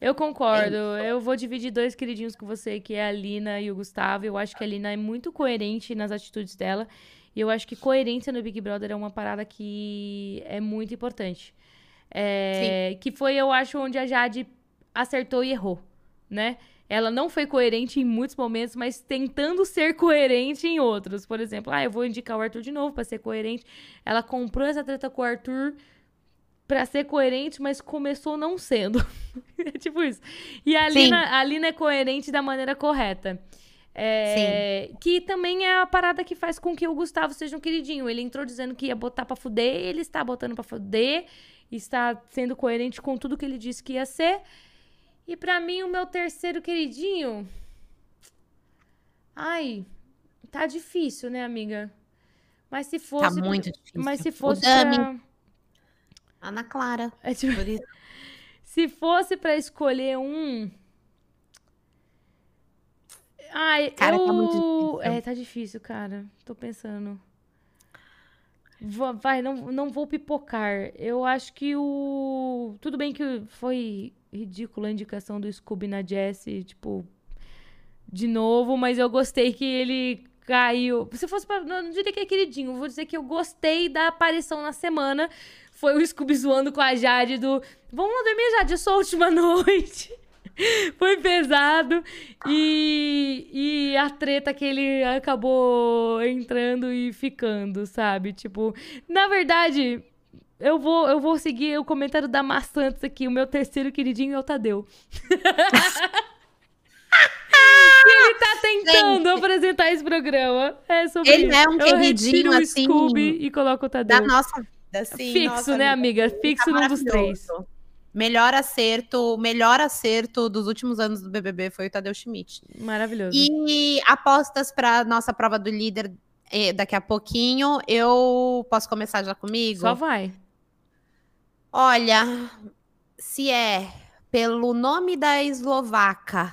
Eu concordo. Eu vou dividir dois queridinhos com você, que é a Lina e o Gustavo. Eu acho que a Lina é muito coerente nas atitudes dela. E eu acho que coerência no Big Brother é uma parada que é muito importante. É, que foi, eu acho, onde a Jade acertou e errou, né? Ela não foi coerente em muitos momentos, mas tentando ser coerente em outros. Por exemplo, ah, eu vou indicar o Arthur de novo pra ser coerente. Ela comprou essa treta com o Arthur pra ser coerente, mas começou não sendo. é tipo isso. E a Sim. Lina, a Lina é coerente da maneira correta. É, Que também é a parada que faz com que o Gustavo seja um queridinho. Ele entrou dizendo que ia botar pra fuder, ele está botando pra fuder, está sendo coerente com tudo que ele disse que ia ser. E pra mim, o meu terceiro queridinho. Ai, tá difícil, né, amiga? Mas se Tá fosse. muito difícil. Mas se O fosse. Dami. Pra... Ana Clara. É tipo, Por isso. se fosse pra escolher um. Ai, Cara, eu... tá muito difícil. É, tá difícil, cara. Tô pensando. Va- Vai, não, não vou pipocar. Eu acho que o. Tudo bem que foi ridícula a indicação do Scooby na Jessie, tipo. De novo, mas eu gostei que ele caiu. Se fosse pra. Não, não diria que é queridinho, vou dizer que eu gostei da aparição na semana. Foi o Scooby zoando com a Jade do. Vamos lá dormir, Jade, é só a última noite. Foi pesado. E, e a treta que ele acabou entrando e ficando, sabe? Tipo, na verdade, eu vou, eu vou seguir o comentário da Maçantes aqui. O meu terceiro queridinho é o Tadeu. Ele tá tentando Gente. apresentar esse programa. É sobre Ele isso. é um eu queridinho, o assim, Scooby e coloco o Tadeu. Da nossa, Assim, Fixo, nossa, né, amiga? amiga? Fixo num dos três. Melhor acerto, melhor acerto dos últimos anos do BBB foi o Tadeu Schmidt. Maravilhoso. E apostas para nossa prova do líder eh, daqui a pouquinho. Eu posso começar já comigo? Só vai. Olha, se é pelo nome da eslovaca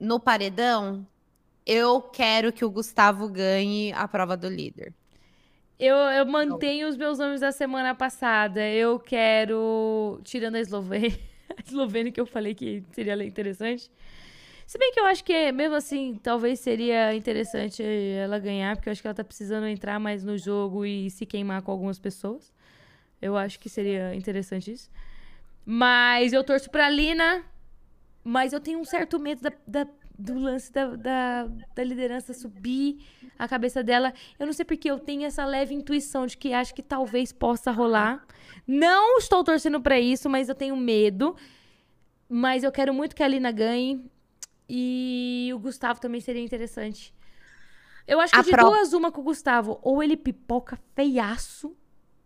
no paredão, eu quero que o Gustavo ganhe a prova do líder. Eu, eu mantenho os meus nomes da semana passada. Eu quero. Tirando a Eslovênia. A Eslovênia que eu falei que seria interessante. Se bem que eu acho que, mesmo assim, talvez seria interessante ela ganhar, porque eu acho que ela tá precisando entrar mais no jogo e se queimar com algumas pessoas. Eu acho que seria interessante isso. Mas eu torço pra Lina. Mas eu tenho um certo medo da, da- do lance da, da, da liderança subir a cabeça dela. Eu não sei porque eu tenho essa leve intuição de que acho que talvez possa rolar. Não estou torcendo pra isso, mas eu tenho medo. Mas eu quero muito que a Lina ganhe. E o Gustavo também seria interessante. Eu acho que A de pro- duas, uma com o Gustavo. Ou ele pipoca feiaço,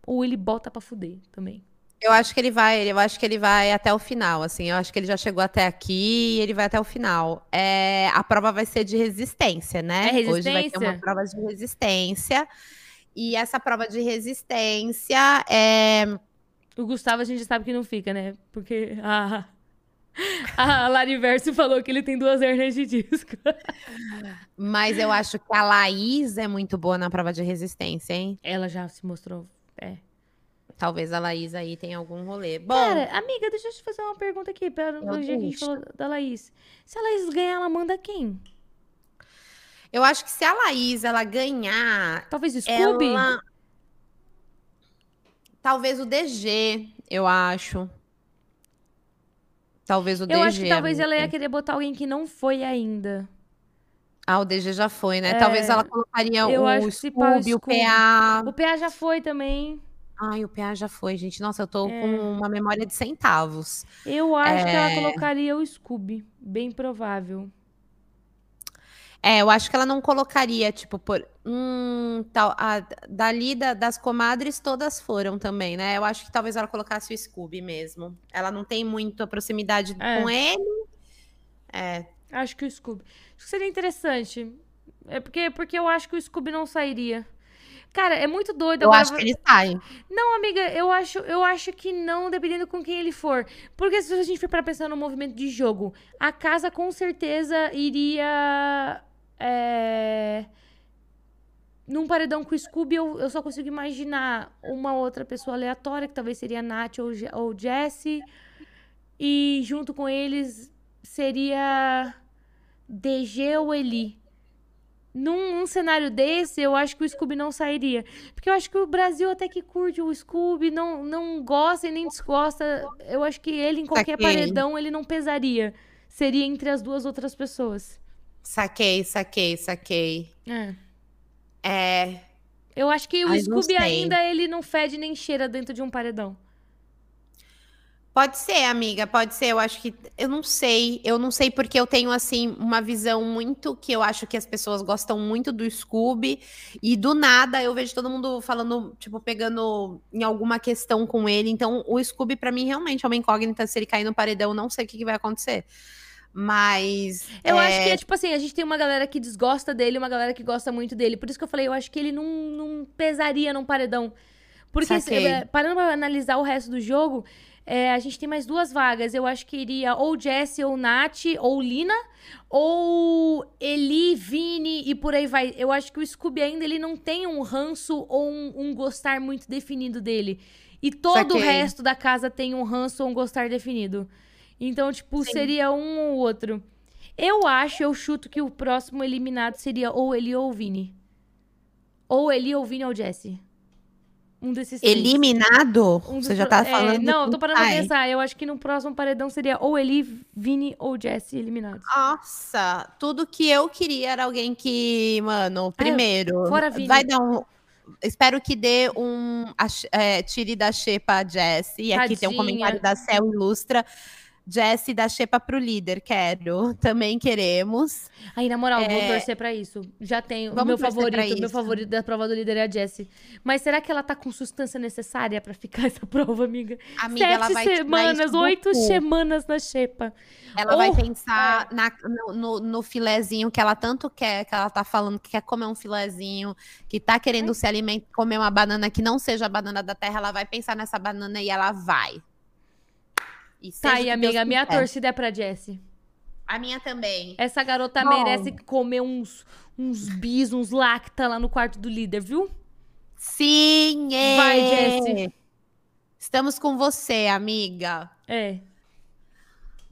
ou ele bota pra fuder também. Eu acho que ele vai, eu acho que ele vai até o final, assim. Eu acho que ele já chegou até aqui e ele vai até o final. É, a prova vai ser de resistência, né? É Hoje vai ter resistência? uma prova de resistência. E essa prova de resistência é O Gustavo a gente sabe que não fica, né? Porque a, a Lariverso falou que ele tem duas hernias de disco. Mas eu acho que a Laís é muito boa na prova de resistência, hein? Ela já se mostrou. É. Talvez a Laís aí tenha algum rolê. Bom, Cara, amiga, deixa eu te fazer uma pergunta aqui. Eu já que a gente falou da Laís. Se a Laís ganhar, ela manda quem? eu acho que se a Laís ela ganhar, Talvez Scooby? ela talvez o DG, eu acho. Talvez o DG. Eu acho que talvez ela ia querer botar alguém que não foi ainda. Ah, o DG já foi, né? Talvez ela colocaria É, eu o o Scooby, o. PA. O PA já foi também. Ai, o PA já foi, gente. Nossa, eu tô É. com uma memória de centavos. Eu acho que É. ela colocaria o Scooby. Bem provável. É, eu acho que ela não colocaria, tipo, por. Hum, tal. A, dali da- das comadres todas foram também, né? Eu acho que talvez ela colocasse o Scooby mesmo. Ela não tem muita proximidade É. com ele. É. Acho que o Scooby. Acho que seria interessante. É porque, porque eu acho que o Scooby não sairia. Cara, é muito doido. Eu Agora acho que ele sai. Não, amiga, eu acho, eu acho que não, dependendo com quem ele for. Porque se a gente for para pensar no movimento de jogo, a casa com certeza iria. É... Num paredão com o Scooby, eu, eu só consigo imaginar uma outra pessoa aleatória, que talvez seria a Nath ou, ou Jessie. E junto com eles seria DG ou Eli. Num, num cenário desse, eu acho que o Scooby não sairia. Porque eu acho que o Brasil até que curte o Scooby, não, não gosta e nem desgosta. Eu acho que ele, em qualquer Saquei. paredão, ele não pesaria. Seria entre as duas outras pessoas. Saquei, saquei, saquei. É. É. Eu acho que o Ai, Scooby ainda, ele não fede nem cheira dentro de um paredão. Pode ser, amiga, pode ser. Eu acho que. Eu não sei. Eu não sei porque eu tenho, assim, uma visão muito que eu acho que as pessoas gostam muito do Scooby. E do nada eu vejo todo mundo falando, tipo, pegando em alguma questão com ele. Então, o Scooby, pra mim, realmente é uma incógnita. Se ele cair no paredão, eu não sei o que, que vai acontecer. Mas. Eu é, acho que é tipo assim, a gente tem uma galera que desgosta dele, uma galera que gosta muito dele. Por isso que eu falei, eu acho que ele não, não pesaria num paredão. Porque, se- é, parando pra analisar o resto do jogo, é, a gente tem mais duas vagas. Eu acho que iria ou Jesse, ou Nath, ou Lina, ou Eli, Vini e por aí vai. Eu acho que o Scooby ainda ele não tem um ranço ou um, um gostar muito definido dele. E todo o Saquei. resto da casa tem um ranço ou um gostar definido. Então, tipo, Sim. seria um ou outro. Eu acho, eu chuto que o próximo eliminado seria ou Eli ou o Vini. Ou Eli ou Vini ou Jesse. Um desses. Eliminado? Um Você já tá é, falando. não, eu tô parando pra pensar. Eu acho que no próximo paredão seria ou Eli, Vini ou Jesse eliminados. Nossa, tudo que eu queria era alguém que, mano, primeiro, fora Vini. vai dar um. Espero que dê um. é, tire da xepa a Jessie. E aqui tem um comentário da Cel Ilustra. Jesse da Xepa pro líder, quero. Também queremos. Aí, na moral, vou É. torcer pra isso. Já tenho. O Vamos meu favorito, meu favorito da prova do líder é a Jessie. Mas será que ela tá com substância necessária pra ficar essa prova, amiga? Amiga, Sete ela vai semanas, oito semanas na xepa. Ela vai Oh, pensar na- no, no, filezinho que ela tanto quer, que ela tá falando que quer comer um filezinho, que tá querendo se alimentar, comer uma banana que não seja a banana da terra, ela vai pensar nessa banana e ela vai. E Tá aí, amiga, minha torcida é pra Jessie. A minha também. Essa garota Bom. merece comer uns, uns bis, uns lacta lá no quarto do líder, viu? Sim! é. Vai, Jessie. Estamos com você, amiga. É.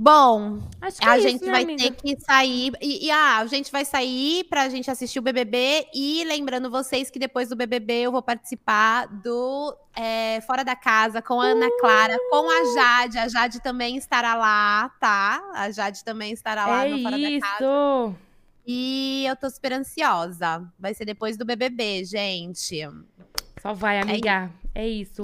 Bom, a é isso, gente né, vai amiga? ter que sair. E, e, ah, a gente vai sair pra gente assistir o BBB. E lembrando vocês que depois do BBB eu vou participar do é, Fora da Casa com a Ana Clara, com Uh! a Jade. A Jade também estará lá, tá? A Jade também estará lá É no Fora da Casa. isso. E eu tô super ansiosa. Vai ser depois do BBB, gente. Só vai, amiga. É isso.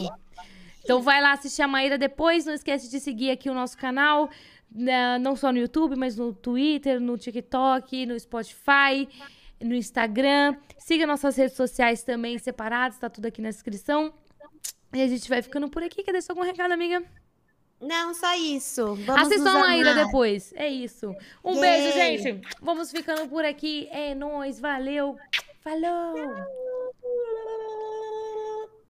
Então vai lá assistir a Maíra depois. Não esquece de seguir aqui o nosso canal. Né, não só no YouTube, mas no Twitter, no TikTok, no Spotify, no Instagram. Siga nossas redes sociais também separadas, tá tudo aqui na descrição. E a gente vai ficando por aqui. Quer deixar algum recado, amiga? Não, só isso. Vamos Assistam a depois. É isso. Um Yay. beijo, gente. Vamos ficando por aqui. É nóis. Valeu. Falou.